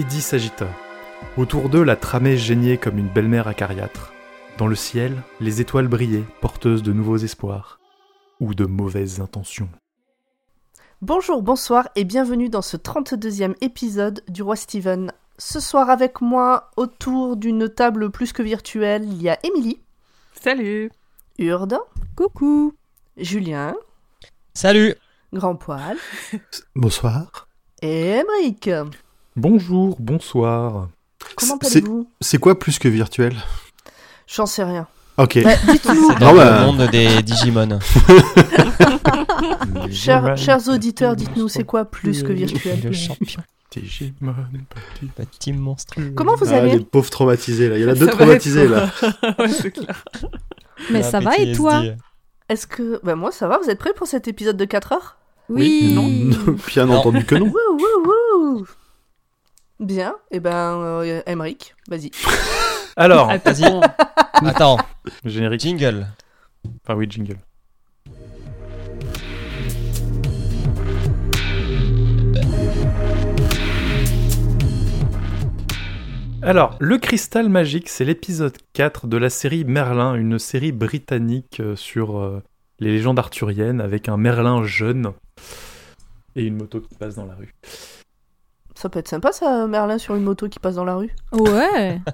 Eddie s'agita. Autour d'eux, la tramée geignait comme une belle-mère acariâtre. Dans le ciel, les étoiles brillaient, porteuses de nouveaux espoirs. Ou de mauvaises intentions. Bonjour, bonsoir et bienvenue dans ce 32e épisode du Roi Steven. Ce soir avec moi, autour d'une table plus que virtuelle, il y a Émilie, Salut Urde, Coucou Julien, Salut Grand Poil Bonsoir. et Emric. Bonjour, bonsoir. Comment C'est- allez-vous C'est quoi plus que virtuel? J'en sais rien. Ok. Bah, Dites-nous, Dans bah- le monde des Digimon. chers, chers auditeurs, dites-nous c'est quoi plus que virtuel? Le champion, Digimon, petit. petit monstre. Comment vous Ah, allez? les pauvres traumatisés là. Il y en a deux Ça va traumatisés là. ouais, c'est clair. Mais ça va et toi? Est-ce que... Bah moi ça va, vous êtes prêts pour cet épisode de 4 heures? Oui, Bien Non. entendu que non. Bien, et ben, euh, Emric, vas-y. Alors, Attends, Vas-y. Attends, générique. jingle. Enfin oui, jingle. Alors, Le Cristal Magique, c'est l'épisode 4 de la série Merlin, une série britannique euh, sur euh, les légendes arthuriennes avec un Merlin jeune et une moto qui passe dans la rue. Ça peut être sympa ça, Merlin sur une moto qui passe dans la rue. ouais.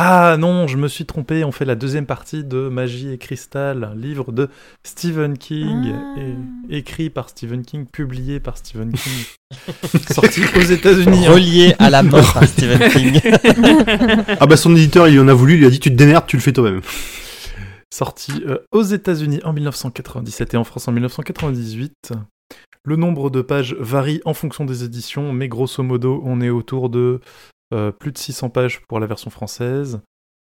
Ah non, je me suis trompé, on fait la deuxième partie de Magie et Cristal, un livre de Stephen King, Ah. et- écrit par Stephen King, publié par Stephen King, sorti aux États-Unis. hein. Relié à la mort par Stephen King. Ah bah son éditeur il en a voulu, il lui a dit tu te démerdes, tu le fais toi-même. Sorti euh, aux États-Unis en 1997 et en France en 1998. Le nombre de pages varie en fonction des éditions, mais grosso modo, on est autour de euh, plus de 600 pages pour la version française,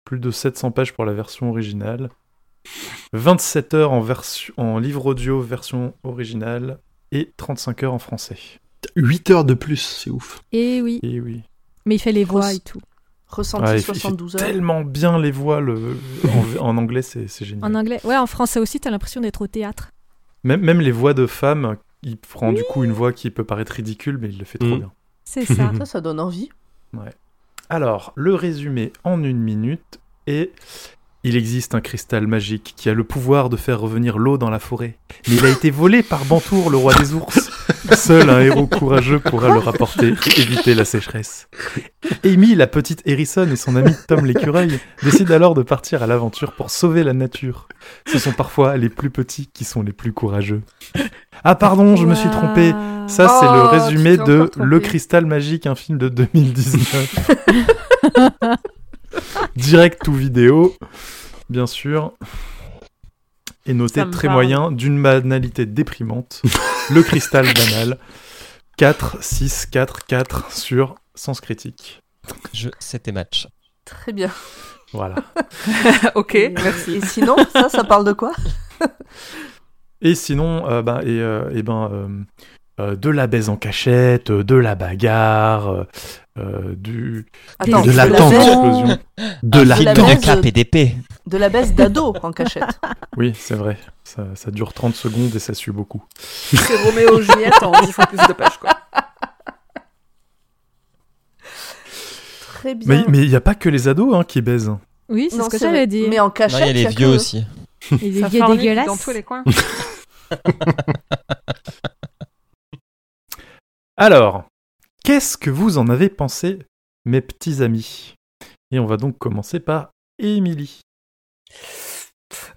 plus de 700 pages pour la version originale, 27 heures en, livre audio version originale et 35 heures en français. 8 heures de plus, c'est ouf. Et oui. Et oui. Mais il fait les voix et tout. Ressenti Ouais, il fait- il fait 72 heures. tellement bien les voix le... en, en anglais, c'est c'est génial. En anglais. Ouais, en français aussi, t'as l'impression d'être au théâtre. Même, même les voix de femmes, il prend du coup une voix qui peut paraître ridicule, mais il le fait trop Mm. bien. C'est ça. Ça, ça donne envie. Alors, le résumé en une minute est... Il existe un cristal magique qui a le pouvoir de faire revenir l'eau dans la forêt. Mais il a été volé par Bantour, le roi des ours. Seul un héros courageux pourra le rapporter et éviter la sécheresse. Amy, la petite Harrison et son ami Tom l'écureuil décident alors de partir à l'aventure pour sauver la nature. Ce sont parfois les plus petits qui sont les plus courageux. Ah pardon, je me suis trompé. Ça, c'est Oh, le tu résumé de. Le Cristal Magique, un film de 2019. Direct ou vidéo, bien sûr. Et noté très parle. moyen, d'une banalité déprimante. le Cristal banal. 4, 6, 4, 4 sur Sens Critique. Je, c'était match. Très bien. Voilà. ok, Et- merci. Et sinon, ça, ça parle de quoi? Et sinon, euh, ben, et, euh, et ben, euh, euh, de la baise en cachette, euh, de la bagarre, du... Attends, de la explosion. De la film la de baise- cap et d'épée. De la baisse d'ado en cachette. Oui, c'est vrai. Ça, ça dure 30 secondes et ça sue beaucoup. C'est Roméo et Juliette en 10 fois plus de pages, quoi. Très bien. Mais il n'y a pas que les ados hein, qui baisent. Oui, c'est ce que j'allais dire. Mais en cachette, il y a les y a vieux que- aussi. Ça vieux farnique dégueulasses. dans tous les coins. Alors, qu'est-ce que vous en avez pensé, mes petits amis? Et on va donc commencer par Émilie.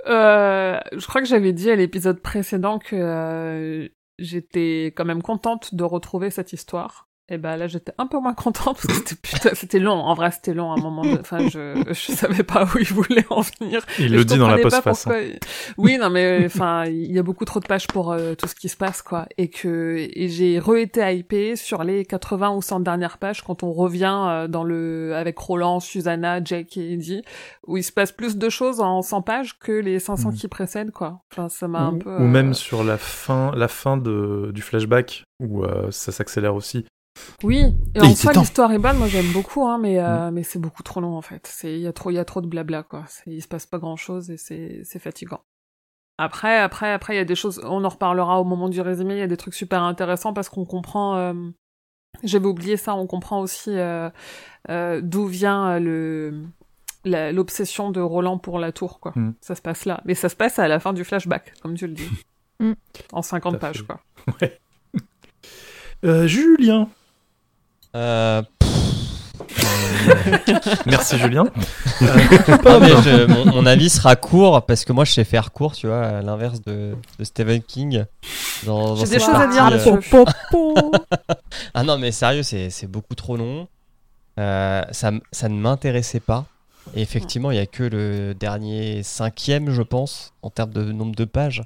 Euh, je crois que j'avais dit à l'épisode précédent que euh, j'étais quand même contente de retrouver cette histoire. Et ben là, j'étais un peu moins contente parce que c'était putain, c'était long. En vrai, c'était long à un moment. De... Enfin, je je savais pas où il voulait en venir. Il le dit dans la postface. hein. pourquoi- Oui, non, mais enfin, il y a beaucoup trop de pages pour euh, tout ce qui se passe, quoi. Et que et j'ai re-été hypée sur les 80 ou 100 dernières pages quand on revient euh, dans le avec Roland, Susanna, Jake et Eddie, où il se passe plus de choses en 100 pages que les 500 Mhm. qui précèdent, quoi. Enfin, ça m'a un peu. ou même euh, sur la fin, la fin de, du flashback, où ça s'accélère aussi. Oui, et Et en soi l'histoire est bonne, moi j'aime beaucoup, hein, mais Mm. euh, mais c'est beaucoup trop long en fait. C'est il y a trop il y a trop de blabla quoi. C'est- Il se passe pas grand chose et c'est c'est fatigant. Après après après il y a des choses, on en reparlera au moment du résumé. Il y a des trucs super intéressants parce qu'on comprend euh, J'avais oublié ça. On comprend aussi euh, euh, d'où vient le l'obsession de Roland pour la tour, quoi. Mm. Ça se passe là. Mais ça se passe à la fin du flashback, comme tu le dis. Mm. En 50 Tout à pages, fait. quoi. Euh, Julien. Euh, Merci Julien. Euh, non, Pomme. mais je- mon, mon avis sera court parce que moi je sais faire court, tu vois, à l'inverse de, de Stephen King. Dans, dans J'ai cette des choses à dire partie, euh. Ah non, mais sérieux, c'est c'est beaucoup trop long. Euh, ça, m- ça ne m'intéressait pas. Et effectivement, il y a que le dernier cinquième, je pense, en termes de nombre de pages,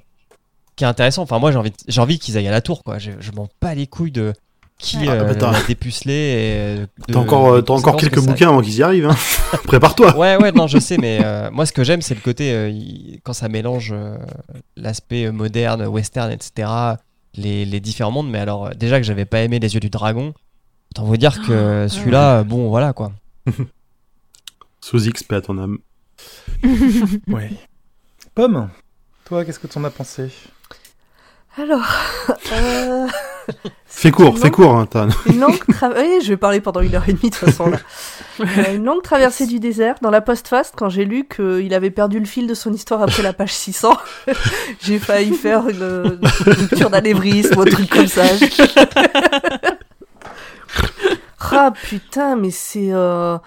qui est intéressant. Enfin, moi, j'ai envie, j'ai envie qu'ils aillent à la tour, quoi. Je, je m'en bats les couilles de qui Ah, euh, bah, t'as- l'a dépucelé. euh, de- T'as encore, euh, encore quelques que ça a. bouquins avant qu'ils y arrivent. Hein. Prépare-toi. Ouais, ouais, non, je sais, mais euh, moi, ce que j'aime, c'est le côté euh, quand ça mélange euh, l'aspect moderne, western, etc., les, les différents mondes. Mais alors, déjà que j'avais pas aimé Les Yeux du Dragon, autant vous dire que celui-là, euh, bon, voilà quoi. Sous X, paix à ton âme. Ouais. Pomme. Toi, qu'est-ce que t'en as pensé? Alors, euh, Fais court, fais court. Hein, t'as- Une longue traversée. je vais parler pendant une heure et demie de toute façon là. Euh, une longue traversée du désert. Dans la post-fast, quand j'ai lu qu'il avait perdu le fil de son histoire après la page 600, j'ai failli faire une, une rupture d'anévrisme ou un truc comme ça. ah putain, mais c'est. Euh...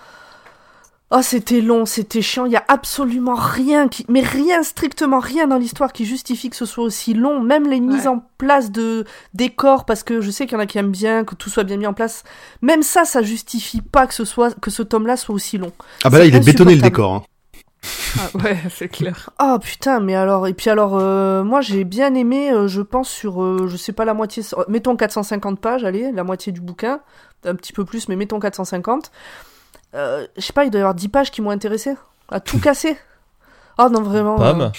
Oh, c'était long, c'était chiant. Il y a absolument rien qui, mais rien, strictement rien dans l'histoire qui justifie que ce soit aussi long. Même les mises Ouais. en place de décors, parce que je sais qu'il y en a qui aiment bien que tout soit bien mis en place. Même ça, ça justifie pas que ce soit que ce tome-là soit aussi long. Ah bah là, il est bétonné le décor. Hein. Ah, ouais, c'est clair. Ah putain, mais alors et puis alors euh, moi j'ai bien aimé, euh, je pense sur euh, je sais pas la moitié, mettons 450 pages, allez, la moitié du bouquin, un petit peu plus, mais mettons 450. Euh, je sais pas, il doit y avoir 10 pages qui m'ont intéressé, à tout casser. Ah non vraiment. euh, Pomme.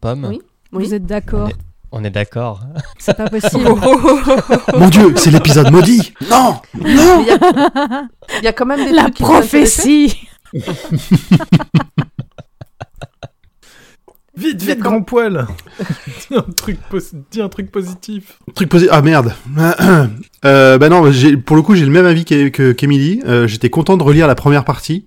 Pomme. Oui. Oui. Vous êtes d'accord On est d'accord. C'est pas possible. Mon dieu, c'est l'épisode maudit. Non, non. Il y, a... il y a quand même des La trucs qui prophétie Vite, vite, grand poil dis, un truc pos- dis un truc positif. Truc posé. Ah merde. euh, bah non, j'ai- pour le coup, j'ai le même avis qu'E- que- qu'Emily. Euh, J'étais content de relire la première partie.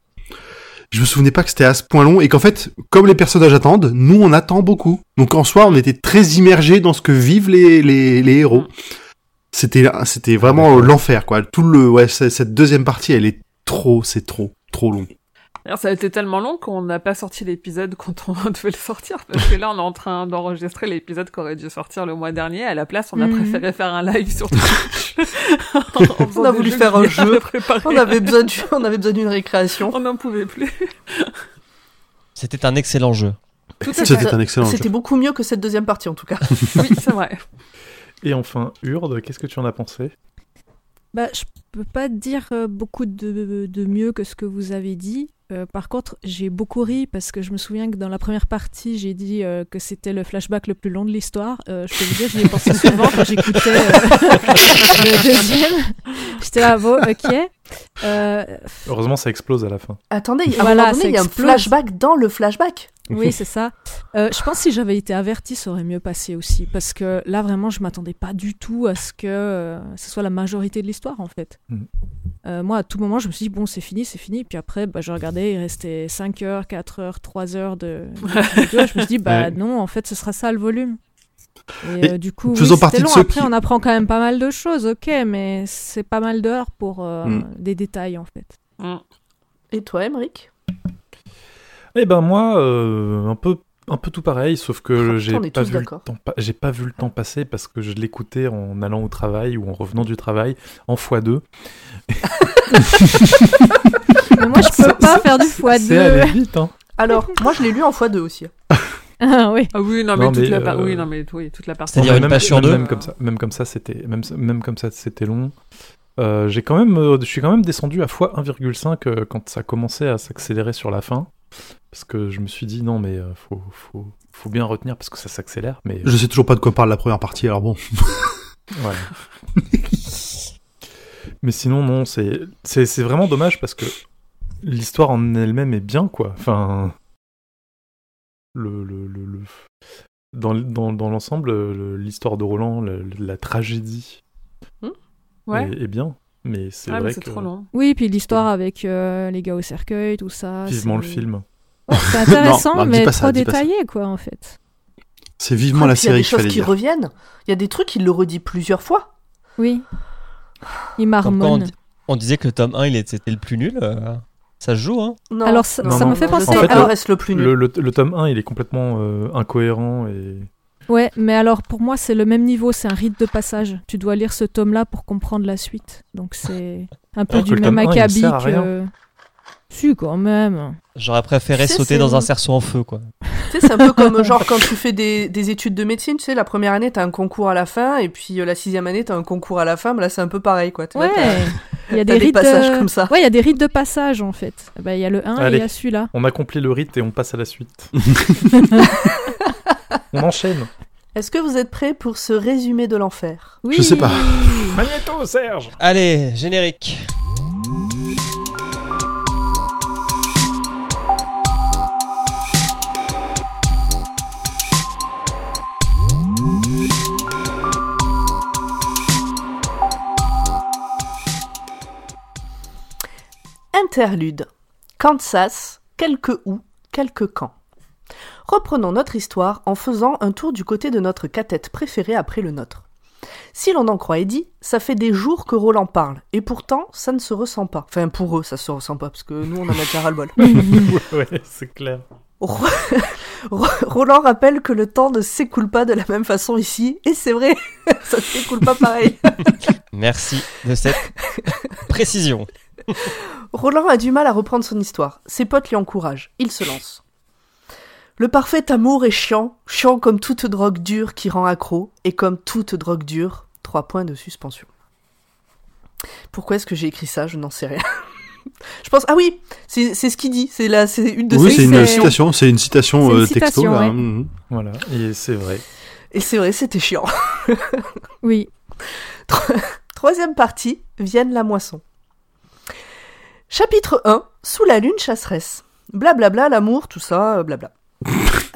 Je me souvenais pas que c'était à ce point long et qu'en fait, comme les personnages attendent, nous on attend beaucoup. Donc en soi, on était très immergés dans ce que vivent les, les, les héros. C'était c'était vraiment l'enfer quoi. Tout le ouais, cette deuxième partie, elle est trop, c'est trop, trop long. Ça a été tellement long qu'on n'a pas sorti l'épisode quand on devait le sortir, parce que là, on est en train d'enregistrer l'épisode qui aurait dû sortir le mois dernier. À la place, on a Mhm. préféré faire un live sur Twitch. On a voulu faire un jeu. On avait besoin du- on avait besoin d'une récréation. On n'en pouvait plus. C'était un excellent jeu. Tout à C'est- fait. C'était un excellent jeu. C'était beaucoup mieux que cette deuxième partie en tout cas. Oui, c'est vrai. Et enfin, Urde, qu'est-ce que tu en as pensé? Bah, je peux pas dire euh, beaucoup de, de mieux que ce que vous avez dit. Euh, par contre, j'ai beaucoup ri parce que je me souviens que dans la première partie, j'ai dit euh, que c'était le flashback le plus long de l'histoire. Euh, je peux vous dire, j'y ai pensé souvent quand j'écoutais euh, le deuxième. J'étais là, bon, ok. Euh, Heureusement, ça explose à la fin. Attendez, à un Voilà, moment donné, ça il y a un flashback dans le flashback. Oui, c'est ça. Euh, je pense que si j'avais été avertie, ça aurait mieux passé aussi. Parce que là, vraiment, je m'attendais pas du tout à ce que euh, ce soit la majorité de l'histoire, en fait. Mhm. Euh, moi, à tout moment, je me suis dit, bon, c'est fini, c'est fini. Puis après, bah, je regardais, il restait 5 heures, 4 heures, 3 heures de, de vidéo. Je me suis dit, bah Ouais. non, en fait, ce sera ça le volume. Et, Et euh, du coup, oui, faisons c'était partie de long. ceux Après, qui- on apprend quand même pas mal de choses, ok, mais c'est pas mal d'heures pour euh, Mm. des détails, en fait. Mm. Et toi, Emmerich Eh ben moi, euh, un peu, un peu tout pareil, sauf que j'ai pas tous vu le d'accord. temps, j'ai pas vu le temps passer parce que je l'écoutais en allant au travail ou en revenant du travail en x2. Mais moi, je peux pas faire du x2. C'est allé vite, hein. Alors, moi je l'ai lu en x2 aussi. Ah oui. Ah oui, non, mais, Non, toute mais, la par- euh, oui, non, mais oui, toute la partie. C'est-à-dire une même, page sur deux Même comme ça, même comme ça, c'était, même, même comme ça, c'était long. Euh, j'ai quand même, euh, je suis quand même descendu à x1,5 euh, quand ça commençait à s'accélérer sur la fin, parce que je me suis dit non mais euh, faut, faut, faut bien retenir parce que ça s'accélère, mais Je sais toujours pas de quoi parle la première partie, alors bon. Voilà. Mais sinon, non, c'est c'est c'est vraiment dommage parce que l'histoire en elle-même est bien, quoi. Enfin, le, le, le, le- dans, dans, dans l'ensemble, le- l'histoire de Roland, le- la tragédie Hmm? Ouais. est, est bien. Mais c'est Ah, vrai c'est que trop long. Oui, puis l'histoire avec euh, les gars au cercueil, tout ça. vivement le film. Ouais, c'est intéressant, Non, mais trop ça. détaillé, quoi, en fait. C'est vivement Ah, la puis Il y a série des choses qui dire. reviennent. Il y a des trucs, il le redit plusieurs fois. Oui. Il Comme quand on, marmonne. on disait que le tome 1 il était le plus nul. euh, ça se joue, hein. Non. Alors, ça, Non, ça non, me fait penser. En fait, reste le plus nul. Le, le- le tome 1, il est complètement euh, incohérent et Ouais, mais alors pour moi, c'est le même niveau, c'est un rite de passage. Tu dois lire ce tome-là pour comprendre la suite. Donc c'est un peu Alors du même acabit que. Si, quand même. J'aurais préféré Tu sais, sauter dans un cerceau en feu, quoi. Tu sais, c'est un peu comme genre quand tu fais des, des études de médecine, tu sais, la première année, t'as un concours à la fin, et puis euh, la sixième année, t'as un concours à la fin, mais là, c'est un peu pareil, quoi. Tu Ouais. Il y a des des rites passages de... comme ça. Ouais, il y a des rites de passage en fait. Ben, Il y a le 1 et il y a celui-là. on accomplit le rite et on passe à la suite. on enchaîne. Est-ce que vous êtes prêts pour ce résumé de l'enfer? Oui. Je sais pas. Magneto, Serge Allez, générique. Interlude. Kansas, quelques où, quelques quand. Reprenons notre histoire en faisant un tour du côté de notre catette préférée après le nôtre. Si l'on en croit Eddie, ça fait des jours que Roland parle, et pourtant ça ne se ressent pas. Enfin pour eux ça se ressent pas, parce que nous on en a déjà ras-le-bol. Ouais, c'est clair. Ro- Ro- Roland rappelle que le temps ne s'écoule pas de la même façon ici, et c'est vrai, ça ne s'écoule pas pareil. Merci de cette précision. Roland a du mal à reprendre son histoire. Ses potes lui encouragent. Il se lance. Le parfait amour est chiant, chiant comme toute drogue dure qui rend accro, et comme toute drogue dure, trois points de suspension. Pourquoi est-ce que j'ai écrit ça? Je n'en sais rien. Je pense. Ah oui, c'est c'est ce qu'il dit. C'est là, c'est une de Oui, ses c'est une citations. citation, c'est une citation C'est une euh, texto. citation, là, ouais. mhm. Voilà, et c'est vrai. Et c'est vrai, c'était chiant. Oui. Troisième partie, Vienne la moisson. Chapitre 1, Sous la lune chasseresse. Blablabla, l'amour, tout ça, euh, blabla.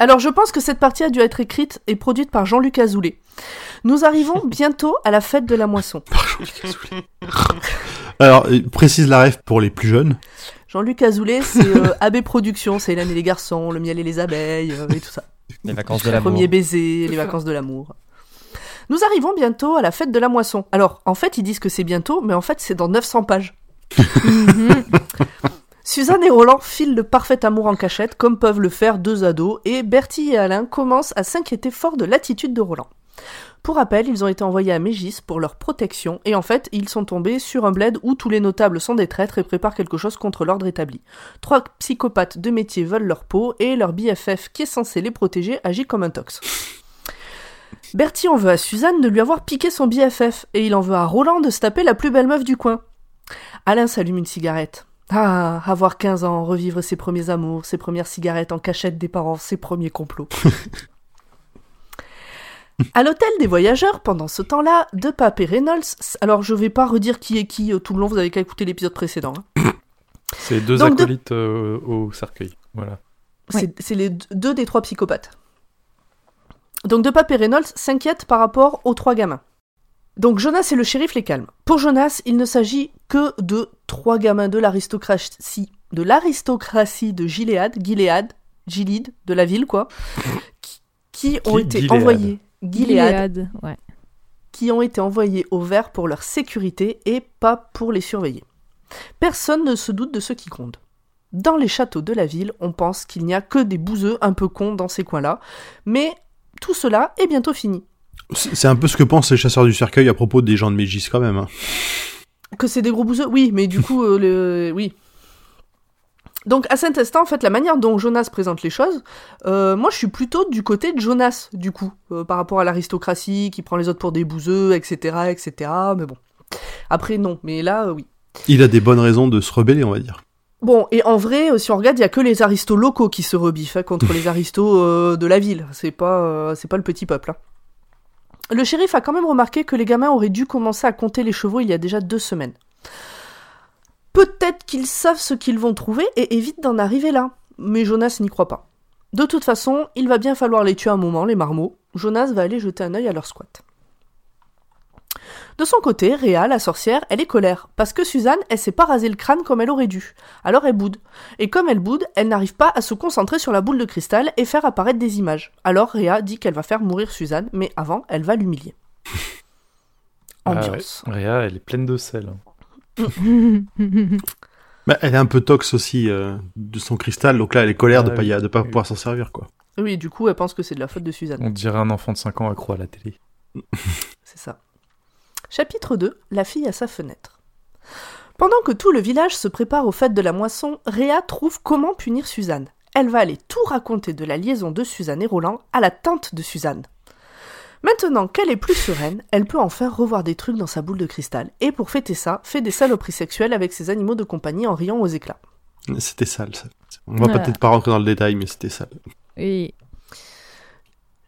Alors je pense que cette partie a dû être écrite et produite par Jean-Luc Azoulay. Nous arrivons bientôt à la fête de la moisson. Alors, euh, précise la ref pour les plus jeunes. Jean-Luc Azoulay, c'est euh, AB Productions, c'est Hélène et les garçons, le miel et les abeilles, euh, et tout ça. Les vacances de l'amour. premier baiser, les vacances de l'amour. Nous arrivons bientôt à la fête de la moisson. Alors, en fait, ils disent que c'est bientôt, mais en fait, c'est dans 900 pages. Mhm. Suzanne et Roland filent le parfait amour en cachette, comme peuvent le faire deux ados, et Bertie et Alain commencent à s'inquiéter fort de l'attitude de Roland. Pour rappel, ils ont été envoyés à Mégis pour leur protection, et en fait, ils sont tombés sur un bled où tous les notables sont des traîtres et préparent quelque chose contre l'ordre établi. Trois psychopathes de métier veulent leur peau, et leur BFF, qui est censé les protéger, agit comme un tox. Bertie en veut à Suzanne de lui avoir piqué son BFF, et il en veut à Roland de se taper la plus belle meuf du coin. Alain s'allume une cigarette. Ah, avoir 15 ans, revivre ses premiers amours, ses premières cigarettes en cachette des parents, ses premiers complots. à l'hôtel des voyageurs, pendant ce temps-là, De Pape et Reynolds. Alors, je vais pas redire qui est qui euh, tout le long, vous avez qu'à écouter l'épisode précédent. hein. C'est deux Donc, de- acolytes euh, au cercueil. Voilà. C'est c'est les deux des trois psychopathes. Donc, De Pape et Reynolds s'inquiètent par rapport aux trois gamins. Donc Jonas et le shérif les calment. Pour Jonas, il ne s'agit que de trois gamins de l'aristocratie, de l'aristocratie de Gilead, Gilead, Gilead, de la ville quoi, qui, qui ont été Gilead. envoyés, Gilead, Gilead, ouais. qui ont été envoyés au vert pour leur sécurité et pas pour les surveiller. Personne ne se doute de ce qui compte. Dans les châteaux de la ville, on pense qu'il n'y a que des bouseux un peu cons dans ces coins-là, mais tout cela est bientôt fini. C'est un peu ce que pensent les chasseurs du cercueil à propos des gens de Mégis quand même. hein. Que c'est des gros bouseux Oui, mais du coup, euh, le... oui. Donc à Saint-Estin, en fait, la manière dont Jonas présente les choses, euh, moi je suis plutôt du côté de Jonas, du coup, euh, par rapport à l'aristocratie qui prend les autres pour des bouseux, etc., etc. Mais bon. Après, non, mais là, euh, oui. Il a des bonnes raisons de se rebeller, on va dire. Bon, et en vrai, euh, si on regarde, il y a que les aristos locaux qui se rebiffent hein, contre les aristos euh, de la ville. C'est pas, euh, c'est pas le petit peuple. hein. Le shérif a quand même remarqué que les gamins auraient dû commencer à compter les chevaux il y a déjà deux semaines. Peut-être qu'ils savent ce qu'ils vont trouver et évitent d'en arriver là. Mais Jonas n'y croit pas. De toute façon, il va bien falloir les tuer un moment, les marmots. Jonas va aller jeter un œil à leur squat. De son côté, Réa, la sorcière, elle est colère, parce que Suzanne, elle s'est pas rasé le crâne comme elle aurait dû. Alors elle boude. Et comme elle boude, elle n'arrive pas à se concentrer sur la boule de cristal et faire apparaître des images. Alors Réa dit qu'elle va faire mourir Suzanne, mais avant, elle va l'humilier. Ah ouais. Ambiance. Réa, elle est pleine de sel. hein. Bah, elle est un peu tox aussi euh, de son cristal, donc là elle est colère de Ah pas, y- oui. de pas Oui. pouvoir s'en servir quoi. Oui, du coup, elle pense que c'est de la faute de Suzanne. On dirait un enfant de 5 ans accro à la télé. C'est ça. Chapitre 2 La fille à sa fenêtre. Pendant que tout le village se prépare aux fêtes de la moisson, Réa trouve comment punir Suzanne. Elle va aller tout raconter de la liaison de Suzanne et Roland à la tante de Suzanne. Maintenant qu'elle est plus sereine, elle peut enfin revoir des trucs dans sa boule de cristal. Et pour fêter ça, fait des saloperies sexuelles avec ses animaux de compagnie en riant aux éclats. C'était sale ça. On va Voilà. peut-être pas rentrer dans le détail, mais c'était sale. Et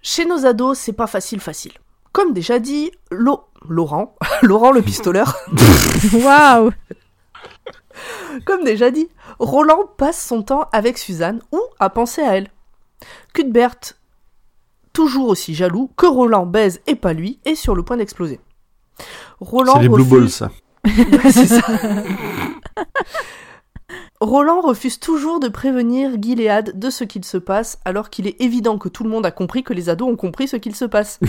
Chez nos ados, c'est pas facile facile. Comme déjà dit, Lo- Laurent, Laurent le pistoleur, waouh Comme déjà dit, Roland passe son temps avec Suzanne ou à penser à elle. Cuthbert, toujours aussi jaloux, que Roland baise et pas lui, est sur le point d'exploser. Roland C'est les blue refuse- balls ça. Ouais, c'est ça. Roland refuse toujours de prévenir Gilead de ce qu'il se passe, alors qu'il est évident que tout le monde a compris que les ados ont compris ce qu'il se passe.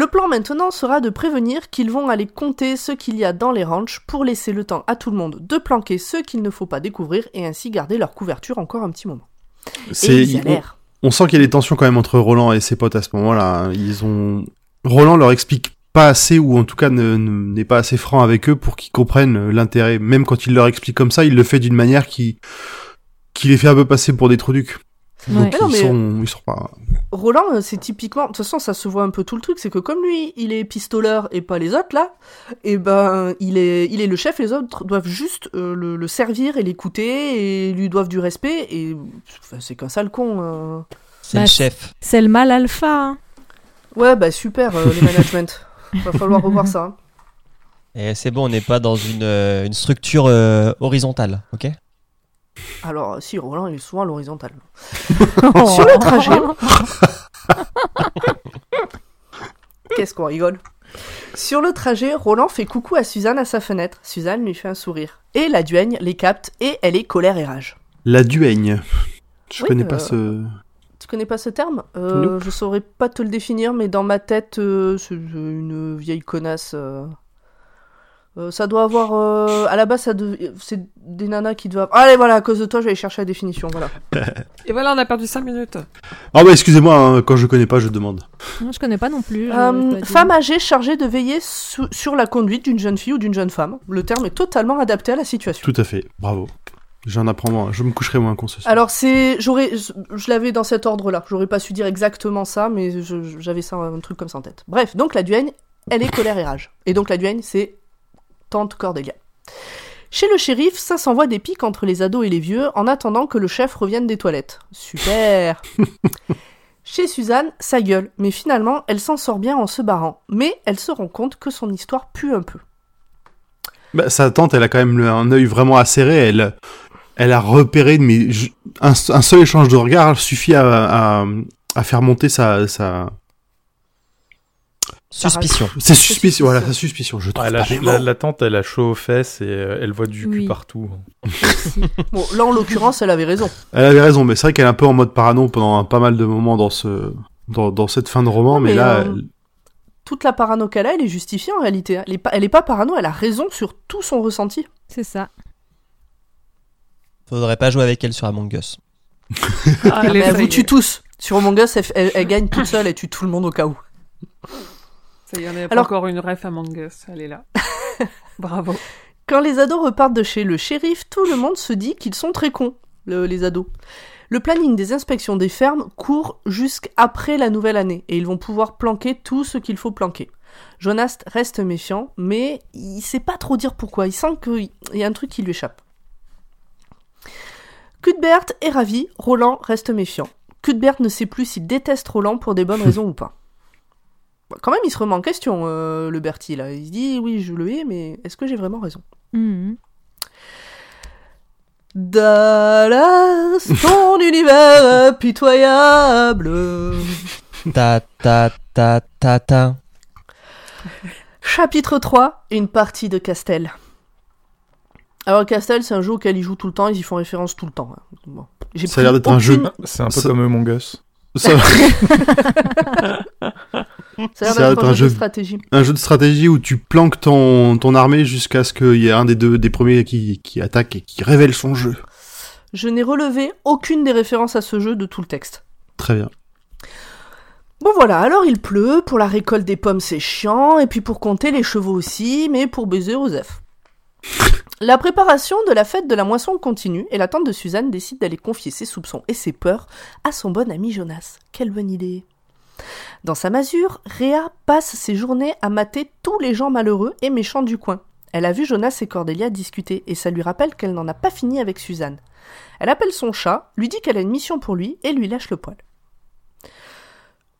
Le plan maintenant sera de prévenir qu'ils vont aller compter ce qu'il y a dans les ranchs pour laisser le temps à tout le monde de planquer ce qu'il ne faut pas découvrir et ainsi garder leur couverture encore un petit moment. C'est on, sent qu'il y a des tensions quand même entre Roland et ses potes à ce moment-là. Ils ont Roland leur explique pas assez ou en tout cas ne- ne- n'est pas assez franc avec eux pour qu'ils comprennent l'intérêt. Même quand il leur explique comme ça, il le fait d'une manière qui qui les fait un peu passer pour des trucs. Ouais. Donc Mais non, ils, mais- sont, ils sont pas. Roland, euh, c'est typiquement, de toute façon, ça se voit un peu tout le truc, c'est que comme lui, il est pistoleur et pas les autres là, et ben, il est, il est le chef, les autres doivent juste euh, le, le servir et l'écouter et lui doivent du respect et enfin, c'est qu'un sale con. euh. C'est Bah, le chef. C'est le mal alpha. hein. Ouais, bah super euh, les management. Va falloir revoir ça. hein. Et c'est bon, on n'est pas dans une, une structure euh, horizontale, ok? Alors, si Roland, il est souvent à l'horizontale. Sur le trajet. Qu'est-ce qu'on rigole Sur le trajet, Roland fait coucou à Suzanne à sa fenêtre. Suzanne lui fait un sourire. Et la duègne les capte et elle est colère et rage. La duègne. Je Oui, connais euh, pas ce. Tu connais pas ce terme? Euh, Je saurais pas te le définir, mais dans ma tête, euh, c'est une vieille connasse. Euh. Ça doit avoir. euh, à la base, ça dev- c'est des nanas qui doivent. Allez, voilà, à cause de toi, je vais aller chercher la définition. Voilà. Et voilà, on a perdu 5 minutes. Ah bah excusez-moi, hein, quand je connais pas, je demande. Non, je connais pas non plus. je- Euh, femme âgée chargée de veiller sur la conduite d'une jeune fille ou d'une jeune femme. Le terme est totalement adapté à la situation. Tout à fait. Bravo. J'en apprends moins. Je me coucherai moins con ce soir. Alors c'est, j'aurais, je, je l'avais dans cet ordre-là. J'aurais pas su dire exactement ça, mais j'avais ça un truc comme ça en tête. Bref, donc la duègne, elle est colère et rage. Et donc la duègne, c'est tante Cordelia. Chez le shérif, ça s'envoie des pics entre les ados et les vieux en attendant que le chef revienne des toilettes. Super. Chez Suzanne, ça gueule, mais finalement, elle s'en sort bien en se barrant. Mais elle se rend compte que son histoire pue un peu. Bah, sa tante, elle a quand même un œil vraiment acéré. Elle, elle a repéré, mais un, un seul échange de regard suffit à, à, à faire monter sa, sa, Suspicion. ses suspicions. Voilà, sa suspicion. Je trouve Ah, la, la- la tante, elle a chaud aux fesses et euh, elle voit du cul Oui. partout. Bon, là en l'occurrence, elle avait raison. Elle avait raison, mais c'est vrai qu'elle est un peu en mode parano pendant un- pas mal de moments dans ce, dans, dans cette fin de roman, Non, mais, mais, là, euh, elle- Toute la parano qu'elle a, elle est justifiée en réalité. Elle est pas, elle est pas parano, elle a raison sur tout son ressenti. C'est ça. Faudrait pas jouer avec elle sur Among Us. Ah, mais les elle vous failles. tue tous. Sur Among Us, elle, elle- elle gagne toute seule, elle tue tout le monde au cas où. Ça y en a pas Alors- encore une ref Among Us, elle est là. Bravo. Quand les ados repartent de chez le shérif, tout le monde se dit qu'ils sont très cons, le- les ados. Le planning des inspections des fermes court jusqu'après la nouvelle année et ils vont pouvoir planquer tout ce qu'il faut planquer. Jonas reste méfiant, mais il sait pas trop dire pourquoi. Il sent qu'il y a un truc qui lui échappe. Cuthbert est ravi, Roland reste méfiant. Cuthbert ne sait plus s'il déteste Roland pour des bonnes raisons ou pas. Bon, Quand même, il se remet en question, euh, le Bertie, là. Il se dit, oui, je le hais, mais est-ce que j'ai vraiment raison? Mhm. Dallas, ton univers impitoyable. Ta ta ta ta ta. Chapitre 3, une partie de Castel. Alors Castel, c'est un jeu auquel ils jouent tout le temps, ils y font référence tout le temps. hein. Bon. Ça a l'air d'être un jeu- C'est un peu Ça- comme Among Us. Ça- Ça a l'air un un jeu de stratégie. un jeu de stratégie où tu planques ton, ton armée jusqu'à ce qu'il y ait un des deux des premiers qui, qui attaque et qui révèle son jeu. Je n'ai relevé aucune des références à ce jeu de tout le texte. Très bien. Bon voilà, alors il pleut, pour la récolte des pommes c'est chiant, et puis pour compter les chevaux aussi, mais pour baiser Osef. La préparation de la fête de la moisson continue, et la tante de Suzanne décide d'aller confier ses soupçons et ses peurs à son bon ami Jonas. Quelle bonne idée Dans sa masure, Réa passe ses journées à mater tous les gens malheureux et méchants du coin. Elle a vu Jonas et Cordelia discuter, et ça lui rappelle qu'elle n'en a pas fini avec Suzanne. Elle appelle son chat, lui dit qu'elle a une mission pour lui, et lui lâche le poil.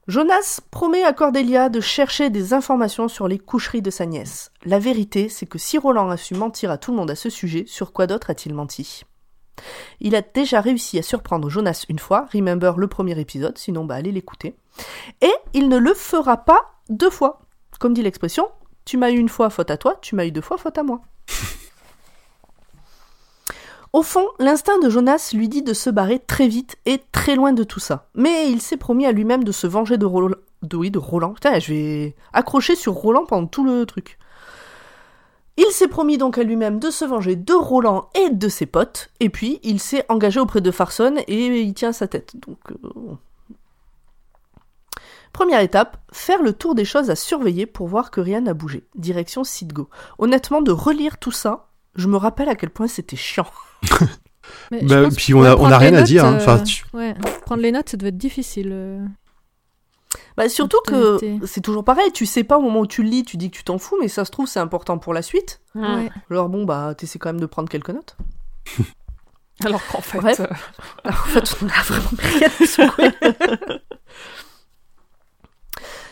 Jonas promet à Cordelia de chercher des informations sur les coucheries de sa nièce. La vérité, c'est que si Roland a su mentir à tout le monde à ce sujet, sur quoi d'autre a-t-il menti? Il a déjà réussi à surprendre Jonas une fois, remember le premier épisode, sinon bah allez l'écouter. Et il ne le fera pas deux fois. Comme dit l'expression, tu m'as eu une fois, faute à toi, tu m'as eu deux fois, faute à moi. Au fond, l'instinct de Jonas lui dit de se barrer très vite et très loin de tout ça. Mais il s'est promis à lui-même de se venger de Roland. De, oui, de Roland. Putain, je vais accrocher sur Roland pendant tout le truc. Il s'est promis donc à lui-même de se venger de Roland et de ses potes, et puis il s'est engagé auprès de Farson et il tient sa tête. Donc, euh, Première étape, faire le tour des choses à surveiller pour voir que rien n'a bougé. Direction Sidgo. Honnêtement, de relire tout ça, je me rappelle à quel point c'était chiant. Mais Bah, puis on a, on a rien à dire. hein. Enfin, euh, tu- ouais, prendre les notes, ça doit être difficile. Bah, surtout que c'est toujours pareil, tu sais pas au moment où tu le lis, tu dis que tu t'en fous, mais ça se trouve c'est important pour la suite. Ouais. Alors bon, bah t'essaies quand même de prendre quelques notes. Alors qu'en fait, Bref. euh, Alors, en fait, on a vraiment rien à secouer.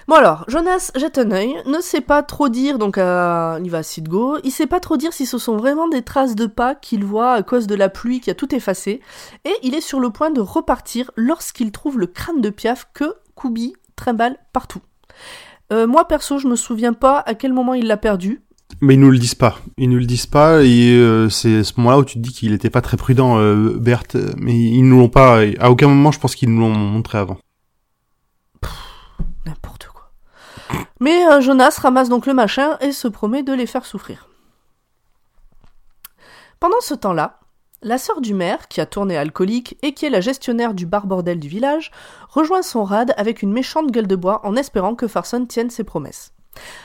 Bon alors, Jonas jette un œil, ne sait pas trop dire, donc euh, il va à Sidgo, il sait pas trop dire si ce sont vraiment des traces de pas qu'il voit à cause de la pluie qui a tout effacé, et il est sur le point de repartir lorsqu'il trouve le crâne de Piaf que Koubi trimballe partout. Euh, moi perso, je me souviens pas à quel moment il l'a perdu. Mais ils nous le disent pas. Ils nous le disent pas et euh, c'est ce moment-là où tu te dis qu'il était pas très prudent, euh, Berthe. Mais ils nous l'ont pas. À aucun moment, je pense qu'ils nous l'ont montré avant. N'importe quoi. Mais euh, Jonas ramasse donc le machin et se promet de les faire souffrir. Pendant ce temps-là, la sœur du maire, qui a tourné alcoolique et qui est la gestionnaire du bar bordel du village, rejoint son rad avec une méchante gueule de bois en espérant que Farson tienne ses promesses.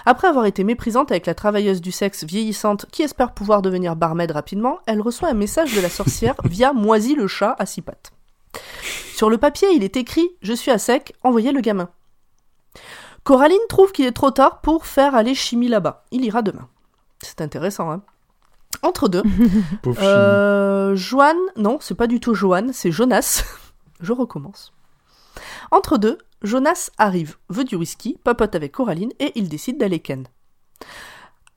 Après avoir été méprisante avec la travailleuse du sexe vieillissante qui espère pouvoir devenir barmaid rapidement, elle reçoit un message de la sorcière via Moisy le chat à six pattes. Sur le papier, il est écrit Je suis à sec, envoyez le gamin. Coraline trouve qu'il est trop tard pour faire aller Chimie là-bas. Il ira demain. C'est intéressant, hein. Entre deux, Pauvre euh, Joanne, non, c'est pas du tout Joanne, c'est Jonas. Je recommence. Entre deux, Jonas arrive, veut du whisky, papote avec Coraline et il décide d'aller ken.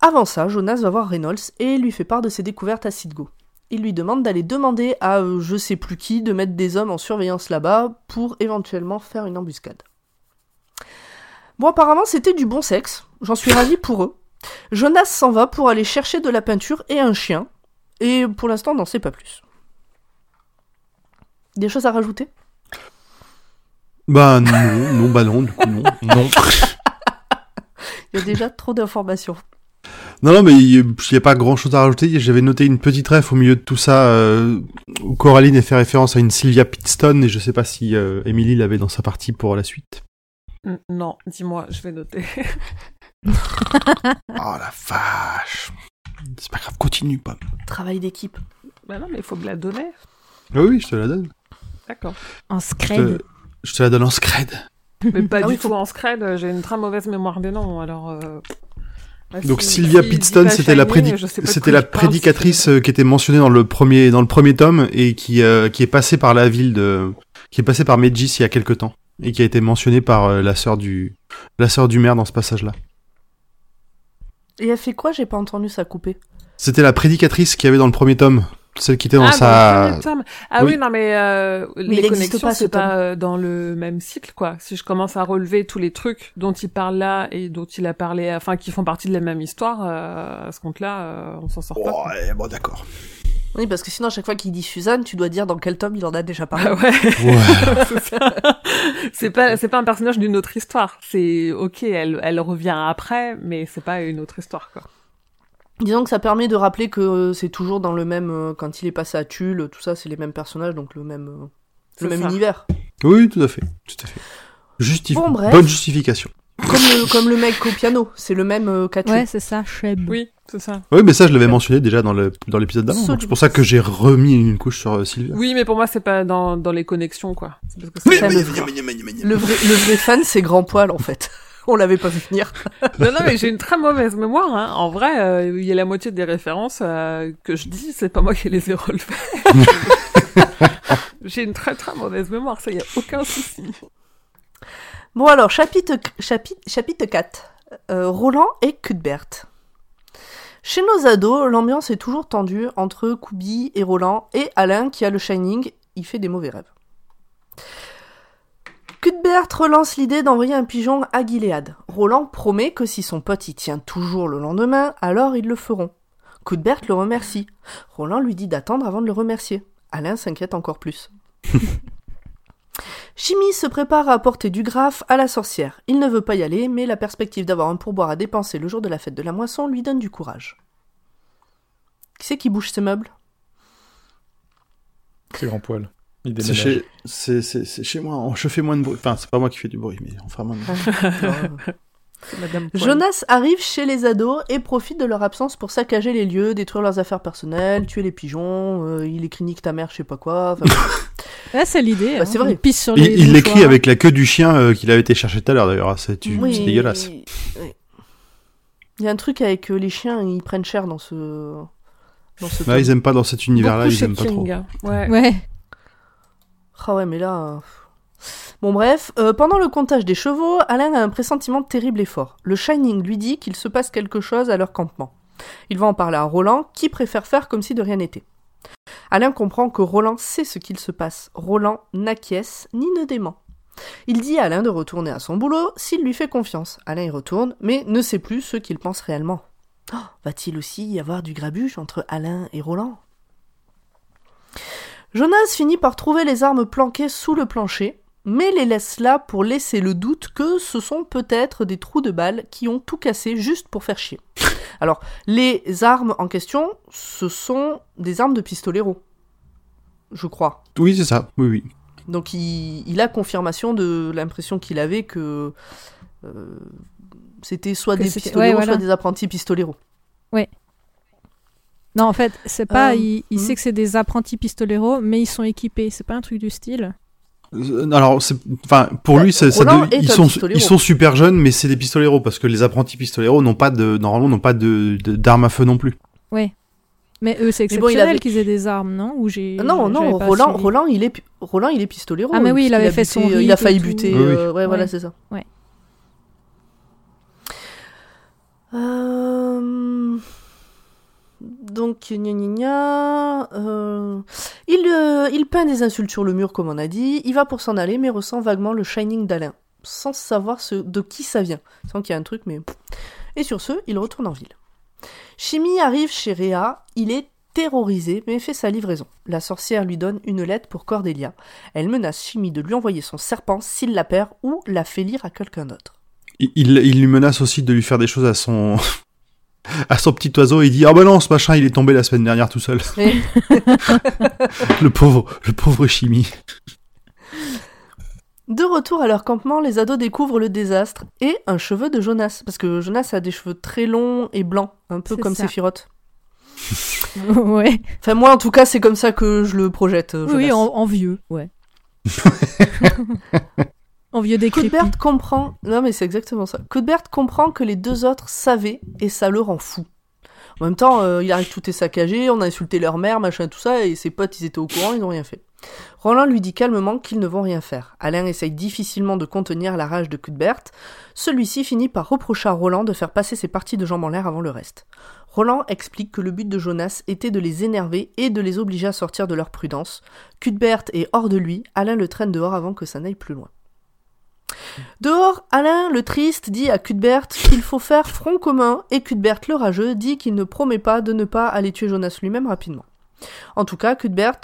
Avant ça, Jonas va voir Reynolds et lui fait part de ses découvertes à Sidgo. Il lui demande d'aller demander à euh, je sais plus qui de mettre des hommes en surveillance là-bas pour éventuellement faire une embuscade. Bon, apparemment, c'était du bon sexe. J'en suis ravi pour eux. Jonas s'en va pour aller chercher de la peinture et un chien. Et pour l'instant, n'en sait pas plus. Des choses à rajouter? Bah non, non, bah non, du coup non. Non. Il y a déjà trop d'informations. Non, non, mais il n'y a pas grand chose à rajouter. J'avais noté une petite ref au milieu de tout ça euh, où Coraline a fait référence à une Sylvia Pitstone et je sais pas si euh, Emily l'avait dans sa partie pour la suite. non, dis-moi, je vais noter. Oh la vache. C'est pas grave, continue, pas. Travail d'équipe. bah non, mais il faut me la donner. Oui, oui, je te la donne. D'accord. En Je scred. te, je te la donne en scred. Mais pas Ah du oui, faut- tout en scred, j'ai une très mauvaise mémoire des noms, alors... euh, bah, Donc si- Sylvia si pas c'était la, prédi- c'était parle, prédicatrice euh, qui était mentionnée dans le premier dans le premier tome et qui euh, qui est passée par la ville de qui est passée par Medjis il y a quelque temps et qui a été mentionnée par euh, la sœur du la sœur du maire dans ce passage-là. Et elle fait quoi? J'ai pas entendu ça couper. C'était la prédicatrice qu'il y avait dans le premier tome celle qui était dans ah, sa. Ah oui, Oui. non mais euh, il les connexions c'est pas euh, dans le même cycle quoi. Si je commence à relever tous les trucs dont il parle là et dont il a parlé, enfin qui font partie de la même histoire, euh, à ce compte-là, euh, on s'en sort pas. Ouais, bon, d'accord. Oui, parce que sinon, à chaque fois qu'il dit Suzanne, tu dois dire dans quel tome il en a déjà parlé. Ah ouais. Ouais. c'est ça. c'est pas c'est pas un personnage d'une autre histoire. C'est ok, elle elle revient après, mais c'est pas une autre histoire quoi. Disons que ça permet de rappeler que euh, c'est toujours dans le même. euh, quand il est passé à Tulle, tout ça, c'est les mêmes personnages, donc le même, euh, le même ça. univers. Oui, tout à fait. Tout à fait. Justif- Bon, bref. Bonne justification. Comme le, comme le mec au piano, c'est le même euh, qu'à Tulle. Ouais, c'est ça, Sheb. Oui, c'est ça. Oui, mais ça, je l'avais mentionné déjà dans le dans l'épisode d'avant. donc C'est pour ça que j'ai remis une couche sur euh, Sylvia. Oui, mais pour moi c'est pas dans dans les connexions quoi. C'est parce que c'est Ça, le, vrai, le vrai, le vrai fan, c'est Grand Poil, en fait. On l'avait pas vu venir. Non, non, mais j'ai une très mauvaise mémoire. Hein. En vrai, euh, il y a la moitié des références euh, que je dis, c'est pas moi qui les ai relevées. j'ai une très très mauvaise mémoire, ça y a aucun souci. Bon, alors, chapitre, chapitre, chapitre 4. Euh, Roland et Cuthbert. Chez nos ados, l'ambiance est toujours tendue entre Kubi et Roland et Alain qui a le Shining, il fait des mauvais rêves. Cuthbert relance l'idée d'envoyer un pigeon à Gilead. Roland promet que si son pote y tient toujours le lendemain, alors ils le feront. Cuthbert le remercie. Roland lui dit d'attendre avant de le remercier. Alain s'inquiète encore plus. Chimie se prépare à apporter du graphe à la sorcière. Il ne veut pas y aller, mais la perspective d'avoir un pourboire à dépenser le jour de la fête de la moisson lui donne du courage. Qui c'est qui bouge ses meubles? C'est grand poil. Il C'est chez, chez moi. on- Je fais moins de bruit. Enfin, c'est pas moi qui fais du bruit, mais on fera moins de bruit. Madame. Jonas arrive chez les ados et profite de leur absence pour saccager les lieux, détruire leurs affaires personnelles, tuer les pigeons, euh, il écrit nique ta mère, je sais pas quoi. Ouais, c'est l'idée. Bah, hein. c'est vrai. Il pisse sur les il l'écrit avec la queue du chien euh, qu'il avait été chercher tout à l'heure d'ailleurs. C'est, oui, dégueulasse. oui. Il y a un truc avec euh, les chiens, ils prennent cher dans ce. Dans ce Là, ils aiment pas dans cet univers-là, ils aiment pas trop. Ouais. Ouais. Ah ouais, mais là. Bon, bref, euh, pendant le comptage des chevaux, Alain a un pressentiment terrible et fort. Le Shining lui dit qu'il se passe quelque chose à leur campement. Il va en parler à Roland, qui préfère faire comme si de rien n'était. Alain comprend que Roland sait ce qu'il se passe. Roland n'acquiesce ni ne dément. Il dit à Alain de retourner à son boulot s'il lui fait confiance. Alain y retourne, mais ne sait plus ce qu'il pense réellement. Oh, Va-t-il aussi y avoir du grabuge entre Alain et Roland? Jonas finit par trouver les armes planquées sous le plancher, mais les laisse là pour laisser le doute que ce sont peut-être des trous de balles qui ont tout cassé juste pour faire chier. Alors, les armes en question, ce sont des armes de pistolero. Je crois. Oui, c'est ça. Oui, oui. Donc il, il a confirmation de l'impression qu'il avait que euh, c'était soit Que des pistoleros, ouais, voilà. soit des apprentis pistoleros. Non, en fait, c'est pas. Euh, il il hmm. sait que c'est des apprentis pistoleros, mais ils sont équipés. C'est pas un truc du style. Euh, Alors, enfin, pour lui, c'est- ça est ils sont, pistolero. ils sont super jeunes, mais c'est des pistoleros parce que les apprentis pistoleros n'ont pas de, normalement, n'ont pas de, d'armes à feu non plus. Mais eux, c'est Mais bon, il exceptionnel avait- qu'ils aient des armes, non? Ou j'ai. Non, non, Roland, suivi. Roland, il est, Roland, il est pistolero. Ah, mais oui, il avait a fait buté, son euh, Il a failli buter. Oui, oui. euh, ouais, voilà, Ouais. c'est ça. Ouais. Euh, Donc, gna gna gna, euh, il, euh, il peint des insultes sur le mur, comme on a dit. Il va pour s'en aller, mais ressent vaguement le shining d'Alain, sans savoir ce, de qui ça vient. Sans qu'il y a un truc, mais. Et sur ce, il retourne en ville. Chimie arrive chez Réa. Il est terrorisé, mais fait sa livraison. La sorcière lui donne une lettre pour Cordelia. Elle menace Chimie de lui envoyer son serpent s'il la perd ou la fait lire à quelqu'un d'autre. Il, il, il lui menace aussi de lui faire des choses à son, à son petit oiseau. Il dit, ah bah non, ce machin, il est tombé la semaine dernière tout seul. Le pauvre, le pauvre chimie. De retour à leur campement, les ados découvrent le désastre et un cheveu de Jonas. Parce que Jonas a des cheveux très longs et blancs, un peu comme. Sephiroth. ouais. Enfin, moi, en tout cas, c'est comme ça que je le projette. euh, Oui, Jonas. en, en vieux, ouais. Cuthbert comprend. Non, mais c'est exactement ça. Cuthbert comprend que les deux autres savaient et ça le rend fou. En même temps, euh, il arrive tout est saccagé, on a insulté leur mère, machin, tout ça, et ses potes, ils étaient au courant, ils n'ont rien fait. Roland lui dit calmement qu'ils ne vont rien faire. Alain essaye difficilement de contenir la rage de Cuthbert. Celui-ci finit par reprocher à Roland de faire passer ses parties de jambes en l'air avant le reste. Roland explique que le but de Jonas était de les énerver et de les obliger à sortir de leur prudence. Cuthbert est hors de lui, Alain le traîne dehors avant que ça n'aille plus loin. Dehors, Alain le triste dit à Cuthbert qu'il faut faire front commun et Cuthbert le rageux dit qu'il ne promet pas de ne pas aller tuer Jonas lui-même rapidement. En tout cas, Cuthbert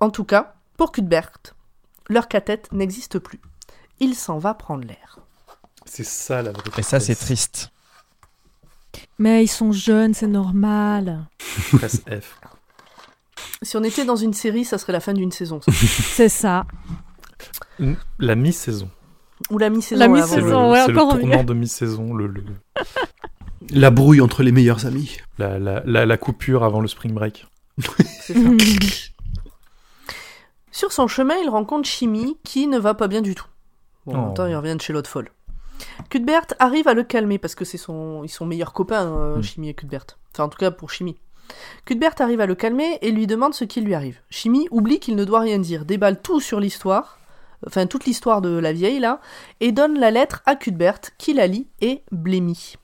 en tout cas, pour Cuthbert, leur cathète n'existe plus. Il s'en va prendre l'air. C'est ça la vraie Et ça, c'est triste. Mais ils sont jeunes, c'est normal. Presse F. Si on était dans une série, ça serait la fin d'une saison. C'est ça. La mi-saison. Ou la mi-saison. La le, mi-saison, ouais, c'est le encore mieux. tournant de mi-saison, le, le- La brouille entre les meilleurs amis. la, la, la, la coupure avant le spring break. Ça. Sur son chemin, il rencontre Chimie, qui ne va pas bien du tout. Bon, en Oh. même temps, il revient de chez l'autre folle. Cuthbert arrive à le calmer parce que c'est son, ils sont meilleurs copains, euh, Mm. Chimie et Cuthbert. Enfin, en tout cas pour Chimie. Cuthbert arrive à le calmer et lui demande ce qui lui arrive. Chimie oublie qu'il ne doit rien dire, déballe tout sur l'histoire, enfin toute l'histoire de la vieille là, et donne la lettre à Cuthbert qui la lit et blémit.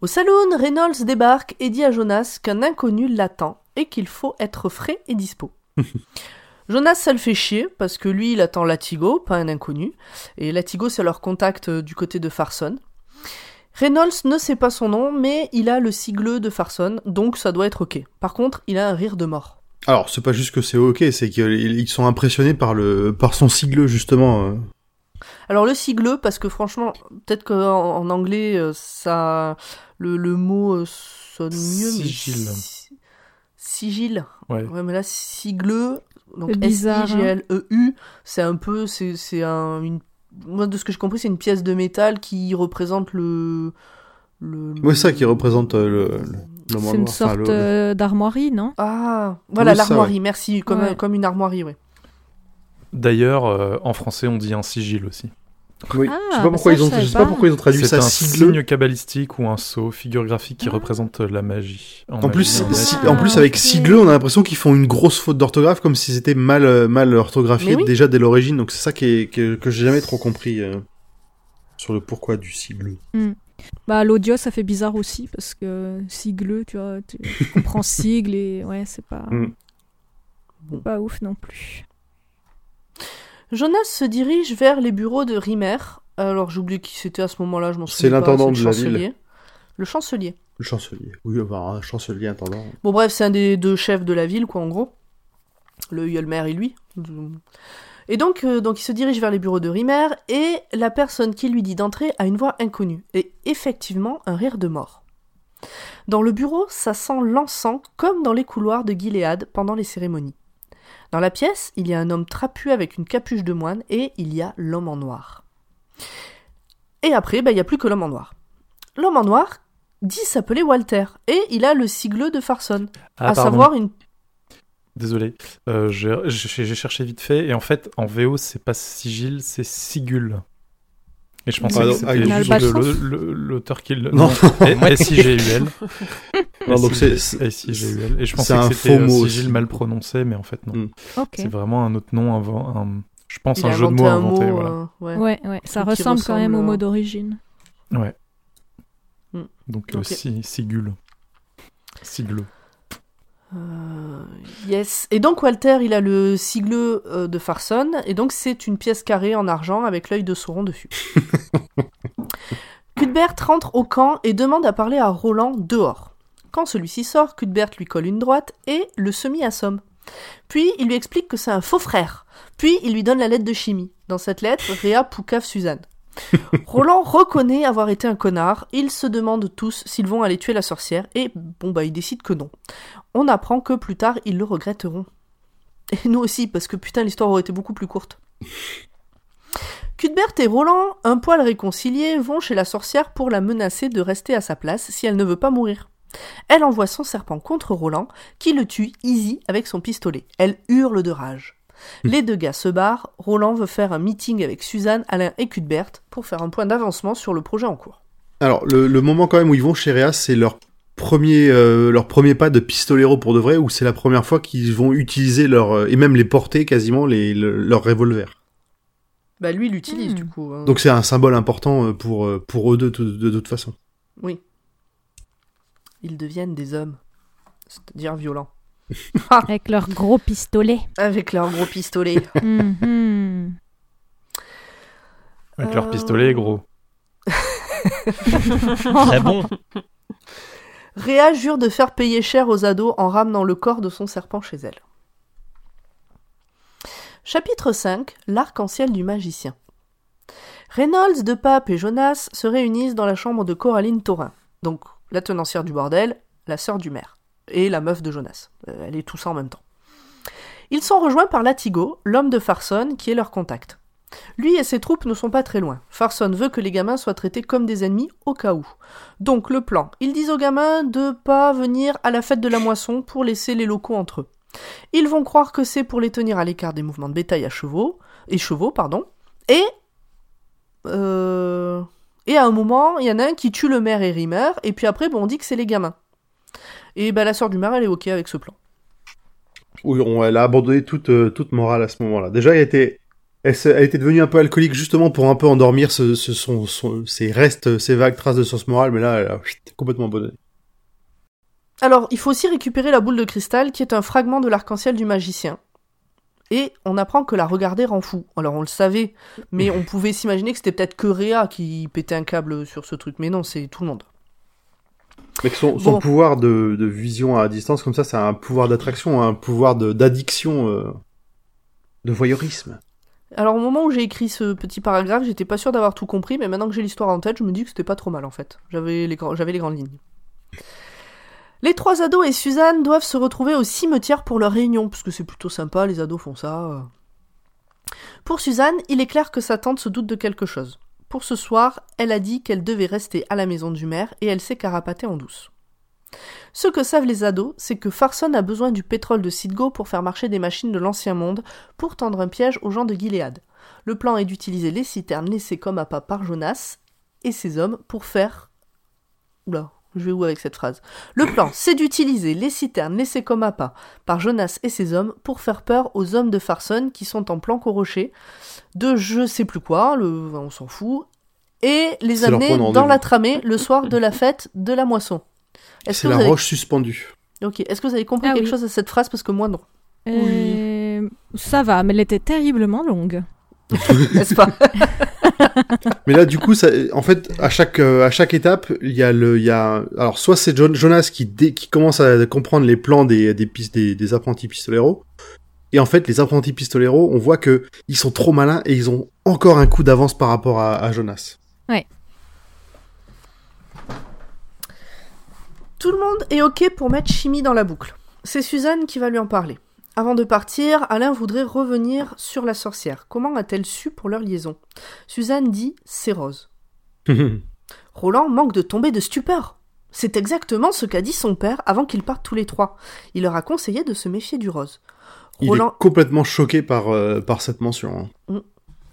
Au saloon, Reynolds débarque et dit à Jonas qu'un inconnu l'attend et qu'il faut être frais et dispo. Jonas, ça le fait chier parce que lui, il attend Latigo, pas un inconnu. Et Latigo, c'est leur contact euh, du côté de Farson. Reynolds ne sait pas son nom, mais il a le sigle de Farson, donc ça doit être ok. Par contre, il a un rire de mort. Alors, c'est pas juste que c'est ok, c'est qu'ils ils sont impressionnés par le par son sigle justement. euh. Alors le sigle, parce que franchement, peut-être qu'en en anglais, euh, ça, le, le mot euh, sonne mieux. mais Sigil. si- Sigil. Ouais. Ouais, mais là, sigle, donc hein. S-I-G-L-E-U, c'est un peu, c'est, c'est un, une, moi, de ce que j'ai compris, c'est une pièce de métal qui représente le, le, Ouais, ça qui représente le, le, le C'est une sorte le- le- euh, d'armoirie, non? Ah, voilà, Oui, ça, l'armoirie, merci, comme, Ouais. comme une armoirie, ouais. D'ailleurs, euh, en français, on dit un sigil aussi. Oui. Ah, je sais pas pourquoi ça, ils ont, je je savais sais pas pas. pourquoi ils ont traduit C'est ça un sigle. signe cabalistique ou un sceau, figure graphique qui Ah. représente la magie. En plus, si- en plus Ah, avec ok. sigle, on a l'impression qu'ils font une grosse faute d'orthographe comme si c'était mal euh, mal orthographié Mais oui. déjà dès l'origine. Donc c'est ça qui est, que, que j'ai jamais trop compris euh, sur le pourquoi du sigle. Bah l'audio ça fait bizarre aussi parce que sigle, tu vois, tu comprends sigle et ouais, c'est pas Mm. Pas ouf non plus. Jonas se dirige vers les bureaux de Rimer. Alors, j'ai oublié qui c'était à ce moment-là, je m'en C'est souviens pas. l'intendant c'est de le la ville. Le chancelier. Le chancelier. Oui, enfin, un chancelier intendant. Bon, bref, c'est un des deux chefs de la ville, quoi, en gros. Le, il y a le maire et lui. Et donc, euh, donc, il se dirige vers les bureaux de Rimer, et la personne qui lui dit d'entrer a une voix inconnue, et effectivement un rire de mort. Dans le bureau, ça sent l'encens, comme dans les couloirs de Gilead pendant les cérémonies. Dans la pièce, il y a un homme trapu avec une capuche de moine, et il y a l'homme en noir. Et après, bah, il n'y a plus que l'homme en noir. L'homme en noir dit s'appeler Walter, et il a le sigle de Farson, Ah, à pardon. savoir une Désolé, Euh, j'ai cherché vite fait et en fait en VO c'est pas sigil, c'est sigul. Et je pensais Ah, que c'était l'auteur qui le. Non. S-I-G-U-L. Non, donc c'est- S-I-G-U-L. Et je pensais que c'était mot sigil aussi. mal prononcé, mais en fait non. Mm. Ok. C'est vraiment un autre nom, un, je pense il un a jeu de mots un inventé. mot, voilà. euh, ouais. Ouais, ouais, ça ressemble quand même au mot euh, d'origine. Ouais. Donc euh, sigul. Siglo. Euh, yes. Et donc Walter, il a le sigle euh, de Farson, et donc c'est une pièce carrée en argent avec l'œil de Sauron dessus. Cuthbert rentre au camp et demande à parler à Roland dehors. Quand celui-ci sort, Cuthbert lui colle une droite et le semi-assomme. Puis il lui explique que c'est un faux frère. Puis il lui donne la lettre de chimie. Dans cette lettre, Réa poucave Suzanne. Roland reconnaît avoir été un connard. Ils se demandent tous s'ils vont aller tuer la sorcière et bon bah ils décident que non. On apprend que plus tard ils le regretteront. Et nous aussi parce que putain l'histoire aurait été beaucoup plus courte. Cuthbert et Roland, un poil réconciliés, vont chez la sorcière pour la menacer de rester à sa place si elle ne veut pas mourir. Elle envoie son serpent contre Roland, qui le tue easy avec son pistolet. Elle hurle de rage. Les deux gars se barrent, Roland veut faire un meeting avec Suzanne, Alain et Cuthbert pour faire un point d'avancement sur le projet en cours. Alors, le, le moment quand même où ils vont chez Réa, c'est leur premier, euh, leur premier pas de pistolero pour de vrai, ou c'est la première fois qu'ils vont utiliser leur, euh, et même les porter quasiment, les, le- leur revolver? Bah lui, il l'utilise Hmm. du coup. hein. Donc c'est un symbole important euh, pour, pour eux deux de, de, de toute façon. Oui. Ils deviennent des hommes. C'est-à-dire violents. Avec leur gros pistolet. Avec leurs gros pistolets. Mhm. Avec leur Euh, pistolet gros. Très bon. Réa jure de faire payer cher aux ados en ramenant le corps de son serpent chez elle. Chapitre 5 L'arc-en-ciel du magicien. Reynolds, De Pape et Jonas se réunissent dans la chambre de Coraline Thorin, donc la tenancière du bordel, la sœur du maire, et la meuf de Jonas. Euh, elle est tout ça en même temps. Ils sont rejoints par Latigo, l'homme de Farson, qui est leur contact. Lui et ses troupes ne sont pas très loin. Farson veut que les gamins soient traités comme des ennemis au cas où. Donc le plan, ils disent aux gamins de pas venir à la fête de la moisson pour laisser les locaux entre eux. Ils vont croire que c'est pour les tenir à l'écart des mouvements de bétail à chevaux, et chevaux, pardon. Et euh, et à un moment, il y en a un qui tue le maire et Rimmer, et puis après, bon, on dit que c'est les gamins. Et ben la sœur du maire, elle est ok avec ce plan. Oui, on, elle a abandonné toute, euh, toute morale à ce moment-là. Déjà, elle était, elle, était devenue un peu alcoolique justement pour un peu endormir ce, ce, son, son- ses restes, ses vagues traces de sens morale, mais là, elle a complètement abandonné. Alors, il faut aussi récupérer la boule de cristal qui est un fragment de l'arc-en-ciel du magicien. Et on apprend que la regarder rend fou. Alors on le savait, mais on pouvait s'imaginer que c'était peut-être que Réa qui pétait un câble sur ce truc. Mais non, c'est tout le monde. Mais son, son Bon. pouvoir de, de vision à distance comme ça, c'est un pouvoir d'attraction, un pouvoir de- d'addiction, euh, de voyeurisme. Alors au moment où j'ai écrit ce petit paragraphe, j'étais pas sûr d'avoir tout compris, mais maintenant que j'ai l'histoire en tête, je me dis que c'était pas trop mal en fait. J'avais les, j'avais les grandes lignes. Les trois ados et Suzanne doivent se retrouver au cimetière pour leur réunion, parce que c'est plutôt sympa, les ados font ça. Pour Suzanne, il est clair que sa tante se doute de quelque chose. Pour ce soir, elle a dit qu'elle devait rester à la maison du maire et elle s'est carapatée en douce. Ce que savent les ados, c'est que Farson a besoin du pétrole de Sidgo pour faire marcher des machines de l'ancien monde pour tendre un piège aux gens de Gilead. Le plan est d'utiliser les citernes laissées comme appât par Jonas et ses hommes pour faire. Oula, je vais où avec cette phrase? Le plan, c'est d'utiliser les citernes laissées comme appât par Jonas et ses hommes pour faire peur aux hommes de Farson qui sont en planque au rocher, de je sais plus quoi, le... on s'en fout, et les amener dans la tramée le soir de la fête de la moisson. Est-ce C'est que, la avez... roche suspendue. Ok, Est-ce que vous avez compris Ah quelque oui. chose à cette phrase? Parce que moi non. Euh, Ça va, mais elle était terriblement longue. N'est-ce pas Mais là, du coup, ça, en fait, à chaque, euh, à chaque étape, il y a le, il y a, alors, soit c'est John, Jonas qui, dé- qui commence à comprendre les plans des, des pistes, des, des apprentis pistoleros. Et en fait, les apprentis pistoleros, on voit que ils sont trop malins et ils ont encore un coup d'avance par rapport à, à Jonas. Tout le monde est ok pour mettre Chimie dans la boucle. C'est Suzanne qui va lui en parler. Avant de partir, Alain voudrait revenir sur la sorcière. Comment a-t-elle su pour leur liaison? Suzanne dit c'est Rose. Roland manque de tomber de stupeur. C'est exactement ce qu'a dit son père avant qu'ils partent tous les trois. Il leur a conseillé de se méfier du rose. Il Roland, est complètement choqué par, euh, par cette mention. hein.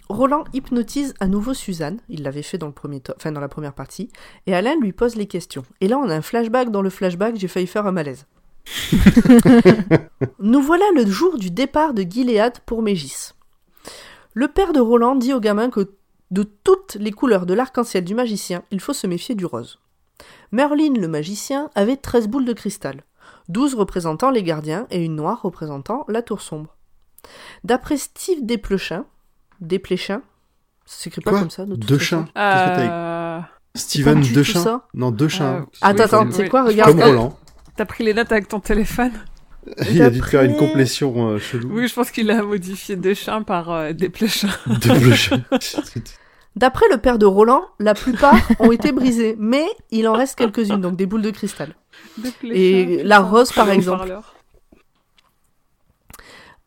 Roland hypnotise à nouveau Suzanne, il l'avait fait dans, le premier to- enfin, dans la première partie, et Alain lui pose les questions. Et là, on a un flashback dans le flashback, j'ai failli faire un malaise. Nous voilà le jour du départ de Gilead pour Mégis. Le père de Roland dit au gamin que de toutes les couleurs de l'arc-en-ciel du magicien, il faut se méfier du rose. Merlin le magicien avait 13 boules de cristal, 12 représentant les gardiens et une noire représentant la tour sombre. D'après Steve Desplechin, Desplechin, ça s'écrit pas Quoi comme ça de toute façon. Euh, Steven Dechin Non, Dechin. Euh, Attends, Oui, attends, c'est- c'est oui. quoi Regarde. Comme Roland. T'as pris les notes avec ton téléphone Il a dû te faire une complétion euh, chelou. Oui, je pense qu'il a modifié des chiens par euh, des pléchins. De Dechin. D'après le père de Roland, la plupart ont été brisées, mais il en reste quelques-unes, donc des boules de cristal. Et la rose, par Le exemple.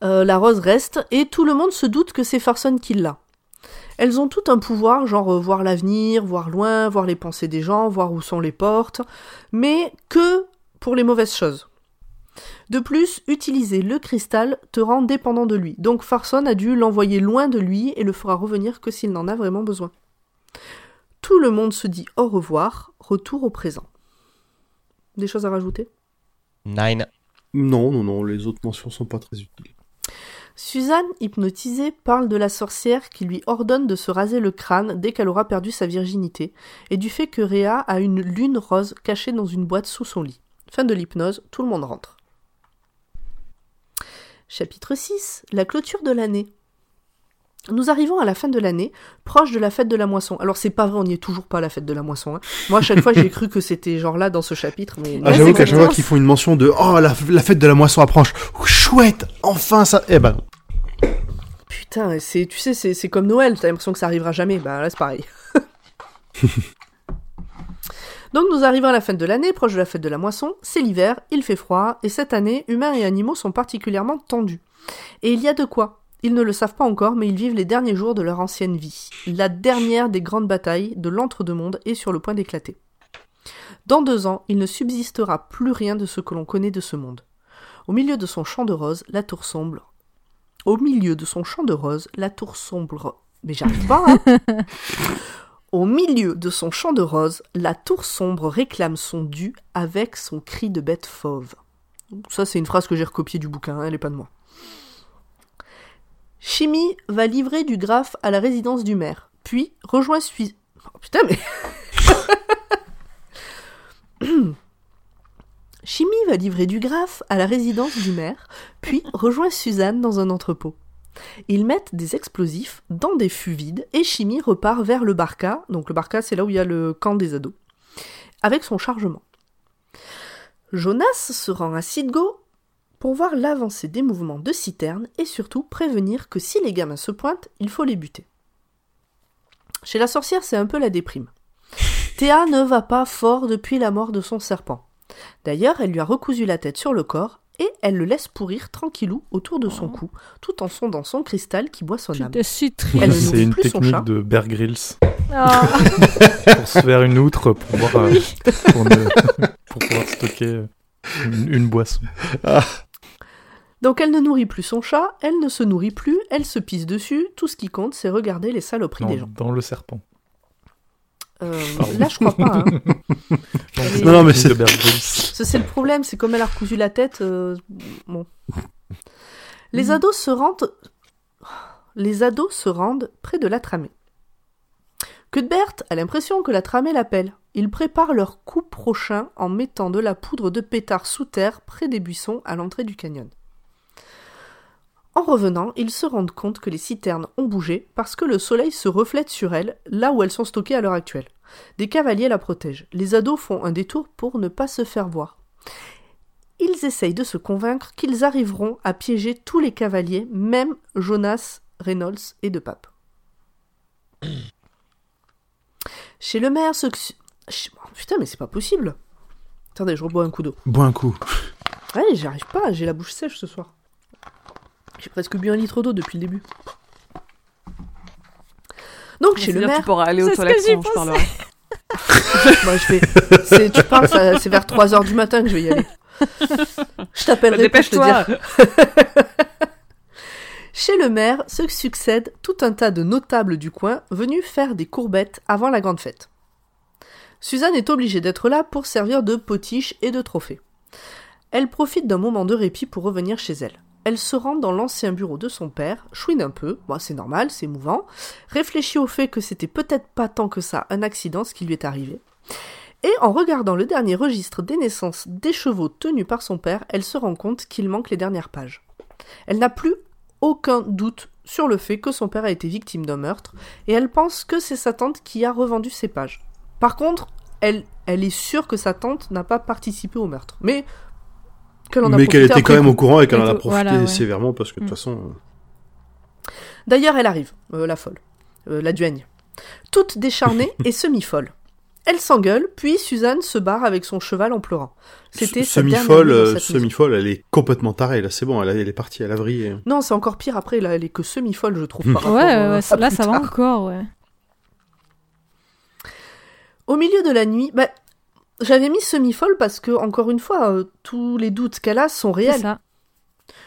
Euh, la rose reste, et tout le monde se doute que c'est Farson qui l'a. Elles ont tout un pouvoir, genre euh, voir l'avenir, voir loin, voir les pensées des gens, voir où sont les portes, mais que pour les mauvaises choses. De plus, utiliser le cristal te rend dépendant de lui, donc Farson a dû l'envoyer loin de lui et le fera revenir que s'il n'en a vraiment besoin. Tout le monde se dit au revoir, retour au présent. Des choses à rajouter? Nine. Non, non, non, les autres mentions sont pas très utiles. Suzanne, hypnotisée, parle de la sorcière qui lui ordonne de se raser le crâne dès qu'elle aura perdu sa virginité, et du fait que Réa a une lune rose cachée dans une boîte sous son lit. Fin de l'hypnose, tout le monde rentre. Chapitre 6 La clôture de l'année. Nous arrivons à la fin de l'année, proche de la fête de la moisson. Alors c'est pas vrai, on n'y est toujours pas à la fête de la moisson. hein. Moi à chaque fois j'ai cru que c'était genre là dans ce chapitre, mais Ah, j'avoue qu'à chaque fois qu'ils font une mention de Oh, la, la fête de la moisson approche, chouette, enfin ça. Eh ben. Putain, c'est, tu sais, c'est, c'est comme Noël, t'as l'impression que ça arrivera jamais. Bah là c'est pareil. Donc nous arrivons à la fin de l'année, proche de la fête de la moisson, c'est l'hiver, il fait froid, et cette année, humains et animaux sont particulièrement tendus. Et il y a de quoi. Ils ne le savent pas encore, mais ils vivent les derniers jours de leur ancienne vie. La dernière des grandes batailles de l'entre-deux-mondes est sur le point d'éclater. Dans deux ans, il ne subsistera plus rien de ce que l'on connaît de ce monde. Au milieu de son champ de roses, la tour sombre. Au milieu de son champ de roses, la tour sombre. Mais j'arrive pas, hein Au milieu de son champ de roses, la tour sombre réclame son dû avec son cri de bête fauve. Ça, c'est une phrase que j'ai recopiée du bouquin, hein, elle est pas de moi. Chimie va livrer du graphe à la résidence du maire, puis rejoint. Oh. Chimie va livrer du graphe à la résidence du maire, puis rejoint Suzanne dans un entrepôt. Ils mettent des explosifs dans des fûts vides et Chimie repart vers le Barca, donc le Barca c'est là où il y a le camp des ados, avec son chargement. Jonas se rend à Sidgo pour voir l'avancée des mouvements de citerne et surtout prévenir que si les gamins se pointent, il faut les buter. Chez la sorcière, c'est un peu la déprime. Théa ne va pas fort depuis la mort de son serpent. D'ailleurs, elle lui a recousu la tête sur le corps et elle le laisse pourrir tranquillou autour de son cou, tout en sondant son cristal qui boit son âme. C'est nourrit une plus son technique chat. de Bear Grylls Ah. pour se faire une outre pour, pouvoir, euh, pour, ne- pour pouvoir stocker une, une boisson. Donc elle ne nourrit plus son chat, elle ne se nourrit plus, elle se pisse dessus, tout ce qui compte c'est regarder les saloperies Non, des gens. dans le serpent. Euh, là je crois pas. Hein. Non, non, mais c'est- c'est le problème, c'est comme elle a recousu la tête. euh, bon. Les ados se rendent. Les ados se rendent près de la tramée. Cuthbert a l'impression que la tramée l'appelle. Ils préparent leur coup prochain en mettant de la poudre de pétard sous terre près des buissons à l'entrée du canyon. En revenant, ils se rendent compte que les citernes ont bougé parce que le soleil se reflète sur elles, là où elles sont stockées à l'heure actuelle. Des cavaliers la protègent. Les ados font un détour pour ne pas se faire voir. Ils essayent de se convaincre qu'ils arriveront à piéger tous les cavaliers, même Jonas, Reynolds et De Pape. Chez le maire, ce oh, putain, mais c'est pas possible. Attendez, je rebois un coup d'eau. bois un coup. Ouais, j'y arrive pas, j'ai la bouche sèche ce soir. J'ai presque bu un litre d'eau depuis le début. Donc, chez le maire, tu pourras aller aux toilettes quand je parlerai. moi je Tu parles, c'est vers 3h du matin que je vais y aller. Je t'appellerai pour te Dépêche-toi dire. Chez le maire se succèdent tout un tas de notables du coin venus faire des courbettes avant la grande fête. Suzanne est obligée d'être là pour servir de potiche et de trophée. Elle profite d'un moment de répit pour revenir chez elle. Elle se rend dans l'ancien bureau de son père, chouine un peu, c'est normal, c'est émouvant, réfléchit au fait que c'était peut-être pas tant que ça un accident ce qui lui est arrivé. Et en regardant le dernier registre des naissances des chevaux tenus par son père, elle se rend compte qu'il manque les dernières pages. Elle n'a plus aucun doute sur le fait que son père a été victime d'un meurtre, et elle pense que c'est sa tante qui a revendu ces pages. Par contre, elle est sûre que sa tante n'a pas participé au meurtre. Mais a Mais qu'elle était quand même au courant et qu'elle en a profité voilà, ouais. sévèrement parce que de Mm. toute façon. euh, D'ailleurs, elle arrive, euh, la folle, euh, la duègne. Toute décharnée et semi-folle. Elle s'engueule, puis Suzanne se barre avec son cheval en pleurant. C'était Semi-folle, semi-folle, elle est complètement tarée là, c'est bon, elle, est partie, elle a vrillé. Non, c'est encore pire après, là, elle est que semi-folle, je trouve. Hmm. par Ouais, rapport, ouais, ouais, à là plus ça va encore, ouais. Au milieu de la nuit, bah, j'avais mis semi-folle parce que, encore une fois, euh, tous les doutes qu'elle a sont C'est réels. ça.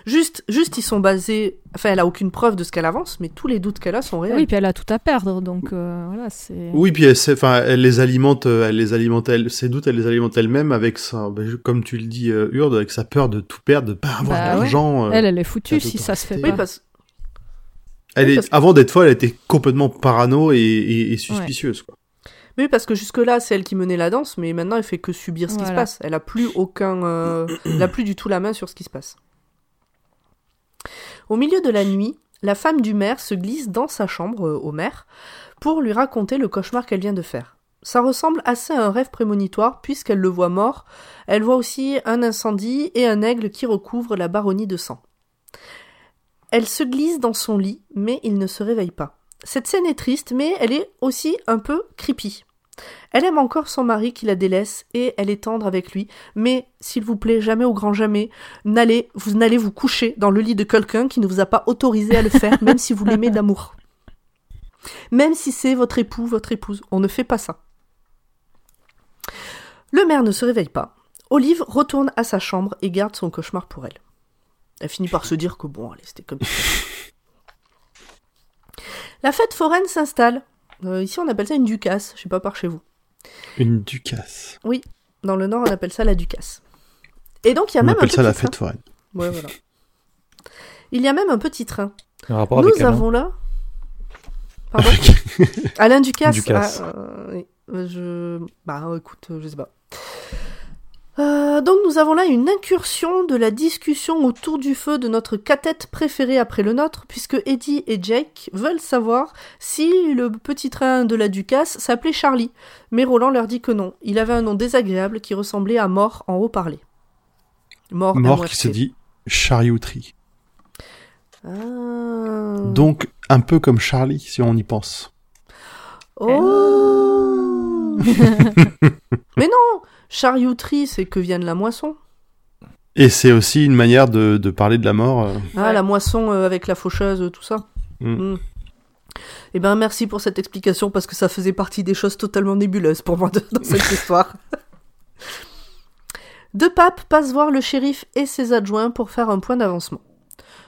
Juste, juste, ils sont basés. Enfin, elle a aucune preuve de ce qu'elle avance, mais tous les doutes qu'elle a sont réels. Oui, puis elle a tout à perdre, donc euh, voilà, c'est. Oui, puis elle, enfin, elle les alimente, euh, elle les alimente, elle, ses doutes, elle les alimente elle-même avec sa, ben, comme tu le dis, euh, Urde, avec sa peur de tout perdre, de pas avoir Bah ouais. d'argent. euh, Elle, elle est foutue si ça se fait totalité. Oui, pas. parce elle oui, est, que- avant d'être folle, elle était complètement parano et, et, et suspicieuse. Quoi. Oui, parce que jusque-là, c'est elle qui menait la danse, mais maintenant, elle fait que subir ce qui se passe. Elle a plus aucun, euh, elle a plus du tout la main sur ce qui se passe. Au milieu de la nuit, la femme du maire se glisse dans sa chambre euh, au maire pour lui raconter le cauchemar qu'elle vient de faire. Ça ressemble assez à un rêve prémonitoire puisqu'elle le voit mort. Elle voit aussi un incendie et un aigle qui recouvre la baronnie de sang. Elle se glisse dans son lit, mais il ne se réveille pas. Cette scène est triste, mais elle est aussi un peu creepy. Elle aime encore son mari qui la délaisse et elle est tendre avec lui, mais s'il vous plaît, jamais au grand jamais, n'allez vous n'allez vous coucher dans le lit de quelqu'un qui ne vous a pas autorisé à le faire, même si vous l'aimez d'amour. Même si c'est votre époux, votre épouse, on ne fait pas ça. Le maire ne se réveille pas. Olive retourne à sa chambre et garde son cauchemar pour elle. Elle finit par se dire que bon, allez, c'était comme ça. La fête foraine s'installe. Euh, ici, on appelle ça une ducasse, je sais pas par chez vous. Une ducasse. Dans le Nord, on appelle ça la ducasse. Et donc, il y a On même un appelle petit ça la train. fête foraine. Ouais, voilà. Il y a même un petit train. Un rapport avec Nous Alain. avons là. Pardon Alain Ducasse. Ducasse. Ah, euh, oui. Euh, Je. Bah, écoute, je sais pas. Euh, donc nous avons là une incursion de la discussion autour du feu de notre catette préférée après le nôtre, puisque Eddie et Jake veulent savoir si le petit train de la Ducasse s'appelait Charlie. Mais Roland leur dit que non, il avait un nom désagréable qui ressemblait à mort en haut-parlé. Mort, qui se dit charioterie. Ah. Donc, un peu comme Charlie, si on y pense. Oh Mais non Charioterie, c'est que vient de la moisson. Et c'est aussi une manière de, de parler de la mort. euh, Ah, Ouais. la moisson euh, avec la faucheuse, tout ça. Mm. Mm. Eh ben, merci pour cette explication parce que ça faisait partie des choses totalement nébuleuses pour moi de- dans cette histoire. Deux papes passent voir le shérif et ses adjoints pour faire un point d'avancement.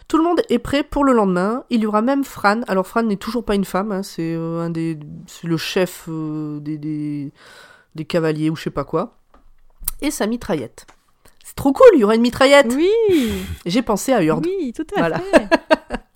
Tout le monde est prêt pour le lendemain. Il y aura même Fran. Alors Fran n'est toujours pas une femme, hein, c'est euh, un des, c'est le chef euh, des, des des cavaliers ou je sais pas quoi. Et sa mitraillette. C'est trop cool, il y aura une mitraillette. Oui, J'ai pensé à Hurd. oui, tout à Voilà. fait.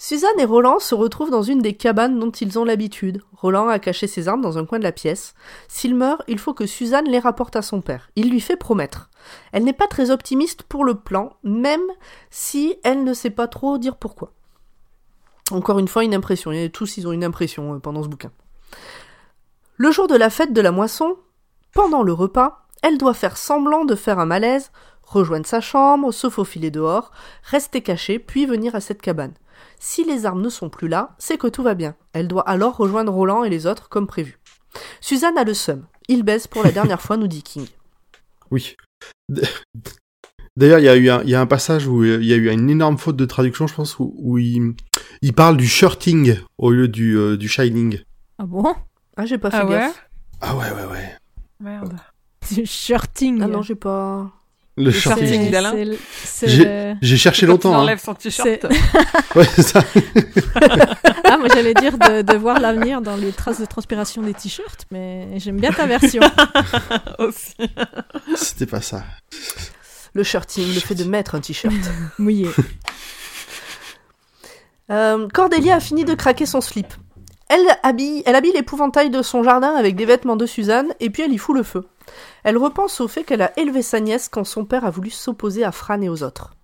Suzanne et Roland se retrouvent dans une des cabanes dont ils ont l'habitude. Roland a caché ses armes dans un coin de la pièce. S'il meurt, il faut que Suzanne les rapporte à son père. Il lui fait promettre. Elle n'est pas très optimiste pour le plan, même si elle ne sait pas trop dire pourquoi. Encore une fois, une impression. Et tous, ils ont une impression euh, pendant ce bouquin. Le jour de la fête de la moisson, pendant le repas, elle doit faire semblant de faire un malaise, rejoindre sa chambre, se faufiler dehors, rester cachée, puis venir à cette cabane. Si les armes ne sont plus là, c'est que tout va bien. Elle doit alors rejoindre Roland et les autres comme prévu. Suzanne a le seum. Il baisse pour la dernière fois, nous dit King. Oui. D'ailleurs, il y, a eu un- il y a un passage où euh, il y a eu une énorme faute de traduction, je pense, où, où il, il parle du shirting au lieu du, euh, du shining. Ah bon? Ah, j'ai pas fait Ah ouais? gaffe. Ah ouais, ouais, ouais. Merde. Du shirting. Ah non, j'ai pas. Le shirting. shirting. shirting d'Alain le- J'ai- le- cherché longtemps. Il hein. enlève son t-shirt. Ouais, c'est ça. Ah, moi j'allais dire de, de voir l'avenir dans les traces de transpiration des t-shirts, mais j'aime bien ta version. aussi. C'était pas ça. Le shirting, le fait de mettre un t-shirt. Mouillé. Euh, Cordelia a fini de craquer son slip. Elle habille, elle habille l'épouvantail de son jardin avec des vêtements de Suzanne et puis elle y fout le feu. Elle repense au fait qu'elle a élevé sa nièce quand son père a voulu s'opposer à Fran et aux autres.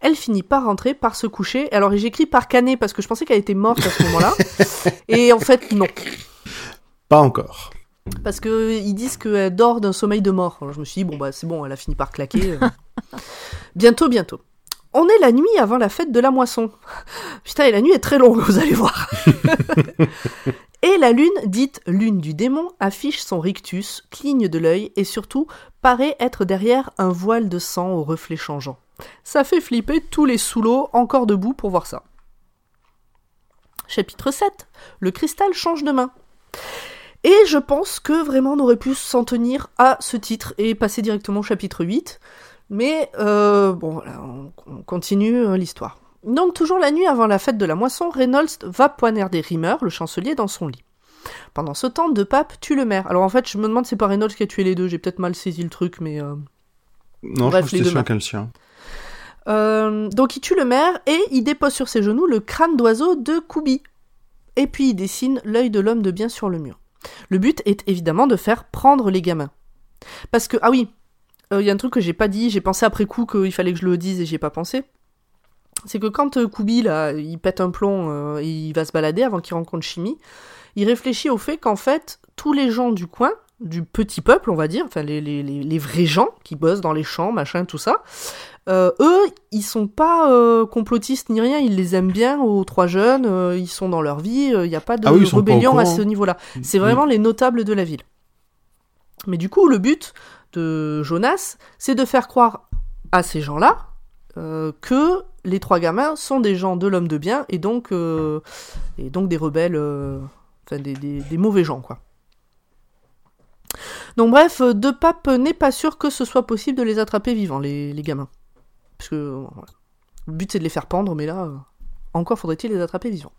Elle finit par rentrer, par se coucher. Alors j'écris par canet parce que je pensais qu'elle était morte à ce moment-là. et en fait non. Pas encore. Parce que ils disent qu'elle dort d'un sommeil de mort. Alors je me suis dit, bon bah c'est bon, elle a fini par claquer. euh. bientôt, bientôt. On est la nuit avant la fête de la moisson. Putain, et la nuit est très longue, vous allez voir. et la lune, dite lune du démon, affiche son rictus, cligne de l'œil et surtout paraît être derrière un voile de sang au reflet changeant. Ça fait flipper tous les sous-lots encore debout pour voir ça. Chapitre 7. Le cristal change de main. Et je pense que vraiment on aurait pu s'en tenir à ce titre et passer directement au chapitre 8. Mais euh, bon, on, on continue euh, l'histoire. Donc toujours la nuit avant la fête de la moisson, Reynolds va poignarder Rimmer, le chancelier, dans son lit. Pendant ce temps, De Pape tue le maire. Alors en fait, je me demande si c'est pas Reynolds qui a tué les deux, j'ai peut-être mal saisi le truc, mais... euh, Non, Bref, je pense que deux le sien. Euh, donc il tue le maire et il dépose sur ses genoux le crâne d'oiseau de Koubi. Et puis il dessine l'œil de l'homme de bien sur le mur. Le but est évidemment de faire prendre les gamins. Parce que, ah oui, il y a un truc que j'ai pas dit, j'ai pensé après coup qu'il fallait que je le dise et j'y ai pas pensé. C'est que quand euh, Koubi, là, il pète un plomb euh, et il va se balader avant qu'il rencontre Chimie, il réfléchit au fait qu'en fait, tous les gens du coin, du petit peuple, on va dire, enfin les, les, les, vrais gens qui bossent dans les champs, machin, tout ça, euh, eux, ils sont pas euh, complotistes ni rien, ils les aiment bien aux trois jeunes, euh, ils sont dans leur vie, il n'y a pas de Ah oui, pas rébellion à ce niveau-là. C'est Mm. vraiment les notables de la ville. Mais du coup, le but de Jonas, c'est de faire croire à ces gens-là euh, que les trois gamins sont des gens de l'homme de bien et donc, euh, et donc des rebelles, euh, enfin des, mauvais gens, quoi. Donc bref, euh, De Pape n'est pas sûr que ce soit possible de les attraper vivants, les, gamins. Parce que euh, le but c'est de les faire pendre, mais là, euh, encore faudrait-il les attraper vivants.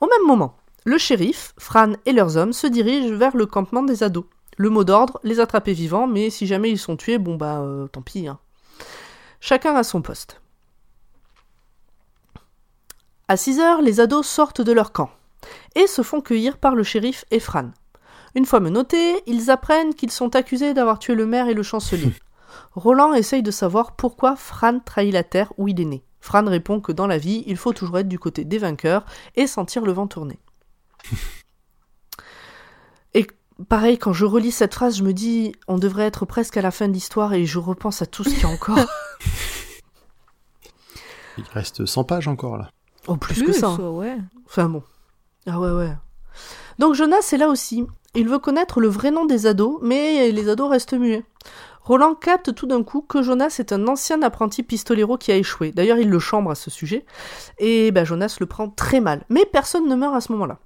Au même moment, le shérif, Fran et leurs hommes se dirigent vers le campement des ados. Le mot d'ordre, les attraper vivants, mais si jamais ils sont tués, bon bah euh, tant pis. hein. Chacun à son poste. À 6 heures, les ados sortent de leur camp et se font cueillir par le shérif et Fran. Une fois menottés, ils apprennent qu'ils sont accusés d'avoir tué le maire et le chancelier. Roland essaye de savoir pourquoi Fran trahit la terre où il est né. Fran répond que dans la vie, il faut toujours être du côté des vainqueurs et sentir le vent tourner. pareil, quand je relis cette phrase, je me dis, on devrait être presque à la fin de l'histoire et je repense à tout ce qu'il y a encore. Il reste 100 pages encore là. oh, plus, que ça. hein. ouais. Enfin bon. Ah ouais, ouais. Donc Jonas est là aussi. Il veut connaître le vrai nom des ados, mais les ados restent muets. Roland capte tout d'un coup que Jonas est un ancien apprenti pistolero qui a échoué. D'ailleurs, il le chambre à ce sujet. Et ben, Jonas le prend très mal. Mais personne ne meurt à ce moment-là.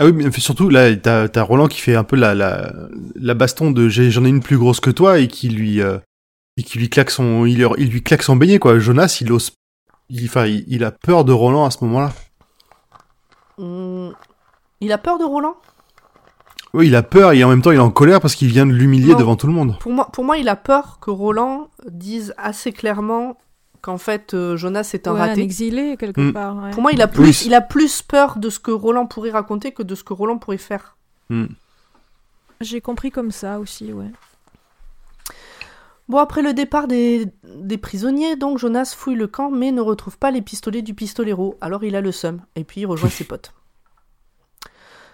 Ah oui, mais surtout là, t'as as Roland qui fait un peu la, la, la baston de j'en ai une plus grosse que toi et qui lui euh, et qui lui claque son il, lui claque son beignet quoi. Jonas, il ose il, il, il a peur de Roland à ce moment-là. Hum, Il a peur de Roland? Oui, il a peur et en même temps il est en colère parce qu'il vient de l'humilier devant tout le monde. pour moi, pour moi, il a peur que Roland dise assez clairement qu'en fait, euh, Jonas est un Ouais, un raté. exilé quelque Mm. part. ouais. Pour moi, il a, plus, Oui. il a plus peur de ce que Roland pourrait raconter que de ce que Roland pourrait faire. Hmm. J'ai compris comme ça aussi, ouais. Bon, après le départ des, des prisonniers, donc Jonas fouille le camp mais ne retrouve pas les pistolets du pistolero. Alors il a le seum et puis il rejoint ses potes.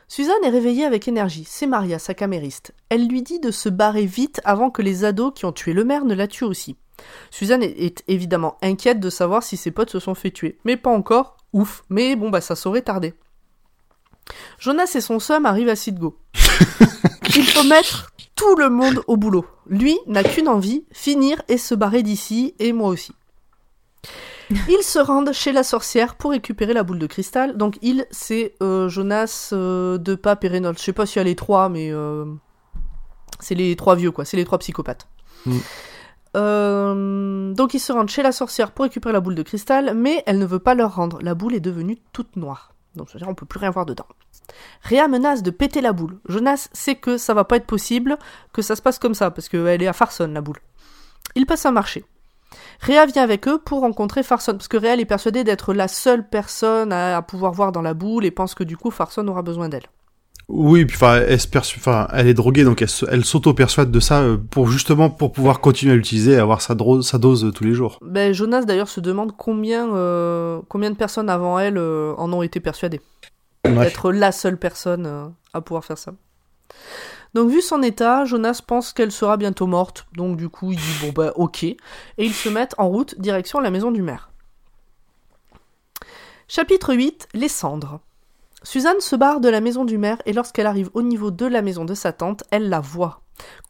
Suzanne est réveillée avec énergie. C'est Maria, sa camériste. Elle lui dit de se barrer vite avant que les ados qui ont tué le maire ne la tuent aussi. Suzanne est, évidemment inquiète de savoir si ses potes se sont fait tuer. Mais pas encore. Ouf. Mais bon, bah ça saurait tarder. Jonas et son seum arrivent à Sidgo. Il faut mettre tout le monde au boulot. Lui n'a qu'une envie, finir et se barrer d'ici, et moi aussi. Ils se rendent chez la sorcière pour récupérer la boule de cristal. Donc il, c'est euh, Jonas, euh, De Pape et Reynolds. Je sais pas s'il y a les trois, mais euh, c'est les trois vieux, quoi. C'est les trois psychopathes. Mm. Euh, donc ils se rendent chez la sorcière pour récupérer la boule de cristal, mais elle ne veut pas leur rendre. La boule est devenue toute noire. Donc c'est-à-dire on peut plus rien voir dedans. Réa menace de péter la boule. Jonas sait que ça va pas être possible, que ça se passe comme ça, parce qu'elle est à Farson, la boule. Il passe un marché. Réa vient avec eux pour rencontrer Farson, parce que Réa est persuadée d'être la seule personne à pouvoir voir dans la boule et pense que du coup Farson aura besoin d'elle. Oui, puis enfin, elle, se perçu- enfin, elle est droguée, donc elle, s'auto-persuade de ça euh, pour justement pour pouvoir continuer à l'utiliser et avoir sa, dro- sa dose euh, tous les jours. Ben, Jonas d'ailleurs se demande combien, euh, combien de personnes avant elle euh, en ont été persuadées. Ouais. d'être la seule personne euh, à pouvoir faire ça. Donc vu son état, Jonas pense qu'elle sera bientôt morte, donc du coup il dit bon bah ok, et ils se mettent en route direction la maison du maire. Chapitre 8, les cendres. Suzanne se barre de la maison du maire et lorsqu'elle arrive au niveau de la maison de sa tante, elle la voit,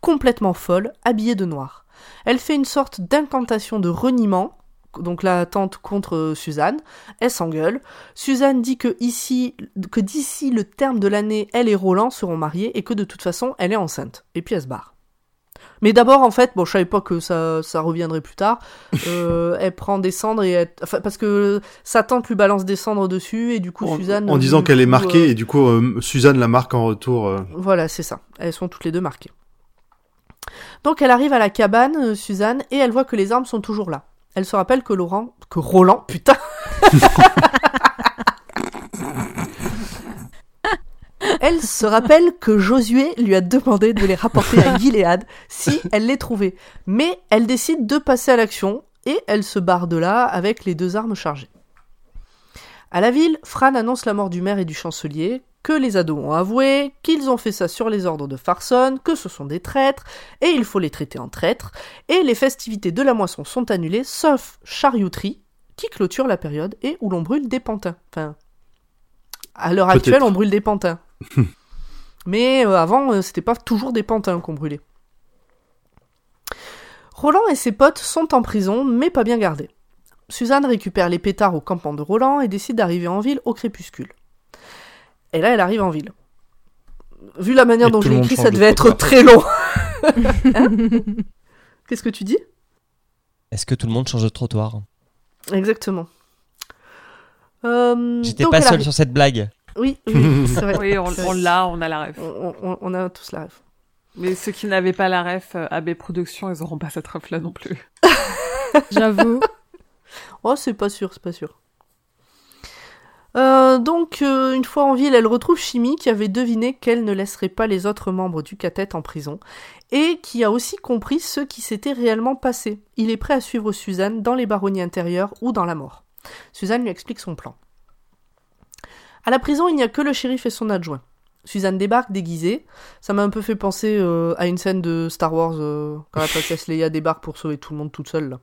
complètement folle, habillée de noir. Elle fait une sorte d'incantation de reniement, donc la tante contre Suzanne, elle s'engueule, Suzanne dit que ici, que d'ici le terme de l'année, elle et Roland seront mariés et que de toute façon, elle est enceinte. Et puis elle se barre. Mais d'abord, en fait, bon, je savais pas que ça, ça reviendrait plus tard. Euh, elle prend des cendres et elle... enfin, parce que sa tante lui balance des cendres dessus et du coup En, Suzanne. en disant du qu'elle est marquée euh, et du coup euh, Suzanne la marque en retour. euh. Voilà, c'est ça. Elles sont toutes les deux marquées. Donc elle arrive à la cabane, euh, Suzanne, et elle voit que les armes sont toujours là. Elle se rappelle que Laurent, que Roland, putain. elle se rappelle que Josué lui a demandé de les rapporter à Gilead si elle les trouvait. Mais elle décide de passer à l'action et elle se barre de là avec les deux armes chargées. À la ville, Fran annonce la mort du maire et du chancelier, que les ados ont avoué, qu'ils ont fait ça sur les ordres de Farson, que ce sont des traîtres, et il faut les traiter en traîtres, et les festivités de la moisson sont annulées, sauf Chariotterie, qui clôture la période et où l'on brûle des pantins. Enfin, à l'heure actuelle, on brûle des pantins. Mais euh, avant, euh, c'était pas toujours des pantins qu'on brûlait. Roland et ses potes sont en prison, mais pas bien gardés. Suzanne récupère les pétards au campement de Roland et décide d'arriver en ville au crépuscule. Et là, elle arrive en ville. Vu la manière Et dont je l'ai écrit, ça de devait être très long. Hein Qu'est-ce que tu dis? Est-ce que tout le monde change de trottoir? Exactement. Euh, J'étais pas seul arrive- sur cette blague. Oui, oui, oui, c'est vrai. Oui, on, l'a, on a la ref. On, on- on a tous la rêve. Mais ceux qui n'avaient pas la ref, euh, AB Productions, ils auront pas cette ref-là non plus. J'avoue. Oh, c'est pas sûr, c'est pas sûr. Euh, donc, euh, une fois en ville, elle retrouve Chimie qui avait deviné qu'elle ne laisserait pas les autres membres du catet en prison et qui a aussi compris ce qui s'était réellement passé. Il est prêt à suivre Suzanne dans les baronnies intérieures ou dans la mort. Suzanne lui explique son plan. À la prison, il n'y a que le shérif et son adjoint. Suzanne débarque déguisée. Ça m'a un peu fait penser euh, à une scène de Star Wars euh, quand la princesse Leia débarque pour sauver tout le monde toute seule.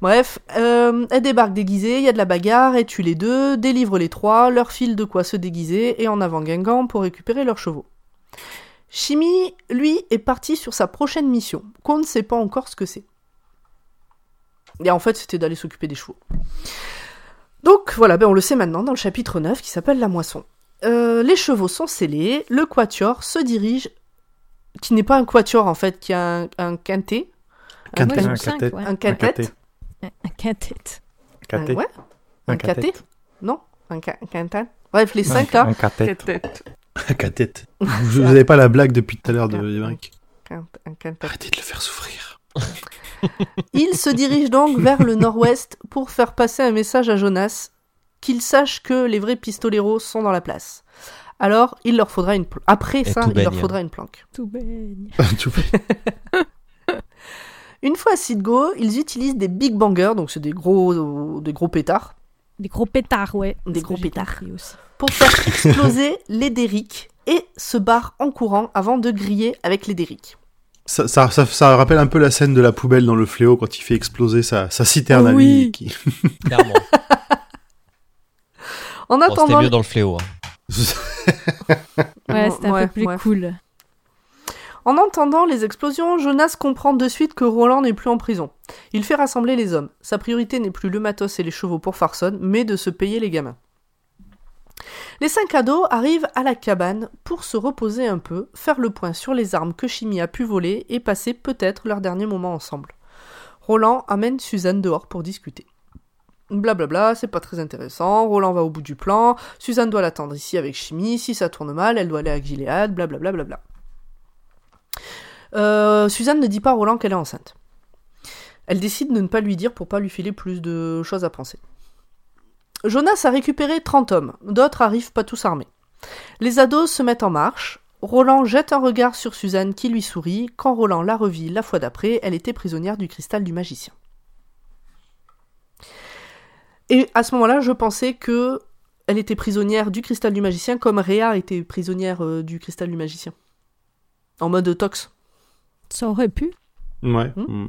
Bref, euh, elle débarque déguisée, il y a de la bagarre, elle tue les deux, délivre les trois, leur file de quoi se déguiser et en avant Guingamp pour récupérer leurs chevaux. Chimie, lui, est parti sur sa prochaine mission, qu'on ne sait pas encore ce que c'est. Et en fait, c'était d'aller s'occuper des chevaux. Donc voilà, ben on le sait maintenant dans le chapitre 9 qui s'appelle La moisson. Euh, les chevaux sont scellés, le quatuor se dirige, qui n'est pas un quatuor en fait, qui a un, un quintet, Quintet. Un ouais. un quintet. Un un quintet. Un- ouais, Un un catet, non, un, un quintet. Bref, les Un- cinq là, Un catet. Tête. Cathète. Vous n'avez pas la blague depuis tout à l'heure de Quintet. Un, un quintet. Arrêtez de le faire souffrir. Il se dirige donc vers le nord-ouest pour faire passer un message à Jonas, qu'il sache que les vrais pistoleros sont dans la place. Alors, il leur faudra une pl- après Et ça, il leur faudra une planque. Tout baigne. Tout. Une fois à Sidgo, ils utilisent des big bangers, donc c'est des gros, des gros pétards, Des gros pétards, ouais. Des gros pétards. pour faire exploser les derricks et se barrent en courant avant de griller avec les derricks. Ça, ça, ça, ça rappelle un peu la scène de la poubelle dans le fléau quand il fait exploser sa, sa citerne à lui. qui- Clairement. En Bon, C'était attendant, mieux dans le fléau. hein. Ouais, c'était un Ouais, peu plus ouais. cool. En entendant les explosions, Jonas comprend de suite que Roland n'est plus en prison. Il fait rassembler les hommes. Sa priorité n'est plus le matos et les chevaux pour Farson, mais de se payer les gamins. Les cinq ados arrivent à la cabane pour se reposer un peu, faire le point sur les armes que Chimie a pu voler et passer peut-être leur dernier moment ensemble. Roland amène Suzanne dehors pour discuter. Blablabla, c'est pas très intéressant. Roland va au bout du plan. Suzanne doit l'attendre ici avec Chimie. Si ça tourne mal, elle doit aller à Gilead. Blablabla. Bla bla. Euh, Suzanne ne dit pas à Roland qu'elle est enceinte. Elle décide de ne pas lui dire pour pas lui filer plus de choses à penser. Jonas a récupéré 30 hommes, d'autres arrivent pas tous armés. Les ados se mettent en marche. Roland jette un regard sur Suzanne qui lui sourit. Quand Roland la revit la fois d'après, elle était prisonnière du cristal du magicien. Et à ce moment-là, je pensais que elle était prisonnière du cristal du magicien comme Réa était prisonnière euh, du cristal du magicien. En mode tox. Ça aurait pu. Ouais. Hmm. Mm.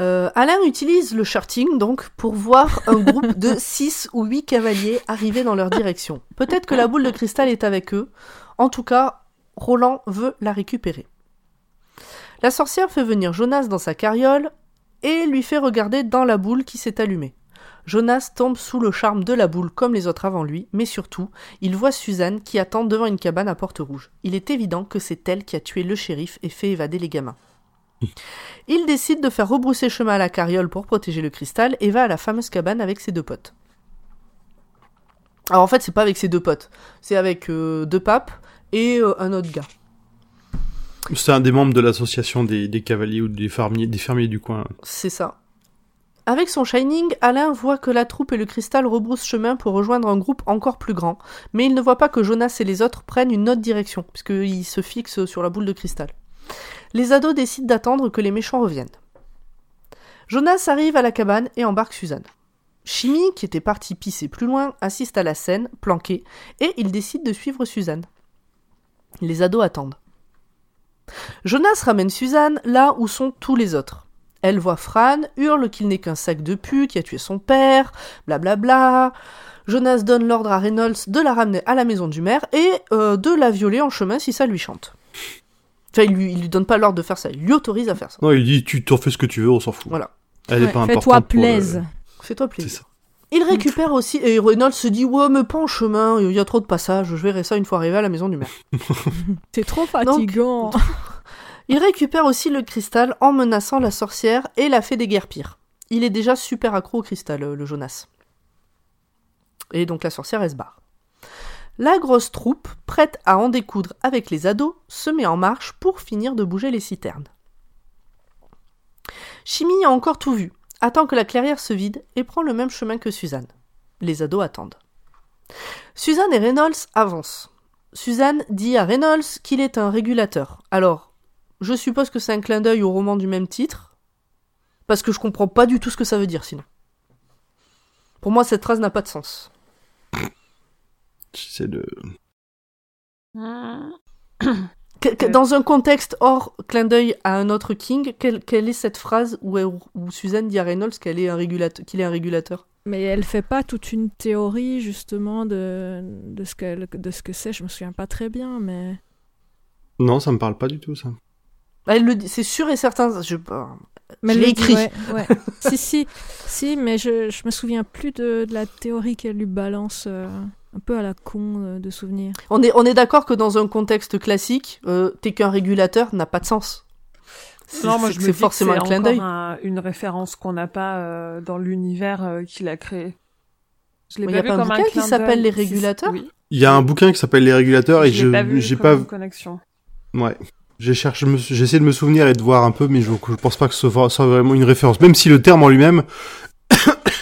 Euh, Alain utilise le charting donc pour voir un groupe de 6 ou 8 cavaliers arriver dans leur direction. Peut-être que la boule de cristal est avec eux. En tout cas, Roland veut la récupérer. La sorcière fait venir Jonas dans sa carriole et lui fait regarder dans la boule qui s'est allumée. Jonas tombe sous le charme de la boule comme les autres avant lui, mais surtout, il voit Suzanne qui attend devant une cabane à porte rouge. Il est évident que c'est elle qui a tué le shérif et fait évader les gamins. Il décide de faire rebrousser chemin à la carriole pour protéger le cristal et va à la fameuse cabane avec ses deux potes. Alors en fait, c'est pas avec ses deux potes, c'est avec euh, deux papes et euh, un autre gars. C'est un des membres de l'association des, des cavaliers ou des fermiers, des fermiers du coin. C'est ça. Avec son Shining, Alain voit que la troupe et le cristal rebroussent chemin pour rejoindre un groupe encore plus grand, mais il ne voit pas que Jonas et les autres prennent une autre direction, puisqu'ils se fixent sur la boule de cristal. Les ados décident d'attendre que les méchants reviennent. Jonas arrive à la cabane et embarque Suzanne. Chimie, qui était parti pisser plus loin, assiste à la scène, planqué, et il décide de suivre Suzanne. Les ados attendent. Jonas ramène Suzanne là où sont tous les autres. Elle voit Fran, hurle qu'il n'est qu'un sac de pu qui a tué son père, blablabla. Jonas donne l'ordre à Reynolds de la ramener à la maison du maire et euh, de la violer en chemin si ça lui chante. Enfin, il lui, il lui donne pas l'ordre de faire ça, il lui autorise à faire ça. Non, il dit tu t'en fais ce que tu veux, on s'en fout. Voilà. Elle est Ouais, pas Fais-toi importante. pour le- plaise. Fais-toi C'est plaisir. ça. Il récupère aussi, et Reynolds se dit Ouais, mais pas en chemin, il y a trop de passages, je verrai ça une fois arrivé à la maison du maire. C'est trop fatigant. Il récupère aussi le cristal en menaçant la sorcière et la fait des guerres pires. Il est déjà super accro au cristal, euh, le Jonas. Et donc la sorcière, elle se barre. La grosse troupe, prête à en découdre avec les ados, se met en marche pour finir de bouger les citernes. Chimie a encore tout vu, attend que la clairière se vide et prend le même chemin que Suzanne. Les ados attendent. Suzanne et Reynolds avancent. Suzanne dit à Reynolds qu'il est un régulateur. Alors, je suppose que c'est un clin d'œil au roman du même titre, parce que je comprends pas du tout ce que ça veut dire sinon. Pour moi, cette phrase n'a pas de sens. C'est de. Que- que- Ok. Dans un contexte hors clin d'œil à un autre King, quelle, quelle est cette phrase où, elle- où Suzanne dit à Reynolds qu'elle est un régulateur, qu'il est un régulateur? Mais elle fait pas toute une théorie justement de, de ce qu'elle- de ce que c'est. Je me souviens pas très bien, mais Non, ça me parle pas du tout, ça. Elle le dit, c'est sûr et certain. Je, bah, mais Je l'ai écrit. ouais, ouais. si si si, mais je je me souviens plus de, de la théorie qu'elle lui balance. euh, un peu à la con euh, de souvenir. on est, on est d'accord que dans un contexte classique, euh, t'es qu'un régulateur n'a pas de sens. C'est Non, moi c'est je que me c'est dis forcément que un clin encore d'œil. un- une référence qu'on n'a pas euh, dans l'univers euh, qu'il a créé. Je l'ai pas y a vu pas un comme un bouquin qui s'appelle. Les Régulateurs Oui. Il y a un bouquin qui s'appelle Les régulateurs et je l'ai pas vu j'ai pas. connexion. Ouais. J'ai cherché, je me suis- j'ai essayé de me souvenir et de voir un peu, mais je, je pense pas que ce soit vraiment une référence. Même si le terme en lui-même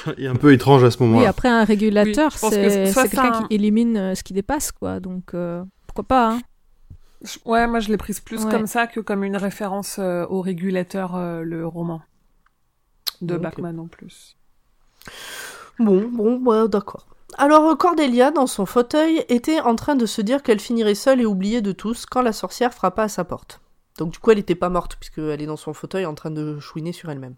est un peu étrange à ce Oui, moment-là. après un régulateur, Oui, que c'est c'est quelqu'un un- qui élimine euh, ce qui dépasse, quoi. Donc euh, pourquoi pas hein. Je- Ouais, moi je l'ai prise plus Ouais. comme ça que comme une référence euh, au régulateur, euh, le roman de Ok. Bachman en plus. Bon, bon, ouais, d'accord. Alors Cordelia, dans son fauteuil, était en train de se dire qu'elle finirait seule et oubliée de tous quand la sorcière frappa à sa porte. Donc du coup, elle n'était pas morte, puisqu'elle est dans son fauteuil en train de chouiner sur elle-même.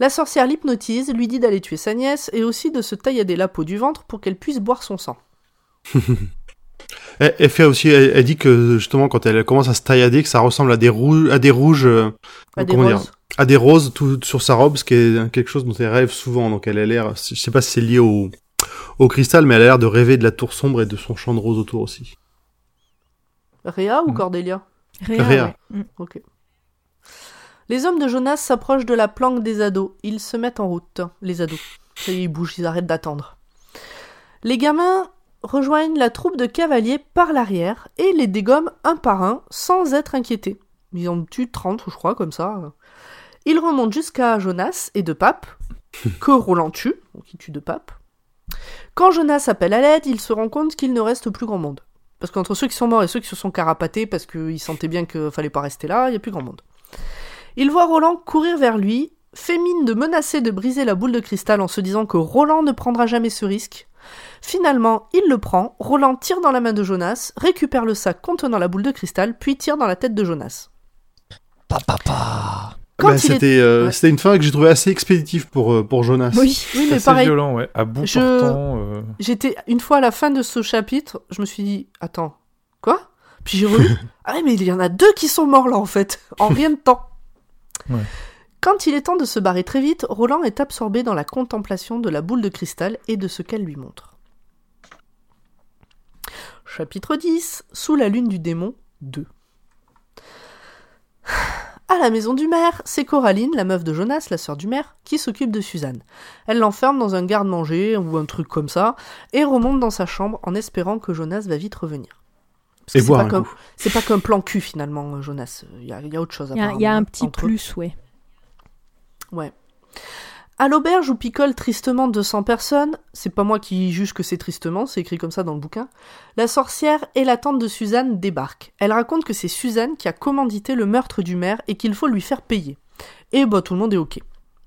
La sorcière l'hypnotise, lui dit d'aller tuer sa nièce, et aussi de se taillader la peau du ventre pour qu'elle puisse boire son sang. Elle, elle fait aussi, elle, elle dit que justement quand elle commence à se taillader, que ça ressemble à des rouges, à des rouges, euh, À des comment dire, roses. à des roses tout sur sa robe, ce qui est quelque chose dont elle rêve souvent. Donc elle a l'air, je sais pas si c'est lié au, au cristal, mais elle a l'air de rêver de la tour sombre et de son champ de roses autour aussi. Réa ou Mm. Cordelia? Réa, Réa. ouais. Mm. Ok. Les hommes de Jonas s'approchent de la planque des ados. Ils se mettent en route, les ados. Ça y est, ils bougent, ils arrêtent d'attendre. Les gamins rejoignent la troupe de cavaliers par l'arrière et les dégomment un par un sans être inquiétés. Ils en tuent 30, je crois, comme ça. Ils remontent jusqu'à Jonas et De Pape, que Roland tue, donc il tue De Pape. Quand Jonas appelle à l'aide, il se rend compte qu'il ne reste plus grand monde. Parce qu'entre ceux qui sont morts et ceux qui se sont carapatés parce qu'ils sentaient bien qu'il fallait pas rester là, il n'y a plus grand monde. Il voit Roland courir vers lui, fait mine de menacer de briser la boule de cristal en se disant que Roland ne prendra jamais ce risque. Finalement, il le prend, Roland tire dans la main de Jonas, récupère le sac contenant la boule de cristal, puis tire dans la tête de Jonas. Bah, il est- c'était, euh, Ouais. c'était une fin que j'ai trouvé assez expéditive pour euh, pour Jonas. Oui, Oui, mais assez pareil, violent, ouais. À bout Je- portant. euh, j'étais une fois à la fin de ce chapitre, je me suis dit, attends, quoi? Puis j'ai relu, ah ouais, mais il y en a deux qui sont morts là en fait, en rien de temps. Quand il est temps de se barrer très vite, Roland est absorbé dans la contemplation de la boule de cristal et de ce qu'elle lui montre. Chapitre 10 Sous la lune du démon 2 À la maison du maire, c'est Coraline, la meuf de Jonas, la sœur du maire, qui s'occupe de Suzanne. Elle l'enferme dans un garde-manger ou un truc comme ça et remonte dans sa chambre en espérant que Jonas va vite revenir. Parce que Et c'est pas. C'est qu'un plan cul finalement, euh, Jonas. Il y a, il y a autre chose. Il y a, il y a apparemment, un petit eux. plus, ouais. Ouais. À l'auberge où picolent tristement 200 personnes, c'est pas moi qui juge que c'est tristement, c'est écrit comme ça dans le bouquin, la sorcière et la tante de Suzanne débarquent. Elle raconte que c'est Suzanne qui a commandité le meurtre du maire et qu'il faut lui faire payer. Et bah tout le monde est ok.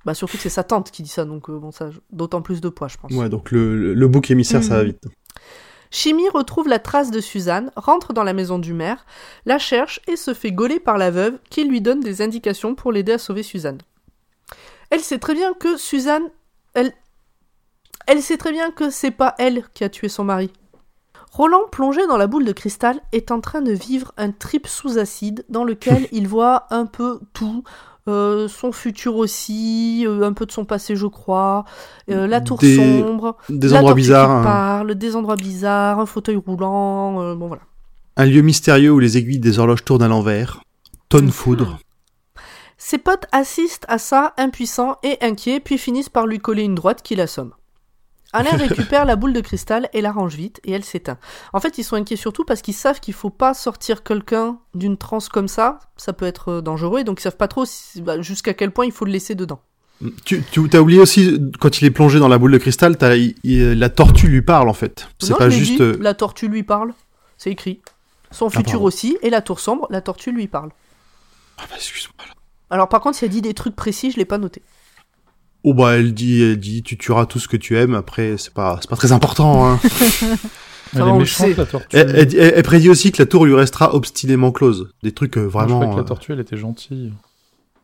Bah surtout que c'est sa tante qui dit ça, donc euh, bon ça, d'autant plus de poids je pense. Ouais, donc le, le, bouc émissaire, ça va Mhm. vite. Chimie retrouve la trace de Suzanne, rentre dans la maison du maire, la cherche et se fait gauler par la veuve qui lui donne des indications pour l'aider à sauver Suzanne. Elle sait très bien que Suzanne, elle, elle sait très bien que c'est pas elle qui a tué son mari. Roland, plongé dans la boule de cristal, est en train de vivre un trip sous acide dans lequel il voit un peu tout, euh, son futur aussi, euh, un peu de son passé, je crois, euh, la tour Des- sombre, Des la endroits tortue qui bizarres, un, parle, des endroits bizarres, un fauteuil roulant, bon voilà. un lieu mystérieux où les aiguilles des horloges tournent à l'envers. Tonne foudre. Ses potes assistent à ça, impuissants et inquiets, puis finissent par lui coller une droite qui l'assomme. Alain récupère la boule de cristal et la range vite, et elle s'éteint. En fait, ils sont inquiets surtout parce qu'ils savent qu'il faut pas sortir quelqu'un d'une transe comme ça, ça peut être euh, dangereux, et donc ils savent pas trop si- bah, jusqu'à quel point il faut le laisser dedans. Tu, tu as oublié aussi, quand il est plongé dans la boule de cristal, t'as- il- il- la tortue lui parle en fait. C'est Non, pas juste. dit, euh, La tortue lui parle, c'est écrit. Son futur pardon. aussi, et la tour sombre, la tortue lui parle. Ah bah, excuse-moi. Alors par contre, si elle dit des trucs précis, je l'ai pas noté. Oh bah elle dit, elle dit, tu tueras tout ce que tu aimes. Après, c'est pas, c'est pas très important. Hein. Elle est le méchante, la tortue. elle, elle dit- elle- elle prédit aussi que la tour lui restera obstinément close. Des trucs euh, Moi, je vraiment. croyais que la euh, tortue, elle était gentille.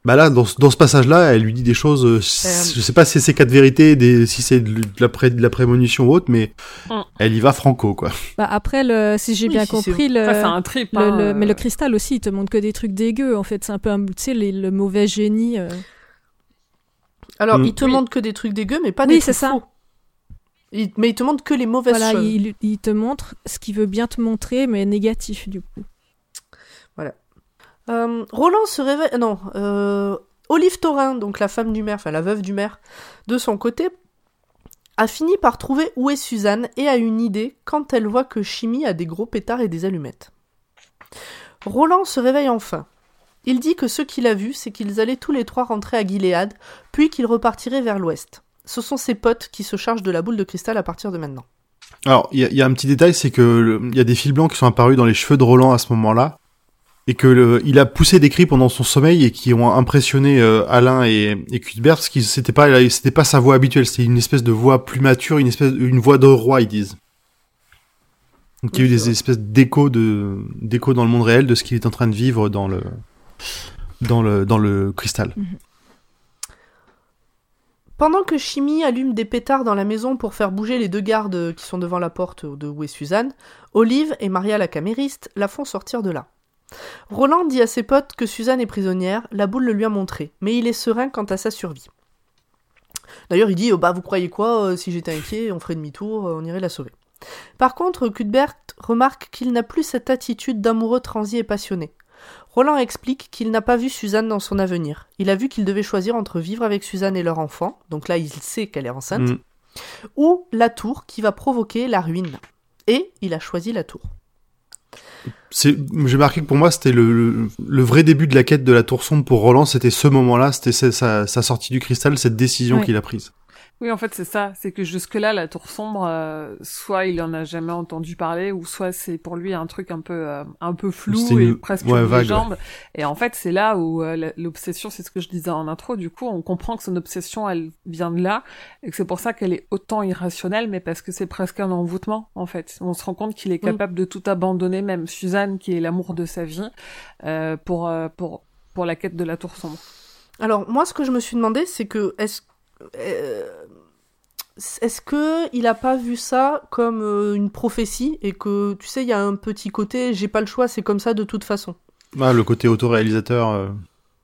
Bah là, dans, ce- dans ce passage-là, elle lui dit des choses. euh, Je sais pas si c'est quatre vérités, des, si c'est de, de la pré- de la prémonition ou autre, mais Mm. elle y va franco quoi. Bah après, le, si j'ai Oui, bien si compris, le, un trip. le- hein, le- euh. mais le cristal aussi, il te montre que des trucs dégueux. En fait, c'est un peu un, tu sais, les- le mauvais génie. euh. Alors, Mm. il te Oui. montre que des trucs dégueux, mais pas Oui, des c'est trucs ça. faux. Il- mais il te montre que les mauvaises Voilà, choses. il, il te montre ce qu'il veut bien te montrer, mais négatif du coup. Euh, Roland se réveille. Non, euh, Olive Thorin, donc la femme du maire, enfin la veuve du maire, de son côté, a fini par trouver où est Suzanne et a une idée quand elle voit que Chimie a des gros pétards et des allumettes. Roland se réveille enfin. Il dit que ce qu'il a vu, c'est qu'ils allaient tous les trois rentrer à Gilead, puis qu'ils repartiraient vers l'ouest. Ce sont ses potes qui se chargent de la boule de cristal à partir de maintenant. Alors, il y, a- il y a un petit détail, c'est que il y a des fils blancs qui sont apparus dans les cheveux de Roland à ce moment-là, et que le- il a poussé des cris pendant son sommeil et qui ont impressionné euh, Alain et, et Cuthbert, parce que c'était pas, c'était pas sa voix habituelle, c'était une espèce de voix plus mature, une espèce, une voix de roi, ils disent. Donc il y a eu des espèces d'échos de, d'échos dans le monde réel de ce qu'il est en train de vivre dans le, dans le, cristal. Pendant que Chimie allume des pétards dans la maison pour faire bouger les deux gardes qui sont devant la porte de où est Suzanne, Olive et Maria la camériste la font sortir de là. Roland dit à ses potes que Suzanne est prisonnière, la boule le lui a montré, mais il est serein quant à sa survie. D'ailleurs, il dit oh, Bah, vous croyez quoi euh, Si j'étais inquiet, on ferait demi-tour, euh, on irait la sauver. Par contre, Cuthbert remarque qu'il n'a plus cette attitude d'amoureux transi et passionné. Roland explique qu'il n'a pas vu Suzanne dans son avenir. Il a vu qu'il devait choisir entre vivre avec Suzanne et leur enfant, donc là il sait qu'elle est enceinte, Mm. ou la tour qui va provoquer la ruine. Et il a choisi la tour. C'est, j'ai marqué que pour moi, c'était le, le, le vrai début de la quête de la tour sombre pour Roland, c'était ce moment-là, c'était sa, sa, sa sortie du cristal, cette décision Ouais. qu'il a prise. Oui, en fait, c'est ça. C'est que jusque-là, la tour sombre, euh, soit il en a jamais entendu parler, ou soit c'est pour lui un truc un peu, euh, un peu flou et presque ouais, une vague, légende. Et en fait, c'est là où euh, l'obsession, c'est ce que je disais en intro. Du coup, on comprend que son obsession, elle vient de là, et que c'est pour ça qu'elle est autant irrationnelle, mais parce que c'est presque un envoûtement, en fait. On se rend compte qu'il est capable de tout abandonner, même Suzanne, qui est l'amour de sa vie, euh, pour, euh, pour, pour la quête de la tour sombre. Alors, moi, ce que je me suis demandé, c'est que est-ce est-ce que il a pas vu ça comme euh, une prophétie et que tu sais, il y a un petit côté, j'ai pas le choix, c'est comme ça de toute façon? Ah, le côté autoréalisateur. euh,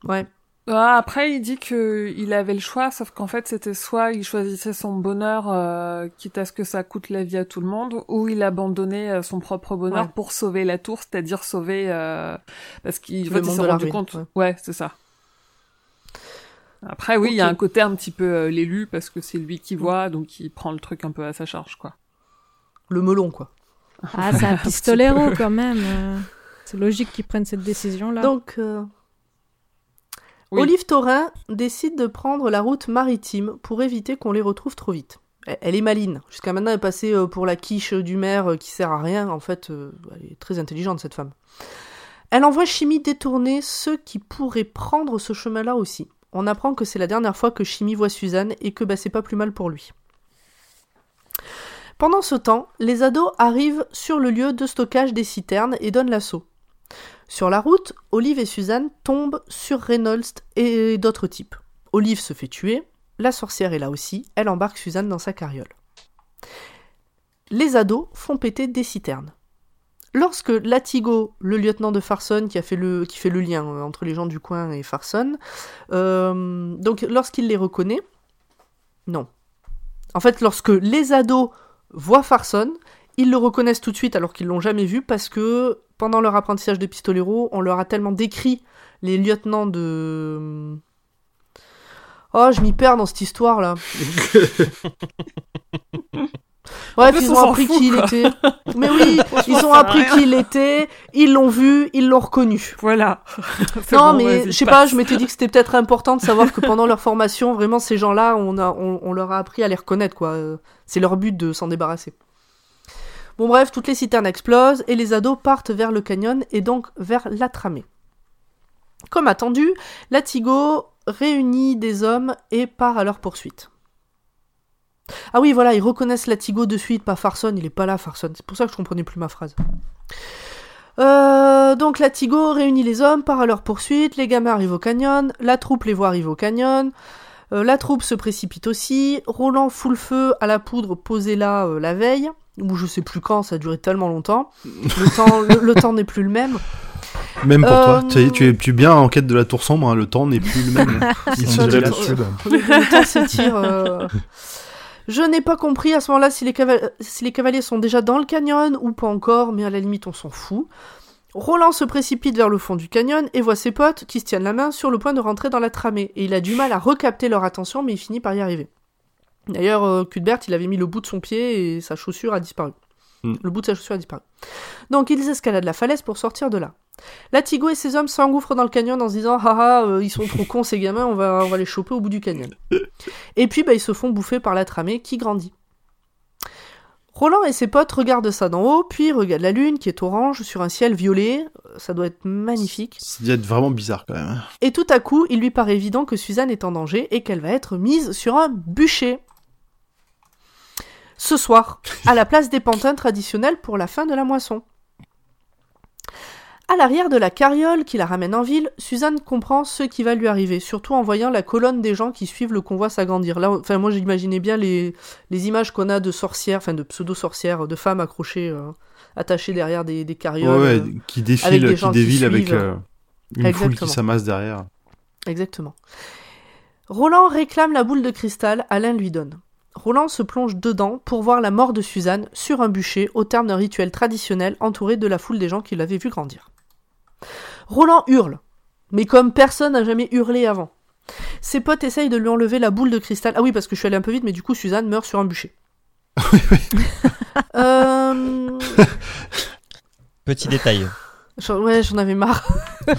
Ouais. Ah, après, il dit que il avait le choix, sauf qu'en fait, c'était soit il choisissait son bonheur, euh, quitte à ce que ça coûte la vie à tout le monde, ou il abandonnait euh, son propre bonheur Ouais. pour sauver la tour, c'est-à-dire sauver euh, parce qu'il en fait, s'est rendu compte. ouais. Ouais, c'est ça. Après, oui, il y a un côté un petit peu euh, l'élu parce que c'est lui qui voit, donc il prend le truc un peu à sa charge, quoi. Le melon, quoi. Ah, c'est un pistolero quand même. euh, C'est logique qu'ils prennent cette décision-là. Donc, euh, Oui. Olive Thorin décide de prendre la route maritime pour éviter qu'on les retrouve trop vite. Elle, elle est maline. Jusqu'à maintenant, elle est passée pour la quiche du maire qui sert à rien. En fait, elle est très intelligente, cette femme. Elle envoie Chimie détourner ceux qui pourraient prendre ce chemin-là aussi. On apprend que c'est la dernière fois que Chimie voit Suzanne et que bah, c'est pas plus mal pour lui. Pendant ce temps, les ados arrivent sur le lieu de stockage des citernes et donnent l'assaut. Sur la route, Olive et Suzanne tombent sur Reynolds et d'autres types. Olive se fait tuer, la sorcière est là aussi, elle embarque Suzanne dans sa carriole. Les ados font péter des citernes. Lorsque Latigo, le lieutenant de Farson, qui, a fait le, qui fait le lien euh, entre les gens du coin et Farson, euh, donc lorsqu'il les reconnaît, non. En fait, lorsque les ados voient Farson, ils le reconnaissent tout de suite alors qu'ils l'ont jamais vu parce que pendant leur apprentissage de pistolero, on leur a tellement décrit les lieutenants de. Oh, je m'y perds dans cette histoire là. Bref, plus, ils on ont appris qui il était. Mais oui, ils ont appris qui il était, ils l'ont vu, ils l'ont reconnu. Voilà. Non, bon, mais je sais pas, je m'étais dit que c'était peut-être important de savoir que pendant leur formation, vraiment, ces gens-là, on, a, on, on leur a appris à les reconnaître, quoi. Euh, C'est leur but de s'en débarrasser. Bon, bref, toutes les citernes explosent et les ados partent vers le canyon et donc vers la tramée. Comme attendu, Latigo réunit des hommes et part à leur poursuite. Ah oui, voilà, ils reconnaissent Latigo de suite, pas Farson, il est pas là, Farson. C'est pour ça que je comprenais plus ma phrase. Euh, donc Latigo réunit les hommes, part à leur poursuite, les gamins arrivent au canyon, la troupe les voit arriver au canyon, euh, la troupe se précipite aussi, Roland fout le feu à la poudre posée là euh, la veille, ou je sais plus quand, ça a duré tellement longtemps, le temps, le, le temps n'est plus le même. Même pour Euh, toi, tu es, tu, es, tu es bien en quête de la tour sombre, hein, le temps n'est plus le même. Il se le- l'habitude. temps s'étire. Je n'ai pas compris à ce moment-là si les, cava- si les cavaliers sont déjà dans le canyon ou pas encore, mais à la limite on s'en fout. Roland se précipite vers le fond du canyon et voit ses potes qui se tiennent la main sur le point de rentrer dans la tramée. Et il a du mal à recapter leur attention, mais il finit par y arriver. D'ailleurs, euh, Cuthbert, il avait mis le bout de son pied et sa chaussure a disparu. Mm. Le bout de sa chaussure a disparu. Donc ils escaladent la falaise pour sortir de là. Latigo et ses hommes s'engouffrent dans le canyon en se disant Haha, euh, ils sont trop cons ces gamins, on va, on va les choper au bout du canyon. Et puis bah, ils se font bouffer par la tramée qui grandit. Roland et ses potes regardent ça d'en haut, puis regardent la lune qui est orange sur un ciel violet. Euh, Ça doit être magnifique. Ça doit être vraiment bizarre quand même. hein. Et tout à coup, il lui paraît évident que Suzanne est en danger et qu'elle va être mise sur un bûcher. Ce soir, à la place des pantins traditionnels pour la fin de la moisson. À l'arrière de la carriole qui la ramène en ville, Suzanne comprend ce qui va lui arriver, surtout en voyant la colonne des gens qui suivent le convoi s'agrandir. Là, enfin, moi j'imaginais bien les, les images qu'on a de sorcières, enfin de pseudo-sorcières, de femmes accrochées, euh, attachées derrière des, des carrioles. ouais, euh, qui avec défile, des qui qui avec euh, une foule qui s'amasse derrière. Exactement. Roland réclame la boule de cristal, Alain lui donne. Roland se plonge dedans pour voir la mort de Suzanne sur un bûcher au terme d'un rituel traditionnel entouré de la foule des gens qui l'avaient vu grandir. Roland hurle, mais comme personne n'a jamais hurlé avant. Ses potes essayent de lui enlever la boule de cristal. Ah oui, parce que je suis allé un peu vite, mais du coup Suzanne meurt sur un bûcher. Euh, Petit détail. Ouais, j'en avais marre.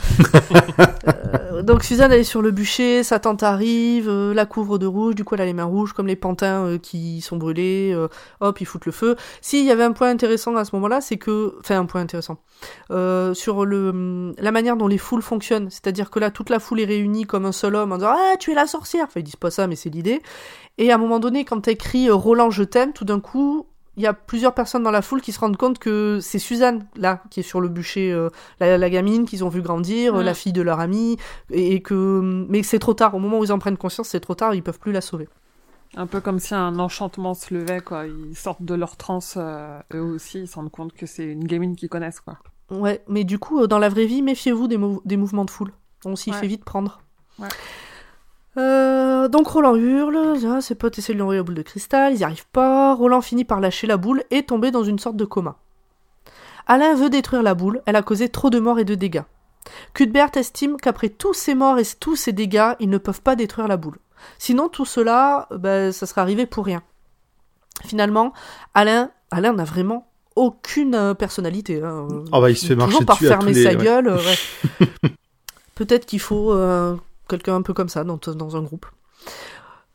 Euh, donc Suzanne elle est sur le bûcher, sa tante arrive, euh, la couvre de rouge, du coup elle a les mains rouges comme les pantins euh, qui sont brûlés, hop ils foutent le feu. Si il y avait un point intéressant à ce moment-là, c'est que, enfin un point intéressant, sur le la manière dont les foules fonctionnent, c'est-à-dire que là toute la foule est réunie comme un seul homme en disant ah tu es la sorcière, enfin ils disent pas ça mais c'est l'idée. Et à un moment donné quand t'écris Roland je t'aime, tout d'un coup il y a plusieurs personnes dans la foule qui se rendent compte que c'est Suzanne, là, qui est sur le bûcher, euh, la, la gamine qu'ils ont vu grandir, euh, Mm. la fille de leur ami, et, et que... Mais c'est trop tard, au moment où ils en prennent conscience, c'est trop tard, ils peuvent plus la sauver. Un peu comme si un enchantement se levait, quoi. Ils sortent de leur transe, euh, eux aussi, ils se rendent compte que c'est une gamine qu'ils connaissent, quoi. Ouais, mais du coup, dans la vraie vie, méfiez-vous des, mou- des mouvements de foule. On s'y Ouais. fait vite prendre. Ouais. Euh, donc Roland hurle, ah, ses potes essaient de lui envoyer la boule de cristal, ils n'y arrivent pas. Roland finit par lâcher la boule et tomber dans une sorte de coma. Alain veut détruire la boule, elle a causé trop de morts et de dégâts. Cuthbert estime qu'après tous ces morts et tous ces dégâts, ils ne peuvent pas détruire la boule. Sinon, tout cela, ben, ça serait arrivé pour rien. Finalement, Alain, Alain n'a vraiment aucune euh, personnalité. hein. Oh bah, il se fait marcher Toujours par dessus à fermer tous les- sa gueule. ouais. Peut-être qu'il faut euh, quelqu'un un peu comme ça dans, un groupe.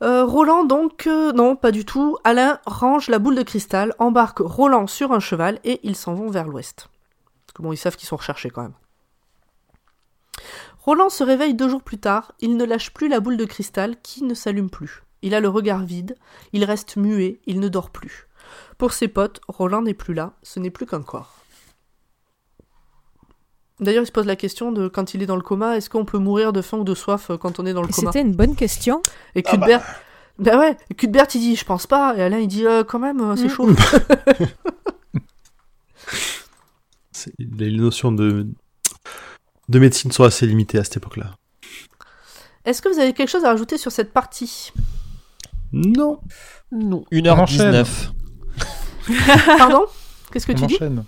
Euh, Roland, donc, euh, non, pas du tout. Alain range la boule de cristal, embarque Roland sur un cheval et ils s'en vont vers l'ouest. Parce bon, ils savent qu'ils sont recherchés quand même. Roland se réveille deux jours plus tard. Il ne lâche plus la boule de cristal qui ne s'allume plus. Il a le regard vide, il reste muet, il ne dort plus. Pour ses potes, Roland n'est plus là, ce n'est plus qu'un corps. D'ailleurs, il se pose la question de quand il est dans le coma, est-ce qu'on peut mourir de faim ou de soif euh, quand on est dans le coma C'était une bonne question. Et Cuthbert, bah ouais, et Cuthbert il dit je pense pas, et Alain il dit euh, quand même euh, c'est Mm. chaud. Les notions de, de médecine sont assez limitées à cette époque-là. Est-ce que vous avez quelque chose à rajouter sur cette partie? Non. Non. 1h19. Pardon? Qu'est-ce que On tu dis? enchaîne.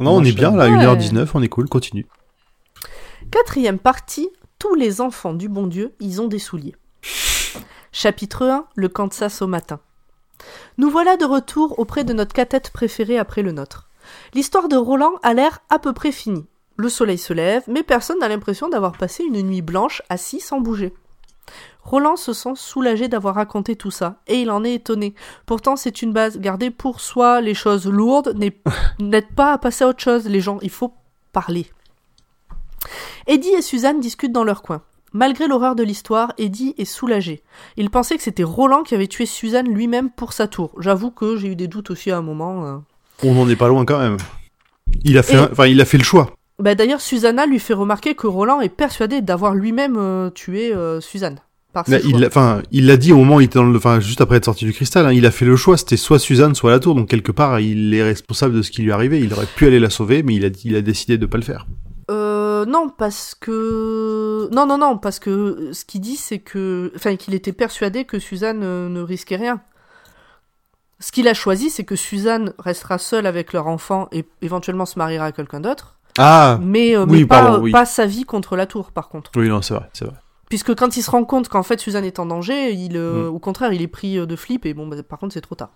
Non, on est bien là, Ouais. 1h19, on est cool, continue. Quatrième partie, tous les enfants du bon Dieu, ils ont des souliers. Chapitre 1, le Kansas au matin. Nous voilà de retour auprès de notre catette préférée après le nôtre. L'histoire de Roland a l'air à peu près finie. Le soleil se lève, mais personne n'a l'impression d'avoir passé une nuit blanche assis sans bouger. Roland se sent soulagé d'avoir raconté tout ça, et il en est étonné. Pourtant, c'est une base. Garder pour soi les choses lourdes n'aide pas à passer à autre chose. Les gens, il faut parler. Eddie et Suzanne discutent dans leur coin. Malgré l'horreur de l'histoire, Eddie est soulagé. Il pensait que c'était Roland qui avait tué Suzanne lui-même pour sa tour. J'avoue que j'ai eu des doutes aussi à un moment. euh. On n'en est pas loin quand même. Il a fait, Et- un- enfin, il a fait le choix. Bah, D'ailleurs, Susanna lui fait remarquer que Roland est persuadé d'avoir lui-même euh, tué euh, Suzanne. Par il, l'a- enfin, il l'a dit au moment où il était dans le, enfin, juste après être sorti du cristal. hein, il a fait le choix. C'était soit Suzanne, soit la tour. Donc quelque part, il est responsable de ce qui lui est arrivé. Il aurait pu aller la sauver, mais il a, il a décidé de pas le faire. Euh, non, parce que... Non, non, non, parce que ce qu'il dit, c'est que... Enfin, qu'il était persuadé que Suzanne euh, ne risquait rien. Ce qu'il a choisi, c'est que Suzanne restera seule avec leur enfant et éventuellement se mariera à quelqu'un d'autre. Ah. Mais, euh, Oui, mais pas, oui. pas sa vie contre la tour, par contre. Oui, non, c'est vrai, c'est vrai. Puisque quand il se rend compte qu'en fait Suzanne est en danger, il, euh, Mm. au contraire, il est pris euh, de flip et bon, bah, par contre, c'est trop tard.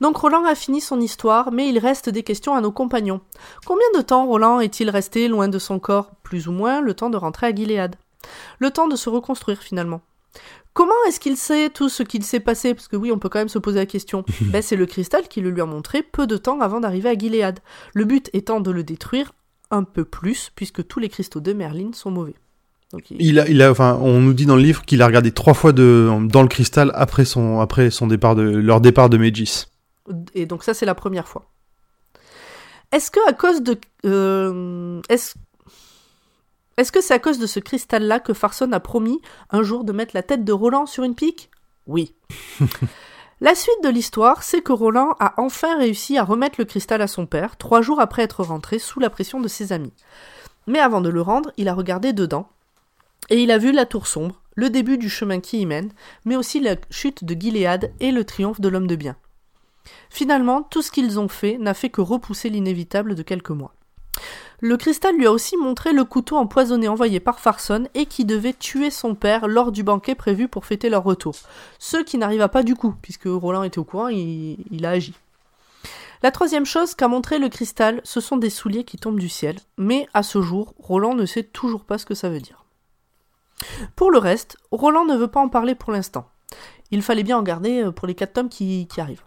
Donc Roland a fini son histoire, mais il reste des questions à nos compagnons. Combien de temps Roland est-il resté loin de son corps? Plus ou moins le temps de rentrer à Gilead. Le temps de se reconstruire finalement. Comment est-ce qu'il sait tout ce qu'il s'est passé? Parce que oui, on peut quand même se poser la question. ben, c'est le cristal qui le lui a montré peu de temps avant d'arriver à Gilead. Le but étant de le détruire un peu plus, puisque tous les cristaux de Merlin sont mauvais. Donc, il- Il a, il a, enfin, on nous dit dans le livre qu'il a regardé trois fois de, dans le cristal après son, après son départ de, leur départ de Megis. Et donc ça, c'est la première fois. Est-ce que à cause de... euh, est-ce... Est-ce que c'est à cause de ce cristal-là que Farson a promis un jour de mettre la tête de Roland sur une pique? Oui. la suite de l'histoire, c'est que Roland a enfin réussi à remettre le cristal à son père, trois jours après être rentré sous la pression de ses amis. Mais avant de le rendre, il a regardé dedans, et il a vu la tour sombre, le début du chemin qui y mène, mais aussi la chute de Gilead et le triomphe de l'homme de bien. Finalement, tout ce qu'ils ont fait n'a fait que repousser l'inévitable de quelques mois. Le cristal lui a aussi montré le couteau empoisonné envoyé par Farson et qui devait tuer son père lors du banquet prévu pour fêter leur retour. Ce qui n'arriva pas du coup, puisque Roland était au courant, il, a agi. La troisième chose qu'a montré le cristal, ce sont des souliers qui tombent du ciel, mais à ce jour, Roland ne sait toujours pas ce que ça veut dire. Pour le reste, Roland ne veut pas en parler pour l'instant. Il fallait bien en garder euh, pour les quatre tomes qui arrivent.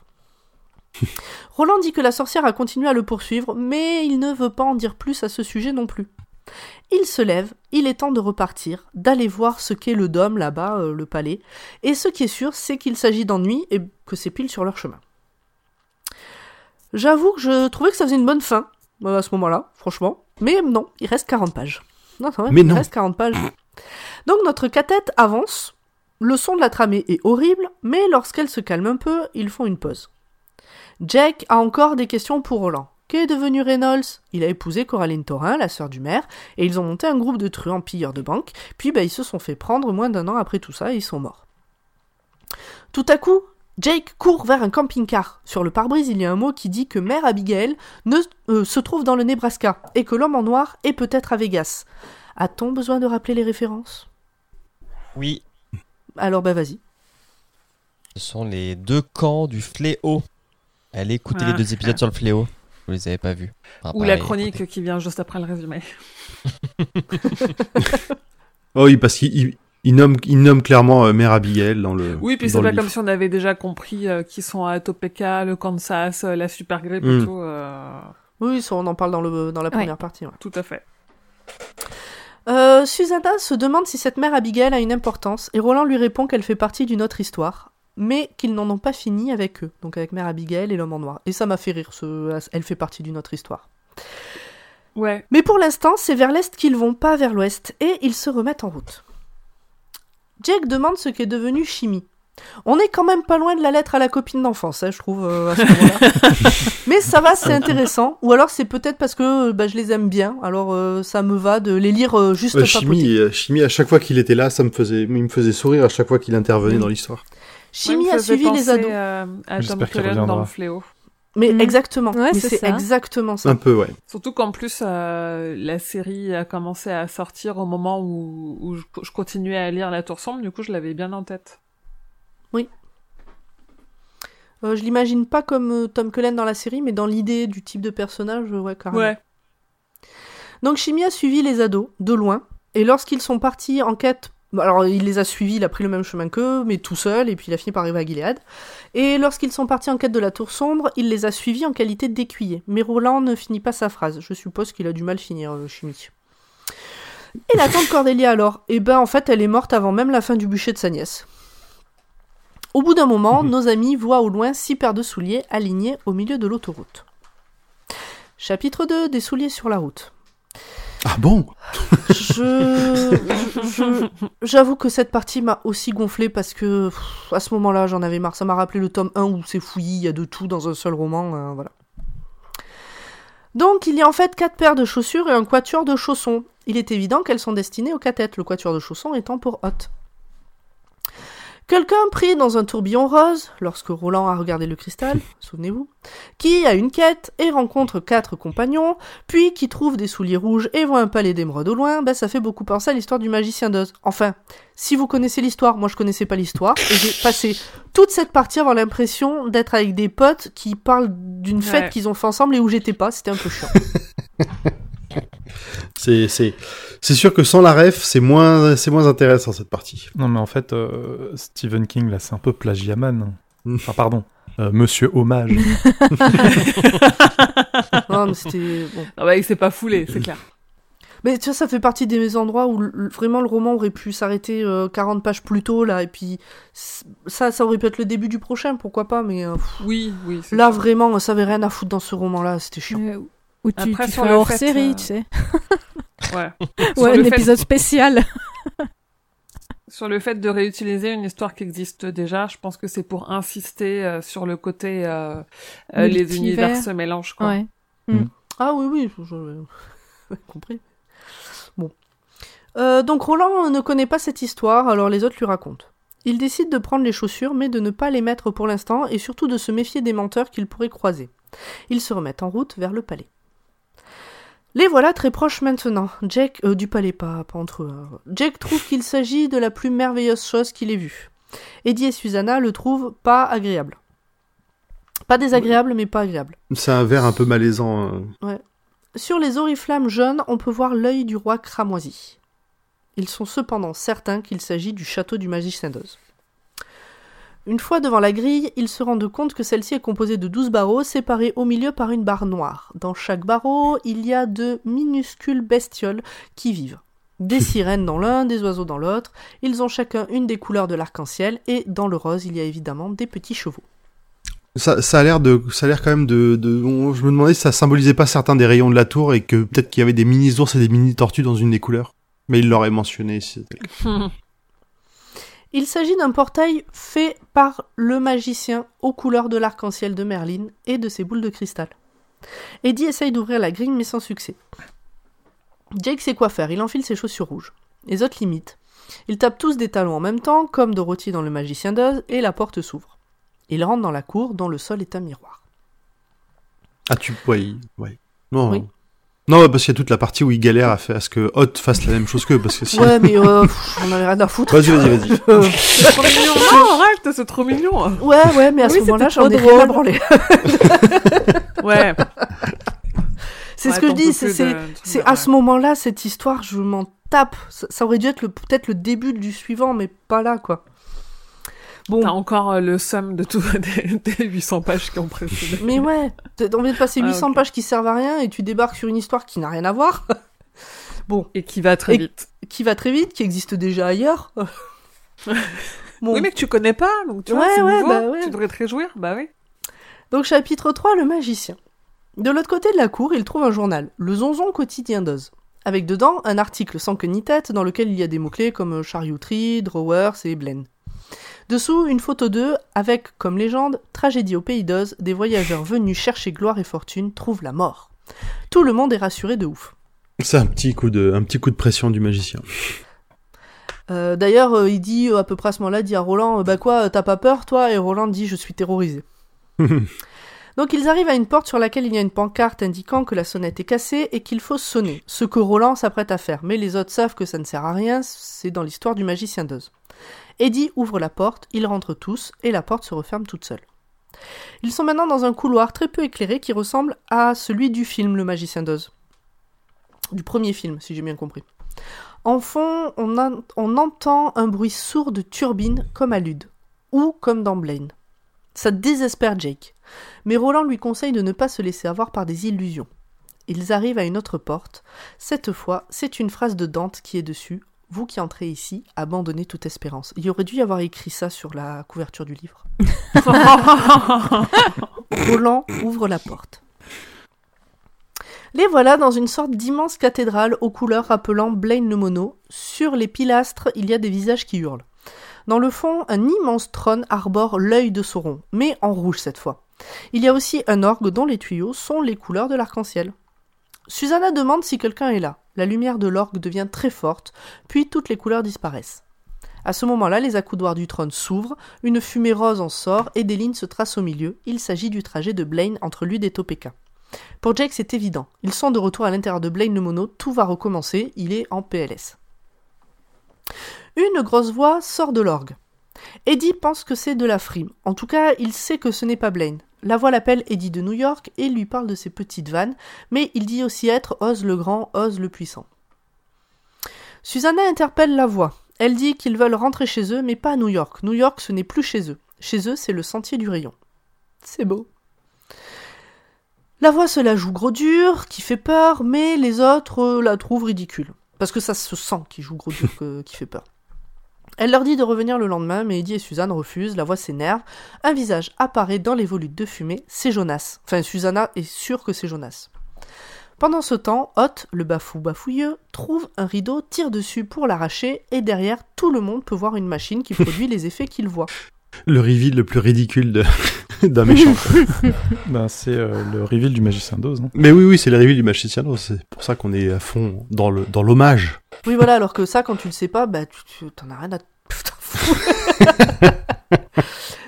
Roland dit que la sorcière a continué à le poursuivre, mais il ne veut pas en dire plus à ce sujet non plus. Il se lève, il est temps de repartir, d'aller voir ce qu'est le dôme là-bas, euh, le palais, et ce qui est sûr, c'est qu'il s'agit d'ennuis et que c'est pile sur leur chemin. J'avoue que je trouvais que ça faisait une bonne fin, euh, à ce moment-là, franchement, mais non, il reste 40 pages. Non, quand même, Mais il non. reste 40 pages. Donc notre catette avance, le son de la tramée est horrible, mais lorsqu'elle se calme un peu, ils font une pause. Jack a encore des questions pour Roland. Qu'est devenu Reynolds? Il a épousé Coraline Thorin, la sœur du maire, et ils ont monté un groupe de truands pilleurs de banque, puis bah, ils se sont fait prendre moins d'un an après tout ça et ils sont morts. Tout à coup, Jake court vers un camping-car. Sur le pare-brise, il y a un mot qui dit que Mère Abigail ne, euh, se trouve dans le Nebraska et que l'homme en noir est peut-être à Vegas. A-t-on besoin de rappeler les références? Oui, Alors bah vas-y. ce sont les deux camps du fléau. Allez écouter les Ah. deux épisodes sur le fléau. Vous les avez pas vus. Enfin, Ou la chronique qui vient juste après le résumé. Oh oui, parce qu'il il, il nomme, il nomme clairement euh, Mère Abigail dans le. Oui, puis c'est pas livre. comme si on avait déjà compris euh, qu'ils sont à Topeka, le Kansas, euh, la super grippe Mm. et tout. euh, Oui, ça, on en parle dans, le, dans la Ouais. première partie. ouais. Tout à fait. Euh, Susanna se demande si cette mère Abigail a une importance, et Roland lui répond qu'elle fait partie d'une autre histoire, mais qu'ils n'en ont pas fini avec eux, donc avec mère Abigail et l'homme en noir. Et ça m'a fait rire, ce... elle fait partie d'une autre histoire. Ouais. Mais pour l'instant, c'est vers l'est qu'ils vont, pas vers l'ouest, et ils se remettent en route. Jake demande ce qu'est devenu Chimie. On est quand même pas loin de la lettre à la copine d'enfance, hein, je trouve, euh, à ce moment-là. Mais ça va, c'est intéressant. Ou alors c'est peut-être parce que euh, bah, je les aime bien, alors euh, ça me va de les lire euh, juste. Chimie, Chimie, à chaque fois qu'il était là, ça me faisait, il me faisait sourire à chaque fois qu'il intervenait dans l'histoire. Chimie Ouais, a suivi les ados. euh, à Tom J'espère qu'il Cullen dans le fléau. Mais Mm. exactement. Ouais, Mais c'est c'est ça. exactement ça. Un peu, ouais. Surtout qu'en plus, euh, la série a commencé à sortir au moment où, où je, je continuais à lire La Tour Sombre, du coup je l'avais bien en tête. Euh, je l'imagine pas comme euh, Tom Cullen dans la série, mais dans l'idée du type de personnage, ouais, carrément. Ouais. Donc Chimie a suivi les ados, de loin, et lorsqu'ils sont partis en quête... bah, Alors il les a suivis, il a pris le même chemin qu'eux, mais tout seul, et puis il a fini par arriver à Gilead. Et lorsqu'ils sont partis en quête de la tour sombre, il les a suivis en qualité d'écuyer. Mais Roland ne finit pas sa phrase, je suppose qu'il a du mal finir, euh, Chimie. Et la tante Cordelia alors? Eh ben en fait elle est morte avant même la fin du bûcher de sa nièce. Au bout d'un moment, Mhm. nos amis voient au loin six paires de souliers alignés au milieu de l'autoroute. Chapitre 2 Des souliers sur la route. Ah bon Je, j'avoue que cette partie m'a aussi gonflé parce que à ce moment-là, j'en avais marre. Ça m'a rappelé le tome 1 où c'est fouillis, il y a de tout dans un seul roman, euh, voilà. Donc, il y a en fait quatre paires de chaussures et un quatuor de chaussons. Il est évident qu'elles sont destinées aux catettes, le quatuor de chaussons étant pour Hot. Quelqu'un pris dans un tourbillon rose, lorsque Roland a regardé le cristal, souvenez-vous, qui a une quête et rencontre quatre compagnons, puis qui trouve des souliers rouges et voit un palais d'émeraude au loin, ben ça fait beaucoup penser à l'histoire du magicien d'Oz. Enfin, si vous connaissez l'histoire, moi je connaissais pas l'histoire, et j'ai passé toute cette partie à avoir l'impression d'être avec des potes qui parlent d'une fête Ouais. qu'ils ont fait ensemble et où j'étais pas, c'était un peu chiant. C'est, c'est, c'est sûr que sans la ref, c'est moins, c'est moins intéressant cette partie. Non, mais en fait, euh, Stephen King, là, c'est un peu plagiaman. Mm. Enfin, pardon. euh, Monsieur Hommage. non, mais c'était bon. Ah bah il s'est pas foulé, c'est clair. Mais tu vois, ça fait partie des endroits où vraiment le roman aurait pu s'arrêter euh, 40 pages plus tôt, là, et puis ça, ça aurait pu être le début du prochain, pourquoi pas, mais euh, pff, Oui, oui. c'est là, vraiment, ça avait rien à foutre dans ce roman-là, c'était chiant. Ou tu, Après, tu sur fais le hors fait, série, euh, tu sais. Ouais. Sur Ouais, le un fait- épisode spécial. Sur le fait de réutiliser une histoire qui existe déjà, je pense que c'est pour insister euh, sur le côté euh, euh, les univers se mélangent quoi. Ouais. Ah oui, oui, j'ai compris. Bon. Euh, donc Roland ne connaît pas cette histoire, alors les autres lui racontent. Il décide de prendre les chaussures, mais de ne pas les mettre pour l'instant, et surtout de se méfier des menteurs qu'il pourrait croiser. Ils se remettent en route vers le palais. Les voilà très proches maintenant. Jack, euh, du palais, pas, pas entre eux. hein. Jack trouve qu'il s'agit de la plus merveilleuse chose qu'il ait vue. Eddie et Susanna le trouvent pas agréable. Pas désagréable, mais pas agréable. C'est un verre un peu malaisant. euh. Sur les oriflammes jaunes, on peut voir l'œil du roi cramoisi. Ils sont cependant certains qu'il s'agit du château du magicien d'Oz. Une fois devant la grille, ils se rendent compte que celle-ci est composée de 12 barreaux séparés au milieu par une barre noire. Dans chaque barreau, il y a de minuscules bestioles qui vivent. Des sirènes dans l'un, des oiseaux dans l'autre. Ils ont chacun une des couleurs de l'arc-en-ciel et dans le rose, il y a évidemment des petits chevaux. Ça, ça a l'air de, ça a l'air quand même de, de on- je me demandais si ça symbolisait pas certains des rayons de la tour et que peut-être qu'il y avait des mini ours et des mini tortues dans une des couleurs. Mais il l'aurait mentionné. si. Il s'agit d'un portail fait par le magicien aux couleurs de l'arc-en-ciel de Merlin et de ses boules de cristal. Eddie essaye d'ouvrir la grille mais sans succès. Jake sait quoi faire, il enfile ses chaussures rouges. Les autres l'imitent. Ils tapent tous des talons en même temps, comme Dorothy dans Le Magicien d'Oz, et la porte s'ouvre. Ils rentrent dans la cour dont le sol est un miroir. Ah, tu. Ouais, ouais. Non. Oui. Non, parce qu'il y a toute la partie où il galère à, faire, à ce que Hot fasse la même chose qu'eux. Parce que si. Ouais, mais euh, pff, on en a rien à foutre. Vas-y, vas-y, vas-y. Euh, C'est trop mignon. Non, arrête, c'est trop mignon. ouais, ouais, mais à ce Oui, moment-là, j'en ai trop rien à branler. Ouais. C'est Ouais, ce que je dis, c'est de- ouais. à ce moment-là, cette histoire, je m'en tape. Ça, ça aurait dû être le- peut-être le début du suivant, mais pas là, quoi. Bon, T'as encore euh, le somme de tout des, des 800 pages qui ont précédé. mais ouais, t'as envie de passer Ah, 800 ok. pages qui servent à rien et tu débarques sur une histoire qui n'a rien à voir, Et qui va très Et- vite. qui va très vite, qui existe déjà ailleurs. Bon. Oui, mais que tu connais pas, donc tu vois, Ouais, c'est ouais, nouveau. bah ouais. Tu devrais te réjouir, bah oui. Donc chapitre 3, le magicien. De l'autre côté de la cour, il trouve un journal, le Zonzon quotidien d'Oz, avec dedans un article sans queue ni tête dans lequel il y a des mots-clés comme euh, charioterie, drawers et blaine. Dessous, une photo d'eux avec, comme légende, tragédie au pays d'Oz, des voyageurs venus chercher gloire et fortune trouvent la mort. Tout le monde est rassuré de ouf. C'est un petit coup de, un petit coup de pression du magicien. Euh, D'ailleurs, euh, il dit euh, à peu près à ce moment-là, dit à Roland, euh, bah quoi, t'as pas peur toi? Et Roland dit, je suis terrorisé. Donc ils arrivent à une porte sur laquelle il y a une pancarte indiquant que la sonnette est cassée et qu'il faut sonner, ce que Roland s'apprête à faire, mais les autres savent que ça ne sert à rien, c'est dans l'histoire du magicien d'Oz. Eddie ouvre la porte, ils rentrent tous, et la porte se referme toute seule. Ils sont maintenant dans un couloir très peu éclairé qui ressemble à celui du film Le magicien d'Oz. Du premier film, si j'ai bien compris. En fond, on, entend un bruit sourd de turbine comme à Lude, ou comme dans Blaine. Ça désespère Jake, mais Roland lui conseille de ne pas se laisser avoir par des illusions. Ils arrivent à une autre porte. Cette fois, c'est une phrase de Dante qui est dessus. Vous qui entrez ici, abandonnez toute espérance. Il y aurait dû y avoir écrit ça sur la couverture du livre. Roland ouvre la porte. Les voilà dans une sorte d'immense cathédrale aux couleurs rappelant Blaine le Mono. Sur les pilastres, il y a des visages qui hurlent. Dans le fond, un immense trône arbore l'œil de Sauron, mais en rouge cette fois. Il y a aussi un orgue dont les tuyaux sont les couleurs de l'arc-en-ciel. Susanna demande si quelqu'un est là. La lumière de l'orgue devient très forte, puis toutes les couleurs disparaissent. À ce moment-là, les accoudoirs du trône s'ouvrent, une fumée rose en sort et des lignes se tracent au milieu. Il s'agit du trajet de Blaine entre Lude et Topeka. Pour Jake, c'est évident. Ils sont de retour à l'intérieur de Blaine le Mono, tout va recommencer, il est en PLS. Une grosse voix sort de l'orgue. Eddie pense que c'est de la frime. En tout cas, il sait que ce n'est pas Blaine. La voix l'appelle Eddie de New York et lui parle de ses petites vannes, mais il dit aussi être Oz le grand, Oz le puissant. Susanna interpelle la voix. Elle dit qu'ils veulent rentrer chez eux, mais pas à New York. New York, ce n'est plus chez eux. Chez eux, c'est le sentier du rayon. C'est beau. La voix se la joue gros dur, qui fait peur, mais les autres euh, la trouvent ridicule. Parce que ça se sent qu'il joue gros dur, qui fait peur. Elle leur dit de revenir le lendemain, mais Eddie et Suzanne refusent, la voix s'énerve. Un visage apparaît dans les volutes de fumée, c'est Jonas. Enfin, Susanna est sûre que c'est Jonas. Pendant ce temps, Hot, le bafou bafouilleux, trouve un rideau, tire dessus pour l'arracher, et derrière, tout le monde peut voir une machine qui produit les effets qu'il voit. Le reveal le plus ridicule de- d'un méchant. Ben, c'est euh, le reveal du magicien d'Oz. hein. Mais oui, oui, c'est le reveal du magicien. d'Oz, C'est pour ça qu'on est à fond dans le dans l'hommage. Oui, voilà, alors que ça, quand tu le sais pas, bah, tu, tu- t'en as rien à Putain, fou.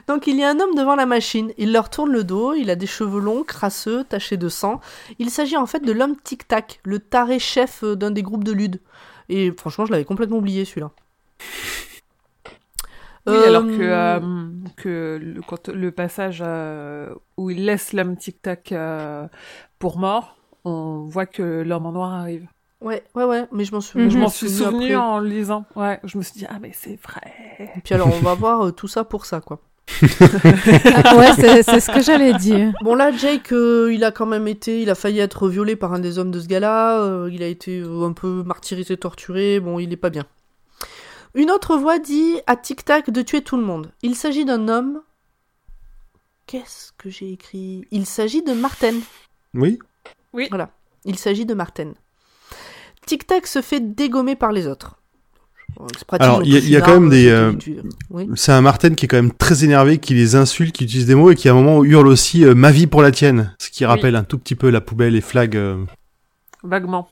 Donc, il y a un homme devant la machine. Il leur tourne le dos, il a des cheveux longs, crasseux, tachés de sang. Il s'agit en fait de l'homme Tic-Tac, le taré chef euh, d'un des groupes de lude. Et franchement, je l'avais complètement oublié, celui-là. Oui, Euh, alors que, euh, que le, quand, le passage euh, où il laisse l'homme tic-tac euh, pour mort, on voit que l'homme en noir arrive. Ouais, ouais, ouais, mais je m'en souviens. Je m'en suis souvenu en le lisant. Ouais, je me suis dit, ah, mais c'est vrai. Et puis alors, on va voir euh, tout ça pour ça, quoi. Ah, ouais, c'est ce que j'allais dire. Bon là, Jake, euh, il a quand même été, il a failli être violé par un des hommes de ce gars-là. euh, il a été euh, un peu martyrisé, torturé. Bon, il est pas bien. Une autre voix dit à Tic Tac de tuer tout le monde. Il s'agit d'un homme. Qu'est-ce que j'ai écrit? Il s'agit de Marten. Oui. Il s'agit de Marten. Tic Tac se fait dégommer par les autres. C'est pratique Alors, il y a- y quand même arme, des, c'est euh, Oui. C'est un Martin qui est quand même très énervé, qui les insulte, qui utilise des mots et qui à un moment hurle aussi euh, ma vie pour la tienne, ce qui rappelle un tout petit peu la poubelle et flag. euh. Vaguement.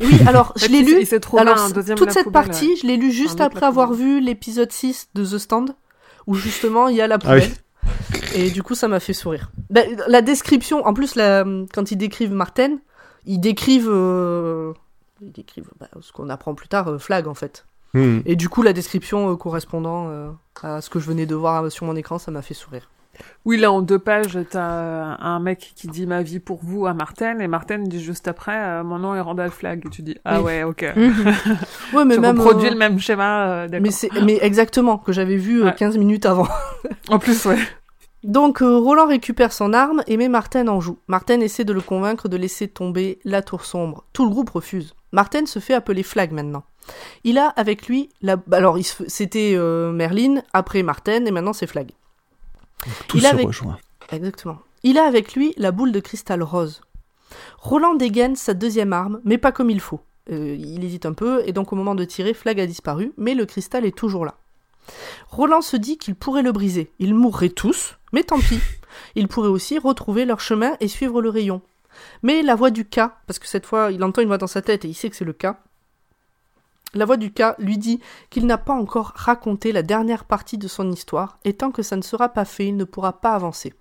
Et oui, alors, je l'ai lu. Il s'est trouvé Alors, deuxième toute cette poubelle, partie, ouais. je l'ai lu juste Un après avoir vu l'épisode 6 de The Stand, où justement il y a la Ah oui. poubelle. Et du coup, ça m'a fait sourire. Ben, la description, en plus, la, quand ils décrivent Martin, ils décrivent, euh, ils décrivent bah, ce qu'on apprend plus tard, euh, Flag en fait. Hmm. Et du coup, la description euh, correspondant euh, à ce que je venais de voir sur mon écran, ça m'a fait sourire. Oui, là, en deux pages, t'as un mec qui dit ma vie pour vous à Martin, et Martin dit juste après, euh, mon nom est Randall Flagg. Et tu dis, ah Oui. ouais, ok. Ouais, mais tu même. reproduis euh, le même schéma, euh, mais, c'est- mais exactement, que j'avais vu euh, Ouais. 15 minutes avant. En plus, ouais. Donc euh, Roland récupère son arme et met Martin en joue. Martin essaie de le convaincre de laisser tomber la tour sombre. Tout le groupe refuse. Martin se fait appeler Flag maintenant. Il a avec lui la... Alors c'était euh, Merlin, après Martin et maintenant c'est Flag. Tout Il se rejoint. Exactement. Il a avec lui la boule de cristal rose. Roland dégaine sa deuxième arme, mais pas comme il faut. Euh, il hésite un peu, et donc au moment de tirer, Flag a disparu, mais le cristal est toujours là. Roland se dit qu'il pourrait le briser. Ils mourraient tous, mais tant pis. Ils pourraient aussi retrouver leur chemin et suivre le rayon. Mais la voix du cas, parce que cette fois il entend une voix dans sa tête et il sait que c'est le cas, la voix du cas lui dit qu'il n'a pas encore raconté la dernière partie de son histoire, et tant que ça ne sera pas fait, il ne pourra pas avancer.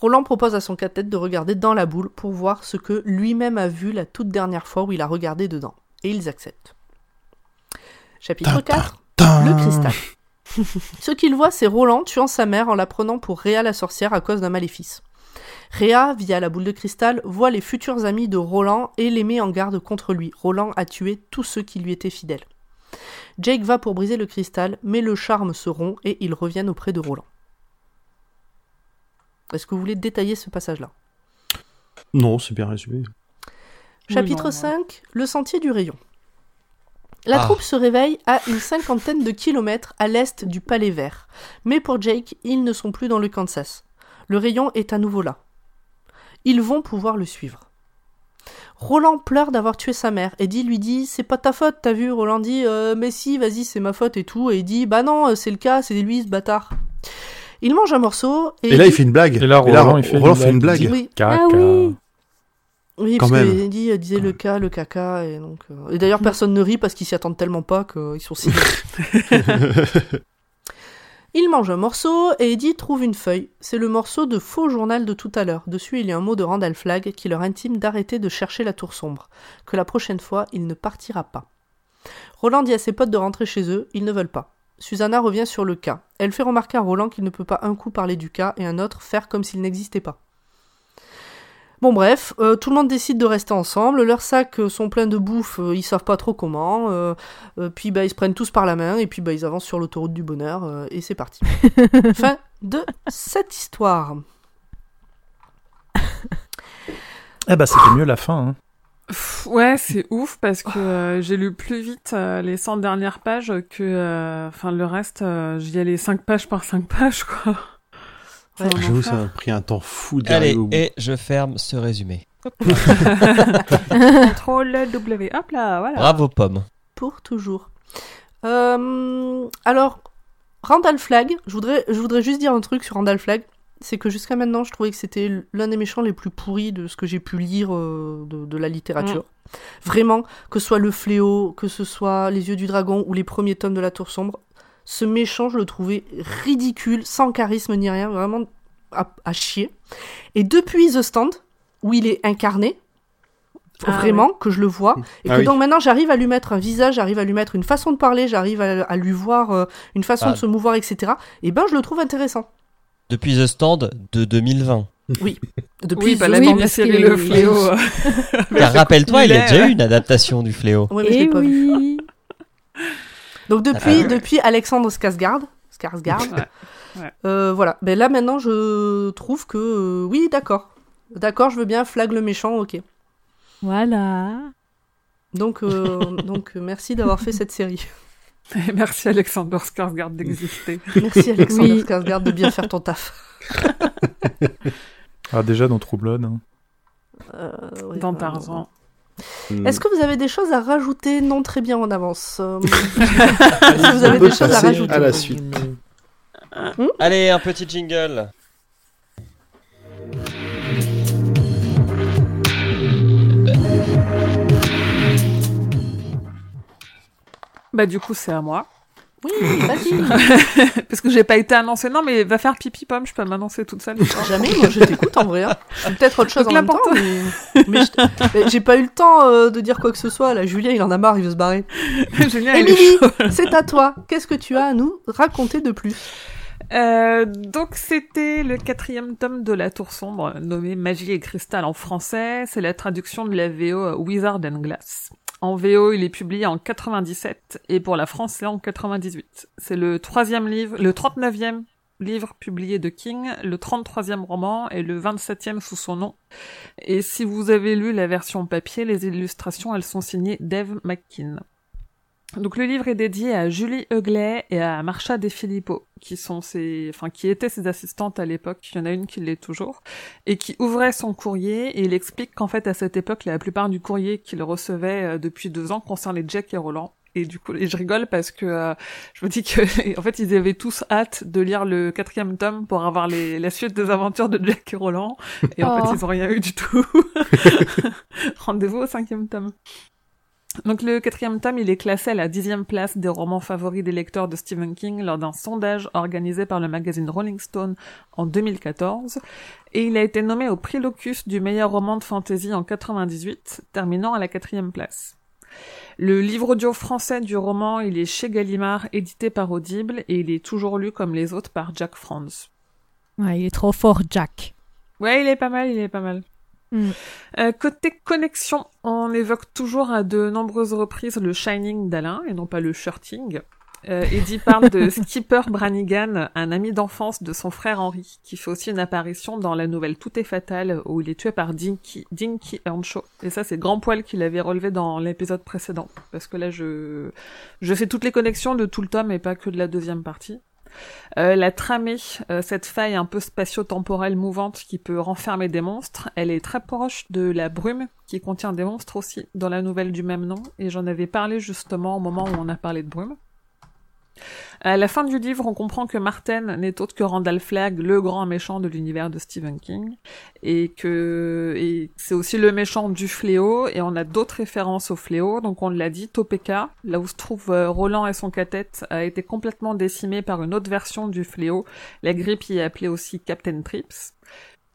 Roland propose à son cathète de regarder dans la boule pour voir ce que lui-même a vu la toute dernière fois où il a regardé dedans. Et ils acceptent. Chapitre 4 Le cristal. Ce qu'il voit, c'est Roland tuant sa mère en la prenant pour Réa la sorcière à cause d'un maléfice. Réa, via la boule de cristal, voit les futurs amis de Roland et les met en garde contre lui. Roland a tué tous ceux qui lui étaient fidèles. Jake va pour briser le cristal, mais le charme se rompt et ils reviennent auprès de Roland. Est-ce que vous voulez détailler ce passage-là? Non, c'est bien résumé. Chapitre non, 5 Le sentier du rayon. La Ah. troupe se réveille à une cinquantaine de kilomètres à l'est du Palais Vert. Mais pour Jake, ils ne sont plus dans le Kansas. Le rayon est à nouveau là. Ils vont pouvoir le suivre. Roland pleure d'avoir tué sa mère. Eddie lui dit C'est pas ta faute, t'as vu Roland dit euh, Mais si, vas-y, c'est ma faute et tout. Et il dit Bah non, euh, c'est le cas, c'est lui ce bâtard. Il mange un morceau et, Et là, il dit- fait une blague. Et là, Roland, il fait Roland une fait une blague. blague. Oui, Caca. Ah oui. Oui, Quand parce même. que Eddie disait le cas, le caca, et donc. euh, Et d'ailleurs, personne ne rit parce qu'ils s'y attendent tellement pas qu'ils sont si. il mange un morceau et Eddie trouve une feuille. C'est le morceau de faux journal de tout à l'heure. Dessus, il y a un mot de Randall Flagg qui leur intime d'arrêter de chercher la tour sombre, que la prochaine fois, il ne partira pas. Roland dit à ses potes de rentrer chez eux, ils ne veulent pas. Susanna revient sur le cas. Elle fait remarquer à Roland qu'il ne peut pas un coup parler du cas et un autre faire comme s'il n'existait pas. Bon bref, euh, tout le monde décide de rester ensemble, leurs sacs euh, sont pleins de bouffe, euh, ils savent pas trop comment, euh, euh, puis bah, ils se prennent tous par la main, et puis bah, ils avancent sur l'autoroute du bonheur, euh, et c'est parti. fin de cette histoire. Eh bah, c'était mieux la fin. Hein. Pff, Ouais, c'est ouf parce que euh, j'ai lu plus vite euh, les 100 dernières pages que, euh, enfin, le reste, euh, j'y allais 5 pages par 5 pages, quoi. Ouais. J'avoue, ça a pris un temps fou Allez, au bout. et je ferme ce résumé. Contrôle W. Hop là, voilà. Bravo, pomme. Pour toujours. Euh, alors, Randall Flagg, je voudrais, je voudrais juste dire un truc sur Randall Flagg, c'est que jusqu'à maintenant, je trouvais que c'était l'un des méchants les plus pourris de ce que j'ai pu lire euh, de, de la littérature. Vraiment, que ce soit le fléau, que ce soit les yeux du dragon ou les premiers tomes de la Tour sombre, ce méchant, je le trouvais ridicule, sans charisme ni rien, vraiment à, à chier. Et depuis The Stand, où il est incarné, Ah vraiment, que je le vois, et Ah que oui. donc maintenant j'arrive à lui mettre un visage, j'arrive à lui mettre une façon de parler, j'arrive à, à lui voir euh, une façon Ah. de se mouvoir, etc. Et ben je le trouve intéressant. Depuis The Stand de 2020. Depuis Oui, bah, la Oui, parce qu'il- Le Fléau. rappelle-toi, il y a déjà eu une adaptation du Fléau. Ouais, mais je Eh l'ai pas vu. Donc Ah, depuis, depuis Alexandre Skarsgård, Skarsgård, Ouais, ouais. euh, voilà. Ben là maintenant je trouve que euh, oui d'accord, d'accord, je veux bien flag le méchant, ok. Voilà. Donc euh, donc merci d'avoir fait cette série. Et Merci Alexander Skarsgård d'exister. Merci Alexandre Oui. Skarsgård de bien faire ton taf. Ah, déjà dans True Blood. hein. Euh, ouais, Dans Tarzan. Hmm. Est-ce que vous avez des choses à rajouter Non, très bien, en avance. Euh, Est-ce que vous avez des choses à rajouter à la suite. Allez, un petit jingle. Bah du coup c'est à moi. Oui, vas-y. Parce que j'ai pas été annoncée. Non mais va faire pipi pomme, je peux m'annoncer toute seule. Jamais, moi je t'écoute en vrai. hein. Peut-être autre chose Donc en même temps, mais, je- j'ai pas eu le temps euh, de dire quoi que ce soit. Là, Julien, il en a marre, il veut se barrer. Julien, Émilie, c'est à toi. Qu'est-ce que tu as à nous raconter de plus Euh, donc c'était le quatrième tome de La Tour Sombre, nommé Magie et Cristal en français. C'est la traduction de la VO Wizard and Glass. En VO, il est publié en 97 et pour la France, c'est en 98. C'est le troisième livre, le 39e livre publié de King, le 33e roman et le 27e sous son nom. Et si vous avez lu la version papier, les illustrations, elles sont signées Dave McKean. Donc le livre est dédié à Julie Euglet et à Marcia De Filippo, qui sont ses, enfin qui étaient ses assistantes à l'époque. Il y en a une qui l'est toujours et qui ouvrait son courrier. Et il explique qu'en fait à cette époque, la plupart du courrier qu'il recevait euh, depuis deux ans concernait Jack et Roland. Et du coup, et je rigole parce que euh, je me dis que en fait ils avaient tous hâte de lire le quatrième tome pour avoir les, la suite des aventures de Jack et Roland. Et en Oh. fait ils ont rien eu du tout. Rendez-vous au cinquième tome. Donc le quatrième tome, il est classé à la dixième place des romans favoris des lecteurs de Stephen King lors d'un sondage organisé par le magazine Rolling Stone en 2014, et il a été nommé au prix Locus du meilleur roman de fantasy en 98, terminant à la quatrième place. Le livre audio français du roman, il est chez Gallimard, édité par Audible, et il est toujours lu comme les autres par Jack Franz. Ouais, il est trop fort, Jack. Ouais, il est pas mal, il est pas mal. Mm. Euh, côté connexion, on évoque toujours à de nombreuses reprises le Shining d'Alain et non pas le Shirting. Euh, Eddie parle de Skipper Brannigan, un ami d'enfance de son frère Henry, qui fait aussi une apparition dans la nouvelle Tout est fatal, où il est tué par Dinky, Dinky Earnshaw. Et ça, c'est Grand Poil qui l'avait relevé dans l'épisode précédent. Parce que là, je, je fais toutes les connexions de tout le tome et pas que de la deuxième partie. Euh, la tramée, euh, cette faille un peu spatio-temporelle mouvante qui peut renfermer des monstres, elle est très proche de la brume qui contient des monstres aussi dans la nouvelle du même nom, et j'en avais parlé justement au moment où on a parlé de brume. À la fin du livre, on comprend que Martin n'est autre que Randall Flagg, le grand méchant de l'univers de Stephen King, et que c'est aussi le méchant du fléau, et on a d'autres références au fléau, donc on l'a dit, Topeka, là où se trouve euh, Roland et son cathette, a été complètement décimé par une autre version du fléau, la grippe y est appelée aussi Captain Trips.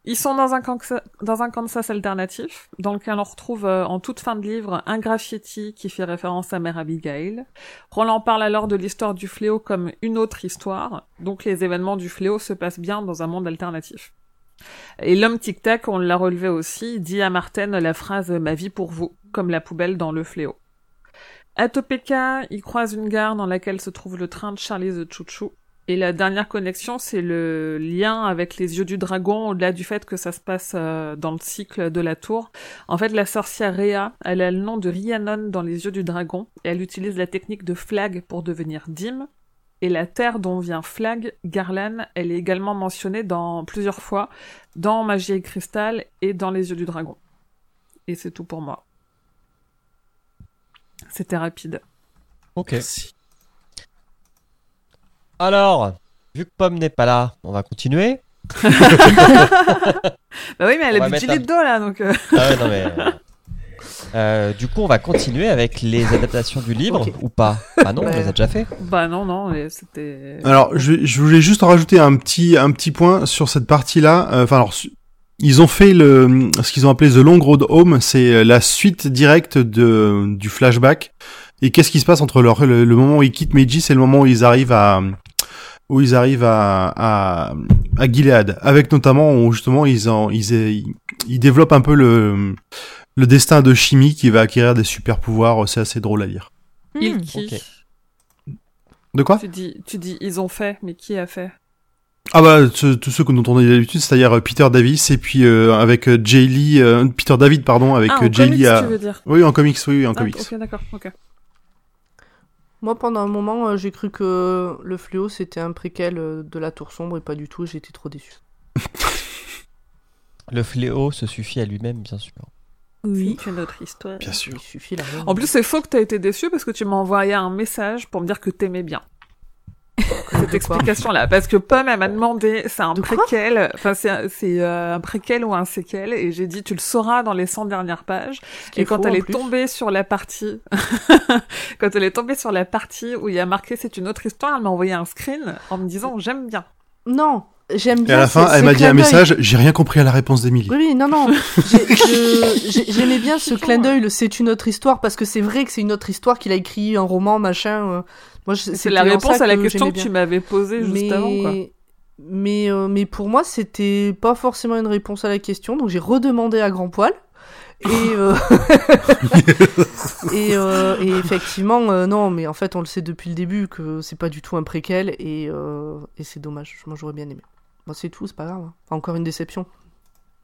Ils sont dans un, Kansas, dans un alternatif, dans lequel on retrouve euh, en toute fin de livre un graffiti qui fait référence à Mère Abigail. Roland parle alors de l'histoire du fléau comme une autre histoire, donc les événements du fléau se passent bien dans un monde alternatif. Et l'homme tic-tac, on l'a relevé aussi, dit à Martin la phrase Ma vie pour vous, comme la poubelle dans le fléau. À Topeka, il croise une gare dans laquelle se trouve le train de Charlie the Choo-Choo. Et la dernière connexion, c'est le lien avec les yeux du dragon, au-delà du fait que ça se passe euh, dans le cycle de la tour. En fait, la sorcière Rhea, elle a le nom de Rhiannon dans les yeux du dragon, et elle utilise la technique de Flag pour devenir Dim. Et la terre dont vient Flag, Garlan, elle est également mentionnée dans plusieurs fois dans Magie et Cristal et dans les yeux du dragon. Et c'est tout pour moi. C'était rapide. Ok. Merci. Alors, vu que Pomme n'est pas là, on va continuer. Bah oui, mais elle On a gilet un- de dos là, donc. euh, Ah ouais, non mais. euh, euh, du coup, on va continuer avec les adaptations du livre ou pas? Ah non, on les a déjà fait. Bah non, non, mais c'était. Alors, je, je voulais juste en rajouter un petit, un petit point sur cette partie-là. Euh, Enfin, alors, ils ont fait le, ce qu'ils ont appelé The Long Road Home, c'est la suite directe de, du flashback. Et qu'est-ce qui se passe entre leur, le, le moment où ils quittent Meiji, c'est le moment où ils arrivent à, où ils arrivent à, à, à Gilead. Avec notamment, où justement, ils en, ils, ils, ils développent un peu le, le destin de Chimie qui va acquérir des super pouvoirs. C'est assez drôle à lire. Il qui ok. De quoi? tu, dis, tu dis ils ont fait, mais qui a fait? Ah bah tous ceux que dont on a l'habitude, c'est-à-dire euh, Peter Davis et puis euh, avec euh, Jay Lee, euh, Peter David pardon, avec Ah, en Jay comics, Lee à... tu veux dire Oui en comics, oui, oui en Ah, comics. Ok, d'accord, ok. Moi, pendant un moment, euh, j'ai cru que le fléau c'était un préquel euh, de la Tour Sombre et pas du tout. J'étais trop déçu. Le fléau se suffit à lui-même, bien sûr. Oui. C'est une autre histoire. Bien sûr. Il suffit là. En plus, c'est faux que t'as été déçu parce que tu m'as envoyé un message pour me dire que t'aimais bien. Cette explication-là. Parce que Pomme, elle m'a demandé, c'est un De préquel, enfin, c'est un, euh, un préquel ou un séquel, et j'ai dit, tu le sauras dans les 100 dernières pages. Et quand faux, elle est plus. tombée sur la partie, quand elle est tombée sur la partie où il y a marqué c'est une autre histoire, elle m'a envoyé un screen en me disant j'aime bien. Non, j'aime Et bien. à la fin, ce- elle m'a dit un message, j'ai rien compris à la réponse d'Emilie. Oui, oui, non, non. J'aimais bien ce clin d'œil, le c'est une autre histoire, parce que c'est vrai que c'est une autre histoire qu'il a écrit un roman, machin. Moi, C'est la réponse à la que question que tu m'avais posée juste mais... avant, quoi. Mais, euh, mais pour moi, c'était pas forcément une réponse à la question, donc j'ai redemandé à grand poil. Et, euh, et, euh, et effectivement, non, mais en fait, on le sait depuis le début que c'est pas du tout un préquel, et, et c'est dommage. Moi, j'aurais bien aimé. Bon, c'est tout, c'est pas grave. hein. Enfin, encore une déception.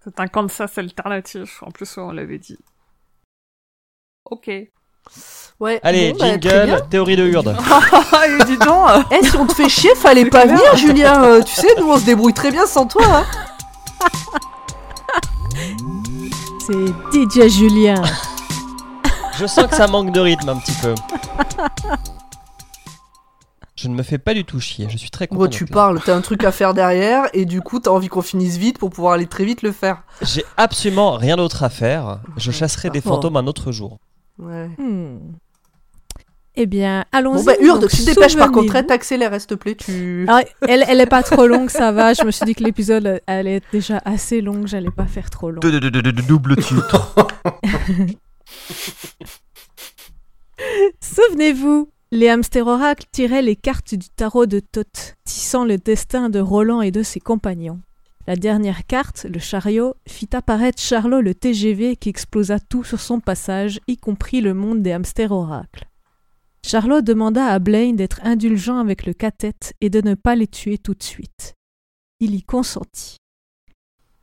C'est un Kansas alternatif, en plus on l'avait dit. Ok. Ouais. Allez, bon, bah, jingle, théorie de Hurde. et dis donc euh, Eh, si on te fait chier, fallait pas venir, Julien. Euh, tu sais, nous, on se débrouille très bien sans toi. hein. C'est DJ Julien. Je sens que ça manque de rythme un petit peu. Je ne me fais pas du tout chier, je suis très content. Bon, tu parles, t'as un truc à faire derrière, et du coup, t'as envie qu'on finisse vite pour pouvoir aller très vite le faire. J'ai absolument rien d'autre à faire. Je chasserai des fantômes un autre jour. Ouais. Hmm. Eh bien, allons-y. Bon, bah, Urde, tu te dépêches par contre, souvenez-vous- t'accélères, s'il te plaît, tu. Ah, elle, elle est pas trop longue, ça va. Je me suis dit que l'épisode allait être déjà assez long, j'allais pas faire trop long. Double titre. Souvenez-vous, les hamsters oracles tiraient les cartes du tarot de Thoth, tissant le destin de Roland et de ses compagnons. La dernière carte, le chariot, fit apparaître Charlot le TGV qui explosa tout sur son passage, y compris le monde des hamsters oracles. Charlot demanda à Blaine d'être indulgent avec le cathète et de ne pas les tuer tout de suite. Il y consentit.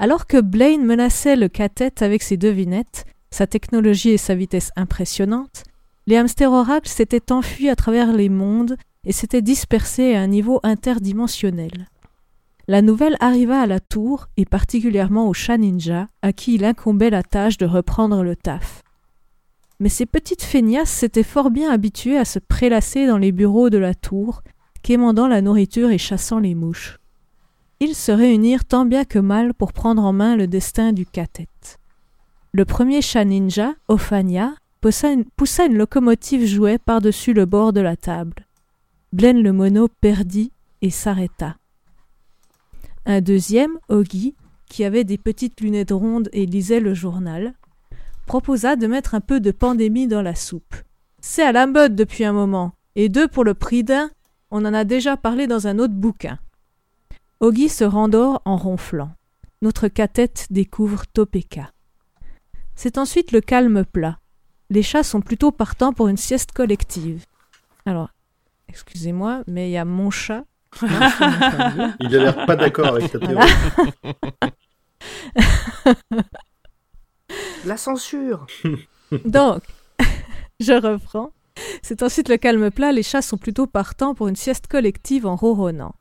Alors que Blaine menaçait le cathète avec ses devinettes, sa technologie et sa vitesse impressionnantes, les hamsters oracles s'étaient enfuis à travers les mondes et s'étaient dispersés à un niveau interdimensionnel. La nouvelle arriva à la tour, et particulièrement au chat ninja, à qui il incombait la tâche de reprendre le taf. Mais ces petites feignasses s'étaient fort bien habituées à se prélasser dans les bureaux de la tour, quémandant la nourriture et chassant les mouches. Ils se réunirent tant bien que mal pour prendre en main le destin du cathète. Le premier chat ninja, Ophania, poussa une, poussa une locomotive jouet par-dessus le bord de la table. Blaine le mono perdit et s'arrêta. Un deuxième, Oggy, qui avait des petites lunettes rondes et lisait le journal, proposa de mettre un peu de pandémie dans la soupe. C'est à la mode depuis un moment, et deux pour le prix d'un, on en a déjà parlé dans un autre bouquin. Oggy se rendort en ronflant. Notre cathète découvre Topeka. C'est ensuite le calme plat les chats sont plutôt partants pour une sieste collective. Alors, excusez-moi, mais il y a mon chat. Il a l'air pas d'accord avec ta théorie. La censure. Donc, je reprends. C'est ensuite le calme plat, les chats sont plutôt partants pour une sieste collective en ronronnant.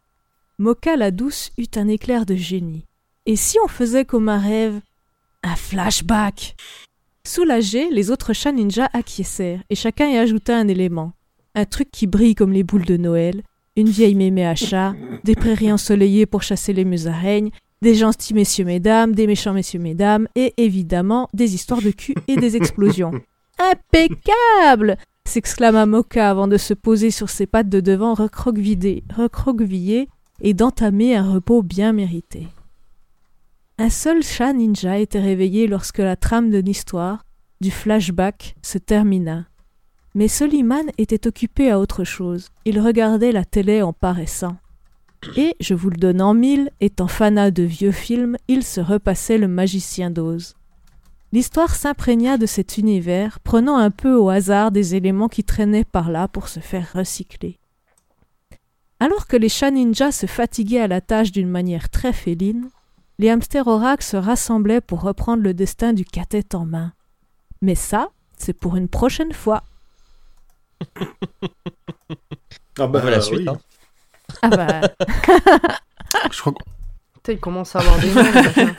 Moka la douce eut un éclair de génie. Et si on faisait comme un rêve? Un flashback Soulagés, les autres chats ninja acquiescèrent, et chacun y ajouta un élément. Un truc qui brille comme les boules de Noël, une vieille mémé à chat, des prairies ensoleillées pour chasser les musaraignes, des gentils messieurs mesdames, des méchants messieurs mesdames, et évidemment des histoires de cul et des explosions. Impeccable s'exclama Moka avant de se poser sur ses pattes de devant recroquevillées, recroquevillées et d'entamer un repos bien mérité. Un seul chat ninja était réveillé lorsque la trame de l'histoire, du flashback, se termina. Mais Soliman était occupé à autre chose. Il regardait la télé en paraissant. Et, je vous le donne en mille, étant fanat de vieux films, il se repassait le magicien d'Oz. L'histoire s'imprégna de cet univers, prenant un peu au hasard des éléments qui traînaient par là pour se faire recycler. Alors que les chats ninjas se fatiguaient à la tâche d'une manière très féline, les hamsters oracles se rassemblaient pour reprendre le destin du cathète en main. Mais ça, c'est pour une prochaine fois. Ah bah, On veut la euh, suite. oui. hein. Ah bah, Je crois Putain, il commence à avoir des noms. machin.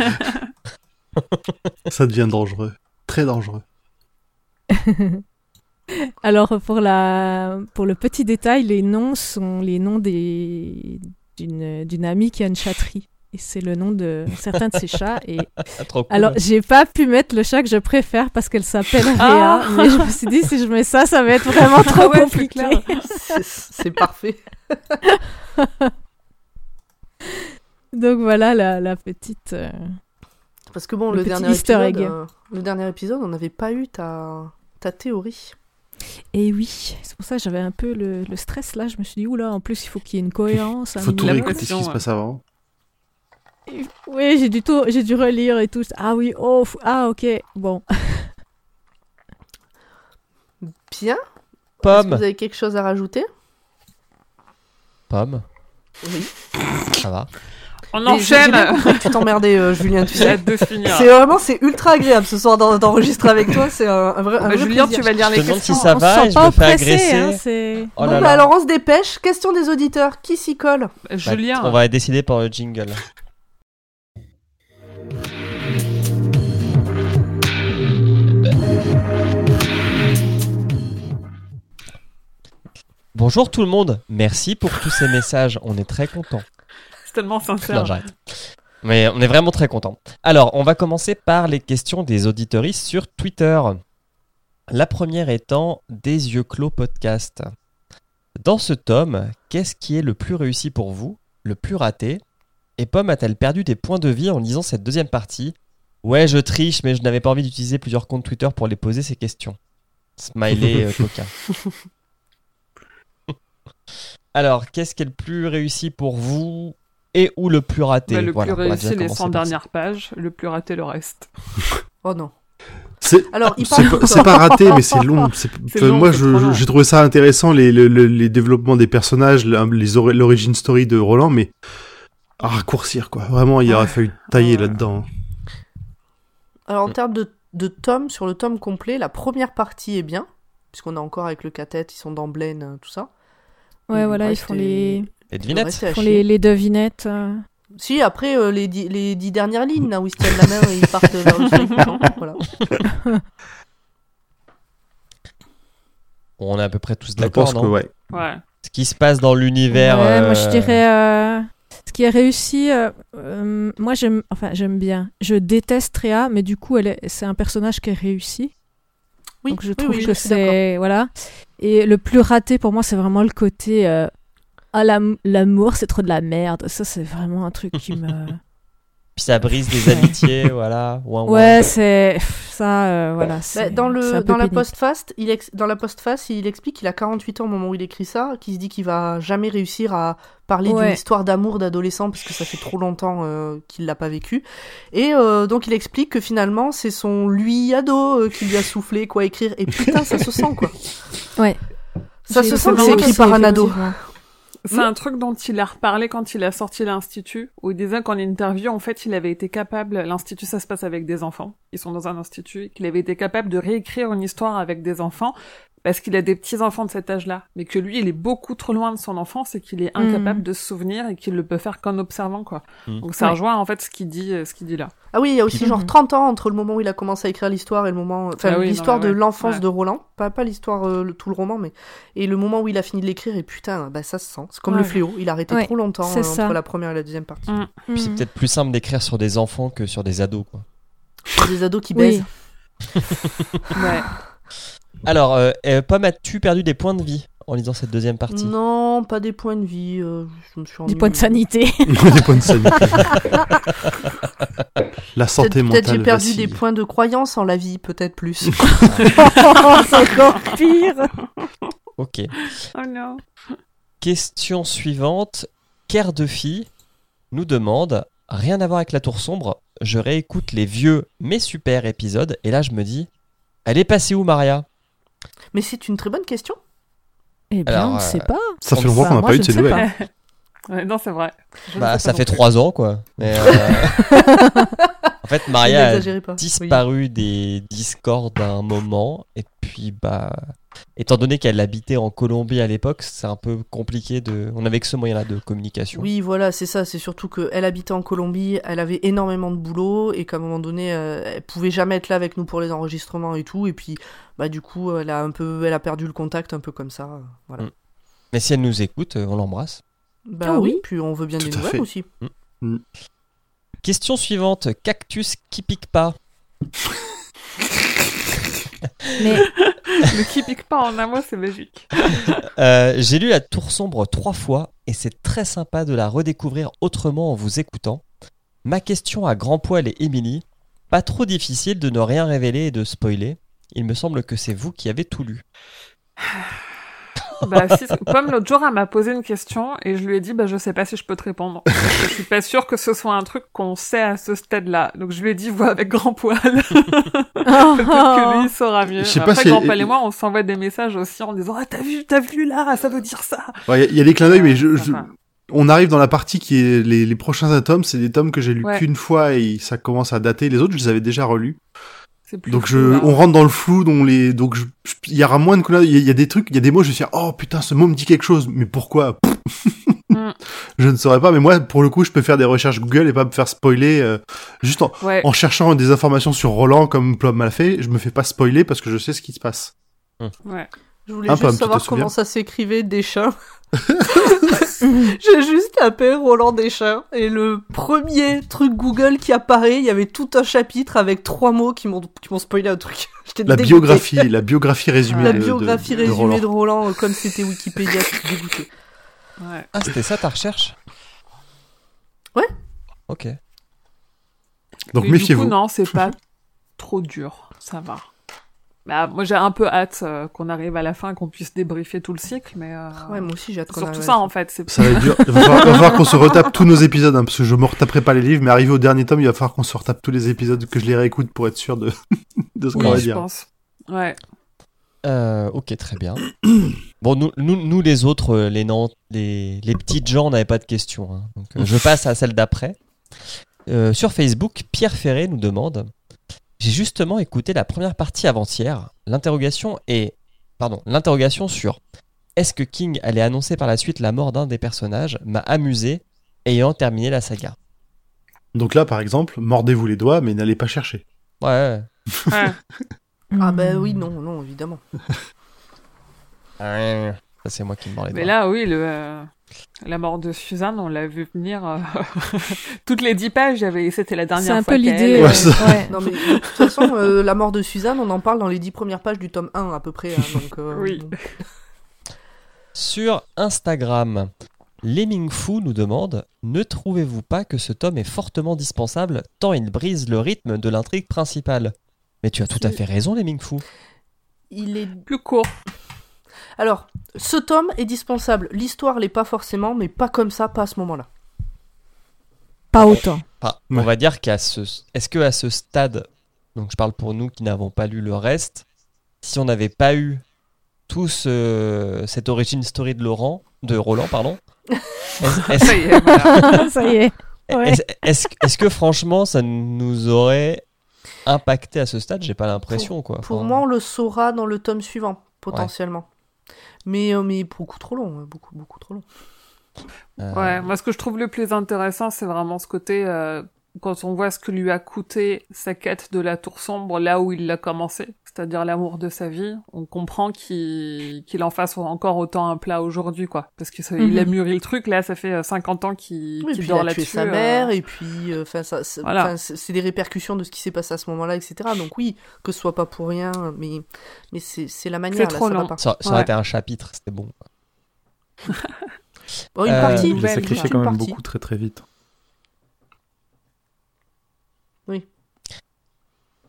que ça devient dangereux. très dangereux. Alors pour la pour le petit détail, les noms sont les noms des d'une d'une amie qui a une chatterie et c'est le nom de certains de ses chats et Ah, trop cool. alors j'ai pas pu mettre le chat que je préfère parce qu'elle s'appelle Réa Ah. mais je me suis dit si je mets ça ça va être vraiment trop Ah ouais, compliqué. C'est- C'est parfait. Donc voilà la, la petite euh, Parce que bon, Le dernier épisode, egg. euh, le dernier épisode, on n'avait pas eu ta, ta théorie. Et oui, c'est pour ça que j'avais un peu le, le stress là. Je me suis dit, oula, en plus il faut qu'il y ait une cohérence. un Faut tout réécouter ce qui se passe avant. Oui, j'ai dû tout, j'ai dû relire et tout. Ah oui, oh, ah ok, bon. Bien. Est-ce que Pomme. vous avez quelque chose à rajouter? Pomme. Oui. Ça va. On enchaîne. tu t'emmerdais, euh, Julien, tu J'ai sais. hâte de finir. C'est vraiment, c'est ultra agréable ce soir d'en- d'enregistrer avec toi. C'est un, un vrai, un Bah, vrai Julien, plaisir. tu vas lire Je les demande si questions. ça on va se sent pas oppressé, agresser. hein. Oh bon, bah alors on se dépêche. Question des auditeurs. Qui s'y colle? Bah, Julien. on va décider par le jingle. Bonjour tout le monde, merci pour tous ces messages, on est très contents. C'est tellement Non, sincère. j'arrête. Mais on est vraiment très contents. Alors, on va commencer par les questions des auditoristes sur Twitter. La première étant Des yeux clos podcast. Dans ce tome, qu'est-ce qui est le plus réussi pour vous, le plus raté? Et Pomme a-t-elle perdu des points de vie en lisant cette deuxième partie? Ouais, je triche, mais je n'avais pas envie d'utiliser plusieurs comptes Twitter pour les poser ces questions. Smiley euh, coquin. Alors, qu'est-ce qui est le plus réussi pour vous et ou le plus raté Bah, le Voilà, plus réussi, les commencer 100 par ça. dernières pages. Le plus raté, le reste. Oh non. C'est Alors, il c'est parle pas, pas raté, mais c'est long. Moi, j'ai trouvé ça intéressant, les, le- le- les développements des personnages, la- les ori- l'origin story de Roland, mais à raccourcir, quoi. Vraiment, il aurait fallu tailler Ouais. là-dedans. Alors en termes de, de tome, sur le tome complet, la première partie est bien, puisqu'on est encore avec le cathète, ils sont dans Blaine, euh, tout ça. Ouais, voilà, ils font les, Les le devinettes ils font chier. les, les devinettes. euh. Si, après, euh, les, dix, les dix dernières lignes, là, où ils se tiennent la main et ils partent vers le. On est à peu près tous Je d'accord, pense que, non? ouais. Ouais. Ce qui se passe dans l'univers. Ouais, moi je dirais. euh, Ce qui est réussi, euh, euh, moi j'aime, enfin j'aime bien. Je déteste Réa, mais du coup elle est- c'est un personnage qui est réussi. Oui, Donc je trouve oui, que c'est voilà. Et le plus raté pour moi c'est vraiment le côté euh, ah l'am- l'amour c'est trop de la merde. Ça c'est vraiment un truc qui me. Puis ça brise des amitiés, voilà. Ouin, ouin. Ouais c'est ça euh, voilà. Bah, dans le dans la postface, il ex- dans la postface, il explique qu'il a 48 ans au moment où il écrit ça, qu'il se dit qu'il va jamais réussir à parler Ouais. d'une histoire d'amour d'adolescent parce que ça fait trop longtemps euh, qu'il l'a pas vécu. Et euh, donc il explique que finalement c'est son lui ado euh, qui lui a soufflé quoi écrire. Et putain ça se sent quoi. Ouais. Ça J'ai se sent que c'est écrit ça, par un ado. effectivement. C'est un truc dont il a reparlé quand il a sorti l'Institut, où il disait qu'en interview, en fait, il avait été capable, l'Institut, ça se passe avec des enfants, ils sont dans un institut, qu'il avait été capable de réécrire une histoire avec des enfants, parce qu'il a des petits-enfants de cet âge-là, mais que lui, il est beaucoup trop loin de son enfance et qu'il est incapable Mhm. de se souvenir et qu'il le peut faire qu'en observant, quoi. Mhm. Donc ça Ouais. rejoint, en fait, ce qu'il dit, euh, ce qu'il dit là. Ah oui, il y a aussi Puis- genre Mhm. 30 ans entre le moment où il a commencé à écrire l'histoire et le moment enfin Ah oui, l'histoire de ouais. l'enfance Ouais. de Roland, pas pas l'histoire euh, le- tout le roman mais et le moment où il a fini de l'écrire et putain, bah ça se sent. C'est comme le fléau, il a arrêté Ouais, trop longtemps c'est euh, ça. entre la première et la deuxième partie. Puis c'est peut-être plus simple d'écrire sur des enfants que sur des ados, quoi. Des ados qui Oui. baisent. Ouais. Alors, euh, euh, Pomme, as-tu perdu des points de vie en lisant cette deuxième partie? Non, pas des points de vie. euh, je me suis Des ennuyée. points de sanité. des points de sanité. La santé Peut-être mentale. peut-être j'ai perdu vacille. des points de croyance en la vie, peut-être plus. c'est encore pire. Ok. Oh non. Question suivante. Care de fille nous demande Rien à voir avec la tour sombre, je réécoute les vieux mais super épisodes et là je me dis Elle est passée où Maria? Mais c'est une très bonne question. Eh bien, Alors, on ne euh, sait pas. Ça fait longtemps qu'on n'a pas eu de ces nouvelles. Ouais, non, c'est vrai. Je Bah ça fait trois ans quoi. Mais, euh, fait, Maria a. Oui. disparu des Discord à un moment. Et puis, bah, étant donné qu'elle habitait en Colombie à l'époque, c'est un peu compliqué de. On avait que ce moyen-là de communication. Oui, voilà, c'est ça. C'est surtout qu'elle habitait en Colombie, elle avait énormément de boulot et qu'à un moment donné, euh, elle pouvait jamais être là avec nous pour les enregistrements et tout. Et puis, bah du coup, elle a un peu, elle a perdu le contact un peu comme ça. euh, Voilà. Mm. Mais si elle nous écoute, euh, on l'embrasse. Bah Ah oui. oui. Puis on veut bien Tout des nouvelles fait. aussi. Question suivante cactus qui pique pas. Mais Le qui pique pas en un mot, c'est magique. Euh, J'ai lu La Tour Sombre trois fois et c'est très sympa de la redécouvrir autrement en vous écoutant. Ma question à Grand Poil et Émilie, pas trop difficile de ne rien révéler et de spoiler. Il me semble que c'est vous qui avez tout lu. Bah, si, Pomme, l'autre jour, elle m'a posé une question et je lui ai dit, bah, je sais pas si je peux te répondre. Je suis pas sûre que ce soit un truc qu'on sait à ce stade-là. Donc, je lui ai dit, vois avec grand poil. Peut-être que lui, il saura mieux. Je sais Après, pas si grand poil et moi, on s'envoie des messages aussi en disant, ah, t'as vu, t'as vu là, ça veut dire ça. Il y, a- y a des clins d'œil, mais je, je- on arrive dans la partie qui est les, les prochains atomes. C'est des tomes que j'ai lus Ouais. qu'une fois et ça commence à dater. Les autres, je les avais déjà relus. Plus Donc je, on rentre dans le flou, dont les, donc il y aura moins de. Il y, a- il y a des trucs, il y a des mots, je me suis dit, oh putain, ce mot me dit quelque chose, mais pourquoi? Mm. Je ne saurais pas, mais moi, pour le coup, je peux faire des recherches Google et pas me faire spoiler euh, juste en, Ouais. en cherchant des informations sur Roland comme Plum m'a fait. Je me fais pas spoiler parce que je sais ce qui se passe. Ouais. Je voulais Un juste pomme, savoir comment ça s'écrivait Deschamps. J'ai juste tapé Roland Deschamps et le premier truc Google qui apparaît, il y avait tout un chapitre avec trois mots qui m'ont qui m'ont spoilé un truc. La biographie, la biographie résumée. La de- de- biographie de résumée Roland. de Roland, euh, comme c'était Wikipédia, j'étais dégoûtée. Ouais. Ah, c'était ça ta recherche? Ouais. Ok. Donc méfiez-vous. non, c'est pas trop dur. Ça va. Bah, moi, j'ai un peu hâte euh, qu'on arrive à la fin, qu'on puisse débriefer tout le cycle, mais euh, Ouais, moi aussi j'ai hâte qu'on surtout arrive ça en fait. C'est Ça va être dur. Il va falloir, qu'on se retape tous nos épisodes, hein, parce que je me retaperai pas les livres, mais arrivé au dernier tome, il va falloir qu'on se retape tous les épisodes, que je les réécoute pour être sûr de, de ce qu'on oui, va je dire. pense. Ouais. Euh, ok, très bien. Bon, nous, nous, nous les autres, euh, les, Nantes, les, les petites gens, n'avaient pas de questions. hein. Donc, euh, je passe à celle d'après. Euh, sur Facebook, Pierre Ferré nous demande J'ai justement écouté la première partie avant-hier. L'interrogation est. Pardon, l'interrogation sur Est-ce que King allait annoncer par la suite la mort d'un des personnages m'a amusé, ayant terminé la saga. Donc là, par exemple, mordez-vous les doigts, mais n'allez pas chercher. Ouais. Ouais. Ah bah oui, non, non, évidemment. ouais. Ça, c'est moi qui me mords les Mais doigts. là, oui, le, euh, la mort de Suzanne, on l'a vu venir euh, toutes les dix pages. C'était la dernière C'est un fois peu l'idée. Ouais, euh, ouais. Non mais de toute façon, euh, la mort de Suzanne, on en parle dans les dix premières pages du tome 1 à peu près. hein, donc, euh, Oui. Sur Instagram, Lemming Fou nous demande Ne trouvez-vous pas que ce tome est fortement dispensable tant il brise le rythme de l'intrigue principale? Mais tu as tout à fait raison, Lemming Fou. Il est Plus court. Alors, ce tome est dispensable. L'histoire l'est pas forcément, mais pas comme ça, pas à ce moment-là. Pas autant. Ouais. On va dire qu'à ce. Est-ce que à ce stade, donc je parle pour nous qui n'avons pas lu le reste, si on n'avait pas eu tout ce- cette origin story de Laurent, de Roland, pardon, est-ce- Ça y est, voilà. ça y est. Ouais. est-ce- est-ce- est-ce que franchement ça nous aurait impacté à ce stade? J'ai pas l'impression quoi. Pour Enfin, moi, on le saura dans le tome suivant, potentiellement. Mais, euh, mais beaucoup trop long, hein, beaucoup, beaucoup trop long. euh, Ouais, moi ce que je trouve le plus intéressant, c'est vraiment ce côté euh, quand on voit ce que lui a coûté sa quête de la tour sombre là où il l'a commencé, c'est-à-dire l'amour de sa vie, on comprend qu'il qu'il en fasse encore autant un plat aujourd'hui, quoi. Parce qu'il Mhm. a mûri le truc, là, ça fait euh, 50 ans qu'il Oui, puis dort il a tué là-dessus. sa euh, mère, et puis, euh, enfin, ça, c'est Voilà. c'est c'est des répercussions de ce qui s'est passé à ce moment-là, etc. Donc oui, que ce soit pas pour rien, mais, mais c'est c'est la manière, là, trop ça va long. pas. Ça, ça aurait Ouais. été un chapitre, c'était bon. Bon, une Euh, partie, Je l'ai Nouvelle, sacrifié quand même partie. beaucoup très très vite.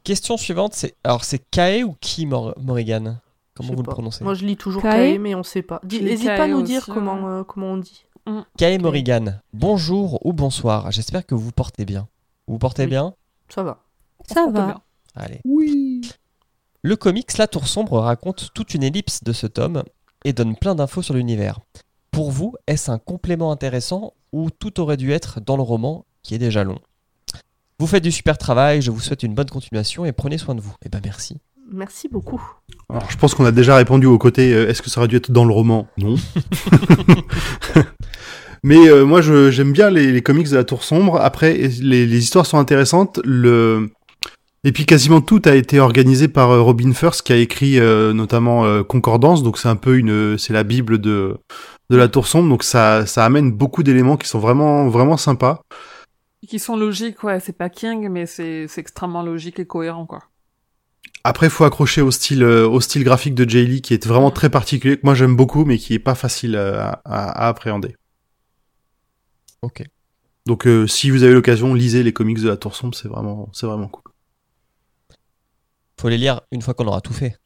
Question suivante, c'est alors c'est Kae ou Ki Mor- Morrigan? Comment vous le prononcez? Moi, je lis toujours Kae? Kae, mais on sait pas. N'hésite Kae pas à nous dire comment, euh, comment on dit. Kae Morrigan, bonjour ou bonsoir. J'espère que vous vous portez bien. Vous vous portez Oui. bien? Ça va. Ça on va. bien. Allez. Le comics La Tour Sombre raconte toute une ellipse de ce tome et donne plein d'infos sur l'univers. Pour vous, est-ce un complément intéressant ou tout aurait dû être dans le roman qui est déjà long? Vous faites du super travail, je vous souhaite une bonne continuation et prenez soin de vous. Eh ben merci. Merci beaucoup. Alors, je pense qu'on a déjà répondu au côté euh, est-ce que ça aurait dû être dans le roman? Non. Mais euh, moi, je- j'aime bien les, les comics de la Tour Sombre. Après, les, les histoires sont intéressantes. Le... Et puis quasiment tout a été organisé par euh, Robin First, qui a écrit euh, notamment euh, Concordance. Donc c'est un peu une, c'est la bible de de la Tour Sombre. Donc ça, ça amène beaucoup d'éléments qui sont vraiment, vraiment sympas. Qui sont logiques, ouais. C'est pas King, mais c'est c'est extrêmement logique et cohérent, quoi. Après, faut accrocher au style, euh, au style graphique de Jay Lee, qui est vraiment très particulier, que moi j'aime beaucoup, mais qui est pas facile euh, à, à- à appréhender. Ok. Donc, euh, si vous avez l'occasion, lisez les comics de la Tour Sombre, c'est vraiment, c'est vraiment cool. Faut les lire une fois qu'on aura tout fait.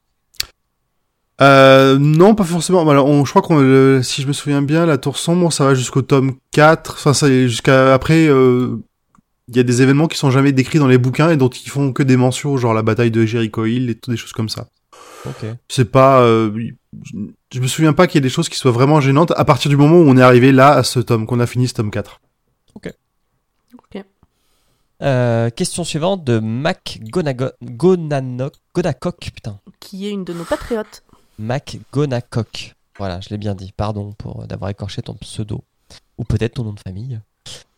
Euh, non, pas forcément. Alors, on, je crois qu'on, euh, si je me souviens bien, la Tour Sombre, ça va jusqu'au tome 4. Enfin, ça, jusqu'à après, euh, il y a des événements qui sont jamais décrits dans les bouquins et dont ils font que des mentions, genre la bataille de Jericho Hill et tout des choses comme ça. Ok. C'est pas, euh, je, me souviens pas qu'il y ait des choses qui soient vraiment gênantes à partir du moment où on est arrivé là à ce tome, qu'on a fini ce tome 4. Euh, question suivante de Mac Gonago- Gonano- Gonacock. Putain. Qui est une de nos patriotes. Mac Gonacock. Voilà, je l'ai bien dit. Pardon pour d'avoir écorché ton pseudo. Ou peut-être ton nom de famille.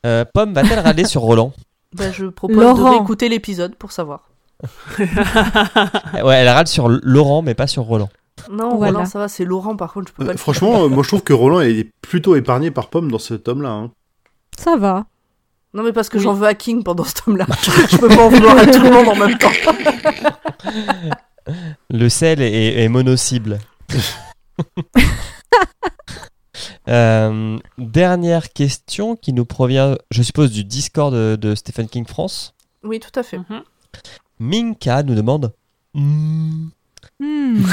Euh, Pomme va-t-elle râler sur Roland Bah, je propose Laurent. de réécouter l'épisode pour savoir. Ouais, elle râle sur Laurent, mais pas sur Roland. Non, Voilà. Roland, ça va, c'est Laurent par contre, je peux pas Euh, franchement, euh, moi je trouve que Roland est plutôt épargné par Pomme dans ce tome-là. hein. Ça va. Non, mais parce que Oui. j'en veux à King pendant ce tome-là. je peux pas en vouloir à tout le monde en même temps. Le sel est, est mono-cible. Euh, dernière question qui nous provient, je suppose, du Discord de, de Stephen King France. Oui, tout à fait. Mhm. Minka nous demande Hmm, Hmm.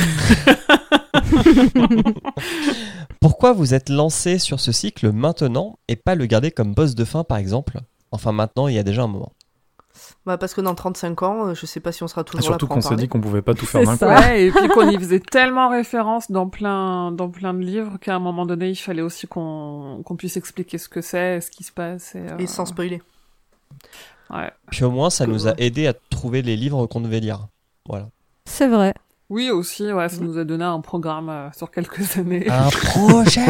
Pourquoi vous êtes lancé sur ce cycle maintenant et pas le garder comme boss de fin par exemple? Enfin maintenant, il y a déjà un moment. Bah, parce que dans 35 ans, euh, je sais pas si on sera toujours là Surtout pour qu'on en s'est dit qu'on pouvait pas tout faire d'un coup. Ouais, et puis qu'on y faisait tellement référence dans plein, dans plein de livres qu'à un moment donné, il fallait aussi qu'on qu'on puisse expliquer ce que c'est, ce qui se passe. Et, euh, Et sans spoiler. ouais. Puis au moins, ça nous a aidé à trouver les livres qu'on devait lire. Voilà. C'est vrai. Oui, aussi, ouais, ça nous a donné un programme euh, sur quelques années. Un projet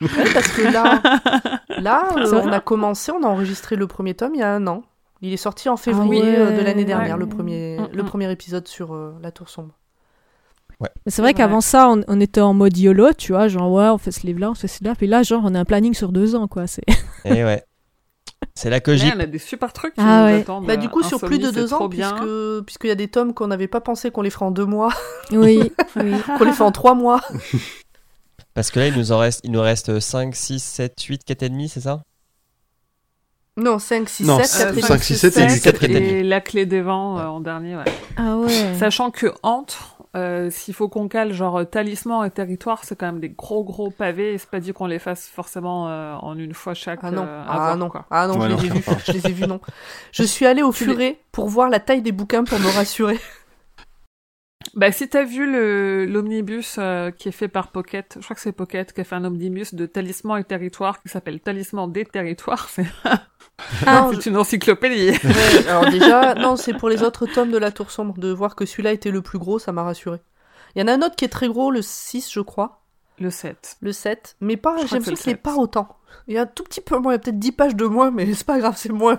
Ouais, parce que là, là euh, on a commencé, on a enregistré le premier tome il y a un an. Il est sorti en février ouais. euh, de l'année dernière, Ouais. le, premier, Mm, le mm. premier épisode sur euh, La Tour Sombre. C'est vrai qu'avant ça, on, on était en mode YOLO, tu vois, genre ouais, on fait ce livre-là, on fait celui-là. Puis là, genre, on a un planning sur deux ans, quoi. C'est... Et ouais. C'est là que Mais j'y. on a des super trucs qui Ah nous ouais. attendent. Bah, du coup, euh, sur plus de deux ans, bien. puisque puisqu'il y a des tomes qu'on n'avait pas pensé qu'on les ferait en deux mois, Oui, oui. qu'on les fait en trois mois. Parce que là, il nous en reste, il nous reste 5, 6, 7, 8, 4 et demi, c'est ça? Non, 5, 6, Non, 7, c'est- 4 Euh, et cinq, demi. six, sept et huit, quatre et demi. Et la clé des vents euh, en dernier, ouais. Ah ouais. Sachant que entre, euh, s'il faut qu'on cale genre euh, talisman et territoire, c'est quand même des gros gros pavés et c'est pas dit qu'on les fasse forcément euh, en une fois chaque. Ah non, euh, ah voir, non, quoi. ah non, Ouais, je non. les ai vus, je les ai vus, non. Je suis allée au furet pour voir la taille des bouquins pour me rassurer. Bah si t'as vu le l'omnibus euh, qui est fait par Pocket, je crois que c'est Pocket qui a fait un omnibus de talisman et territoire qui s'appelle Talisman des territoires, c'est Ah, c'est une encyclopédie. Ouais, alors déjà, non, c'est pour les autres tomes de la Tour Sombre. De voir que celui-là était le plus gros, ça m'a rassuré. Il y en a un autre qui est très gros, le 6, je crois. Le 7. Le 7. Mais pas, j'ai crois que l'impression c'est pas 7. autant. Il y a un tout petit peu moins, il y a peut-être 10 pages de moins, mais c'est pas grave, c'est moins.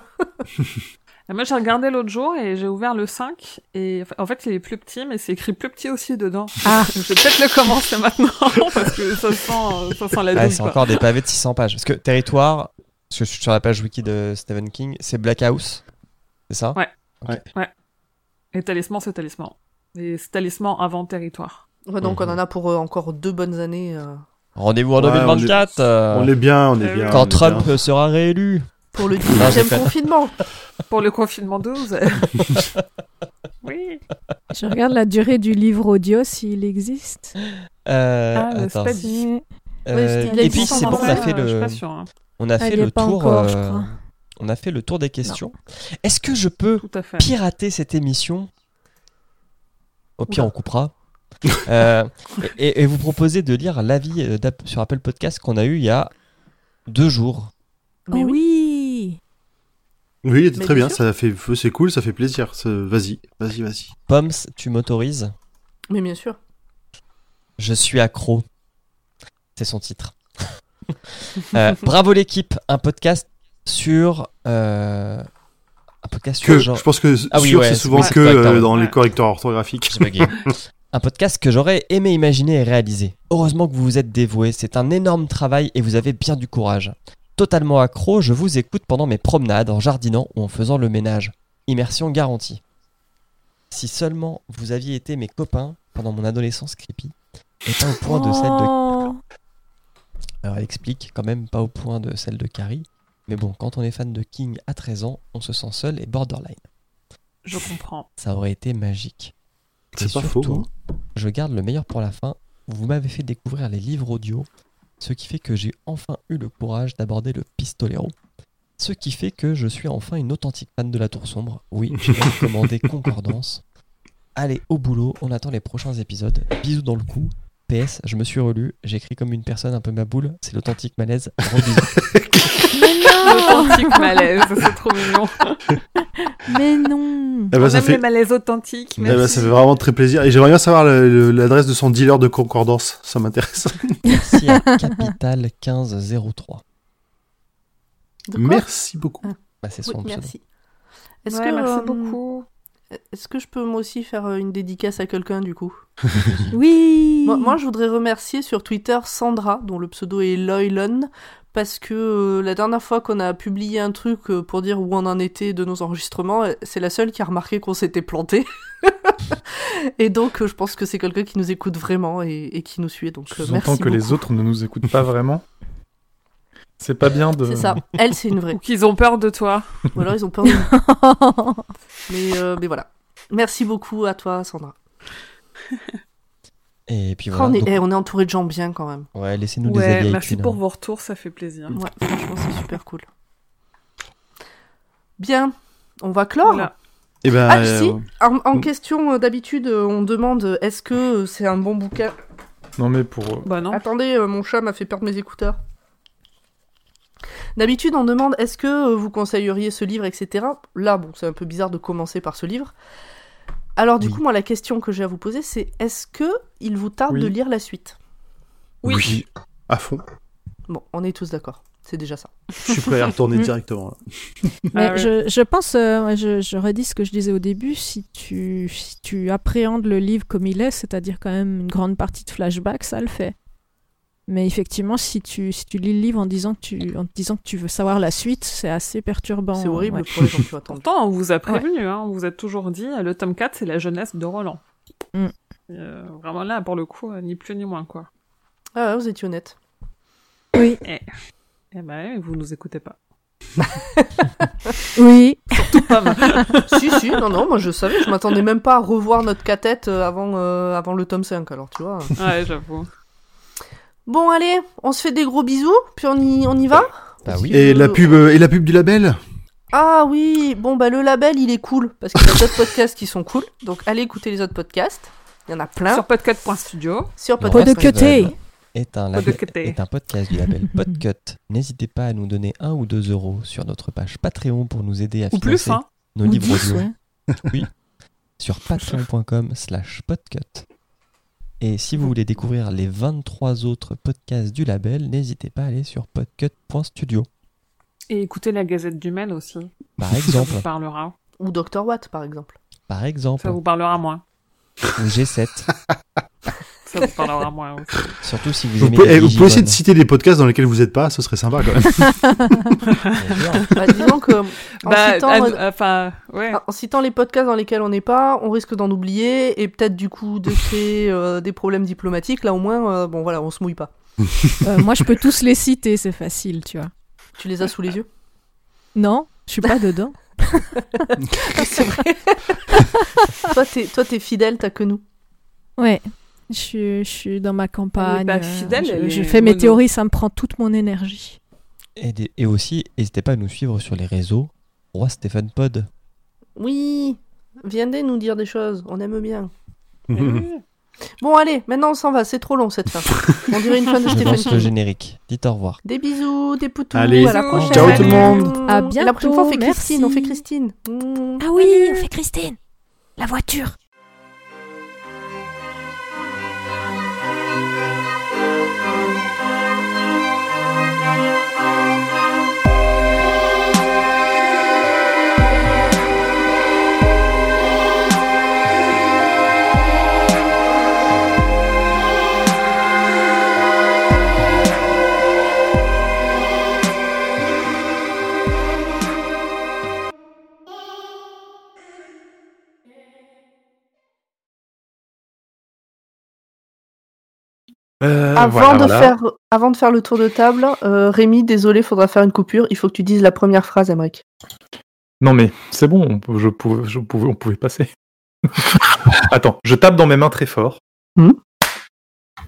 Et moi j'ai regardé l'autre jour et j'ai ouvert le 5 et en fait il est plus petit mais c'est écrit plus petit aussi dedans. Ah. Je vais peut-être le commencer maintenant parce que ça sent, ça sent la Ouais, douille. c'est encore des pavés de 600 pages. Parce que Territoire, parce que je suis sur la page wiki de Stephen King, c'est Black House. C'est ça? Ouais. Et talisman c'est talisman. Et c'est talisman avant territoire. Ouais, donc Mhm. on en a pour euh, encore deux bonnes années. euh, Rendez-vous en Ouais, 2024 euh, On est bien, on est bien. quand on est Trump bien. sera réélu. pour le j'ai 18e fait- confinement. Pour le confinement 12. oui. Je regarde la durée du livre audio s'il existe. Euh, Ah, le attends. Euh, Ouais, il a et dit puis sans c'est bon, on a français, fait euh, je suis le, pas sûre, hein. On a Elle fait le tour. encore, je euh, crois. on a fait le tour des questions. Est-ce que je peux pirater cette émission? Au pire, Oula. on coupera. Euh, et, et vous proposer de lire l'avis euh, sur Apple Podcast qu'on a eu il y a deux jours. Mais oh oui. oui. Était très bien. Ça fait, c'est cool, ça fait plaisir. Ça- Vas-y, vas-y, vas-y. Poms, tu m'autorises? Mais bien sûr. Je suis accro. C'est son titre. Euh, bravo l'équipe, un podcast sur euh, un podcast sur Que, le genre. je pense que Ah oui, sûr, ouais, c'est souvent que euh, dans les correcteurs orthographiques. Un podcast que j'aurais aimé imaginer et réaliser. Heureusement que vous vous êtes dévoué, c'est un énorme travail et vous avez bien du courage. Totalement accro, je vous écoute pendant mes promenades, en jardinant ou en faisant le ménage. Immersion garantie. Si seulement vous aviez été mes copains pendant mon adolescence creepy, et pas au point de celle de Oh. Alors elle explique quand même pas au point de celle de Carrie. Mais bon, quand on est fan de King à 13 ans, on se sent seul et borderline. Je comprends. Ça aurait été magique. C'est pas faux, surtout, hein. Je garde le meilleur pour la fin. Vous m'avez fait découvrir les livres audio, ce qui fait que j'ai enfin eu le courage d'aborder le pistolero. Ce qui fait que je suis enfin une authentique fan de la Tour Sombre. Oui, j'ai commandé Concordance. Allez, au boulot, on attend les prochains épisodes. Bisous dans le cou. PS, je me suis relu, j'écris comme une personne un peu ma boule, c'est l'authentique malaise. Mais non Authentique malaise, c'est trop mignon. Mais non Eh ben, On ça aime fait, les malaises authentiques. eh ben, merci. ça fait vraiment très plaisir. Et j'aimerais bien savoir l'adresse de son dealer de concordance. Ça m'intéresse. Merci à Capital 1503. De quoi? Merci beaucoup. Bah, c'est Oui, son pseudo. merci. Est-ce Ouais, que, merci euh, beaucoup. Est-ce que je peux moi aussi faire euh, une dédicace à quelqu'un du coup? Oui moi, moi, je voudrais remercier sur Twitter Sandra, dont le pseudo est Loylon, parce que euh, la dernière fois qu'on a publié un truc euh, pour dire où on en était de nos enregistrements, c'est la seule qui a remarqué qu'on s'était planté. et donc, euh, je pense que c'est quelqu'un qui nous écoute vraiment et, et qui nous suit. Donc, euh, J'entends merci que les autres ne nous écoutent pas vraiment. C'est pas bien de. C'est ça. Elle, c'est une vraie. Ou qu'ils ont peur de toi. Ou alors, ils ont peur de. Mais, euh, mais voilà. Merci beaucoup à toi, Sandra. Et puis voilà. on, est, donc- eh, on est entouré de gens bien quand même. ouais, laissez-nous des Ouais, avis merci iTunes, pour hein. vos retours, ça fait plaisir. Ouais, franchement, c'est super cool. Bien, on va clore. Voilà. Et ben, Ah, euh, si, en, en Mm. question, euh, d'habitude, euh, on demande euh, est-ce que euh, c'est un bon bouquin? Non, mais pour. euh, Bah non. Attendez, euh, mon chat m'a fait perdre mes écouteurs. D'habitude, on demande est-ce que euh, vous conseilleriez ce livre, etc. Là, bon, c'est un peu bizarre de commencer par ce livre. Alors, du Oui. coup, moi, la question que j'ai à vous poser, c'est est-ce que il vous tarde Oui. de lire la suite? Oui. oui, à fond. Bon, on est tous d'accord. C'est déjà ça. Je suis prêt à retourner directement. là. Mais Ah ouais. je, je pense, euh, je redis ce que je disais au début, si tu, si tu appréhendes le livre comme il est, c'est-à-dire quand même une grande partie de flashback, ça le fait. Mais effectivement, si tu, si tu lis le livre en, disant que tu, en te disant que tu veux savoir la suite, c'est assez perturbant. c'est horrible ouais. pour les gens qui attendent. Pourtant, on vous a prévenu, hein, on vous a toujours dit, euh, le tome 4, c'est la jeunesse de Roland. Mm. Euh, vraiment là, pour le coup, euh, ni plus ni moins, quoi. Ah ouais, vous étiez honnête. Oui, Eh ben, ouais, vous nous écoutez pas. oui. si, si, non, non, moi je savais, je m'attendais même pas à revoir notre catette avant, euh, avant le tome 5, alors tu vois. Ouais, j'avoue. Bon, allez, on se fait des gros bisous, puis on y, on y va Bah oui. Et la pub, euh, et la pub du label Ah oui, bon, bah le label il est cool, parce qu'il y a d'autres podcasts qui sont cool, donc allez écouter les autres podcasts. Il y en a plein Sur podcut.studio. sur côté. Est un, label- est un podcast du label Podcut. N'hésitez pas à nous donner 1 ou 2 euros sur notre page Patreon pour nous aider à Ou plus, financer hein. nos Ou livres 10, audio. ouais. sur patreon.com slash podcut. Et si vous voulez découvrir les 23 autres podcasts du label, n'hésitez pas à aller sur podcut.studio. Et écoutez la Gazette du Maine aussi. Par Ça exemple, vous parlera. Ou Dr. Watt, par exemple. par exemple, Ça vous parlera moins. ou G7, Ça vous parlera moins aussi. surtout si vous vous aimez pouvez, vous pouvez essayer de citer des podcasts dans lesquels vous n'êtes pas, ce serait sympa quand même. Bah, disons que en, bah, citant, euh, enfin, ouais. en citant les podcasts dans lesquels on n'est pas, on risque d'en oublier et peut-être du coup de créer euh, des problèmes diplomatiques. Là au moins, euh, bon voilà, on se mouille pas. Euh, moi, je peux tous les citer, c'est facile, tu vois. Tu les as sous les yeux? Non, je suis pas dedans. C'est vrai. toi, t'es, toi, t'es fidèle, t'as que nous. Ouais. Je suis, je suis dans ma campagne. pas euh, fidèle, je, fais mes théories, ça me prend toute mon énergie. Et, des- et aussi, n'hésitez pas à nous suivre sur les réseaux. Roi Stephen Pod. Oui, viendez nous dire des choses, on aime bien. Eh. Bon, allez, maintenant on s'en va, c'est trop long cette fin. On dirait une fin de Je Stephen lance le générique. Dites au revoir. Des bisous, des poutous, Allez, à la bisous. prochaine. Ciao tout le monde. À Et la prochaine fois, on fait bientôt, Christine, on fait. Christine. Mmh. Ah oui, on fait Christine. La voiture. Euh, Avant, voilà, de voilà. Faire, avant de faire le tour de table, euh, Rémi, désolé, faudra faire une coupure. Il faut que tu dises la première phrase, Emmerich. Non mais c'est bon, on, peut- je pouvais, je pouvais, on pouvait passer. Attends, je tape dans mes mains très fort. Mhm.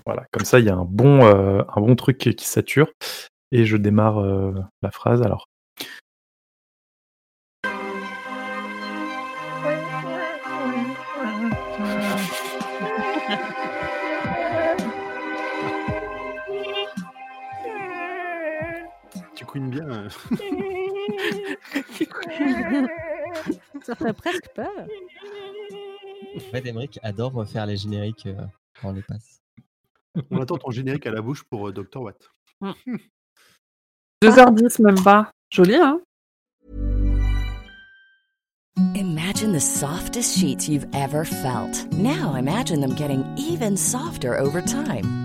Voilà, comme ça il y a un bon, euh, un bon truc qui, qui sature et je démarre la phrase. Alors, Tu couines bien. euh. Ça fait presque peur. En fait, Emmerich adore faire les génériques euh, quand on les passe. On attend ton générique à la bouche pour euh, Dr. Watt. 2h10 même pas. Joli, hein Imagine the softest sheets you've ever felt. Now imagine them getting even softer over time.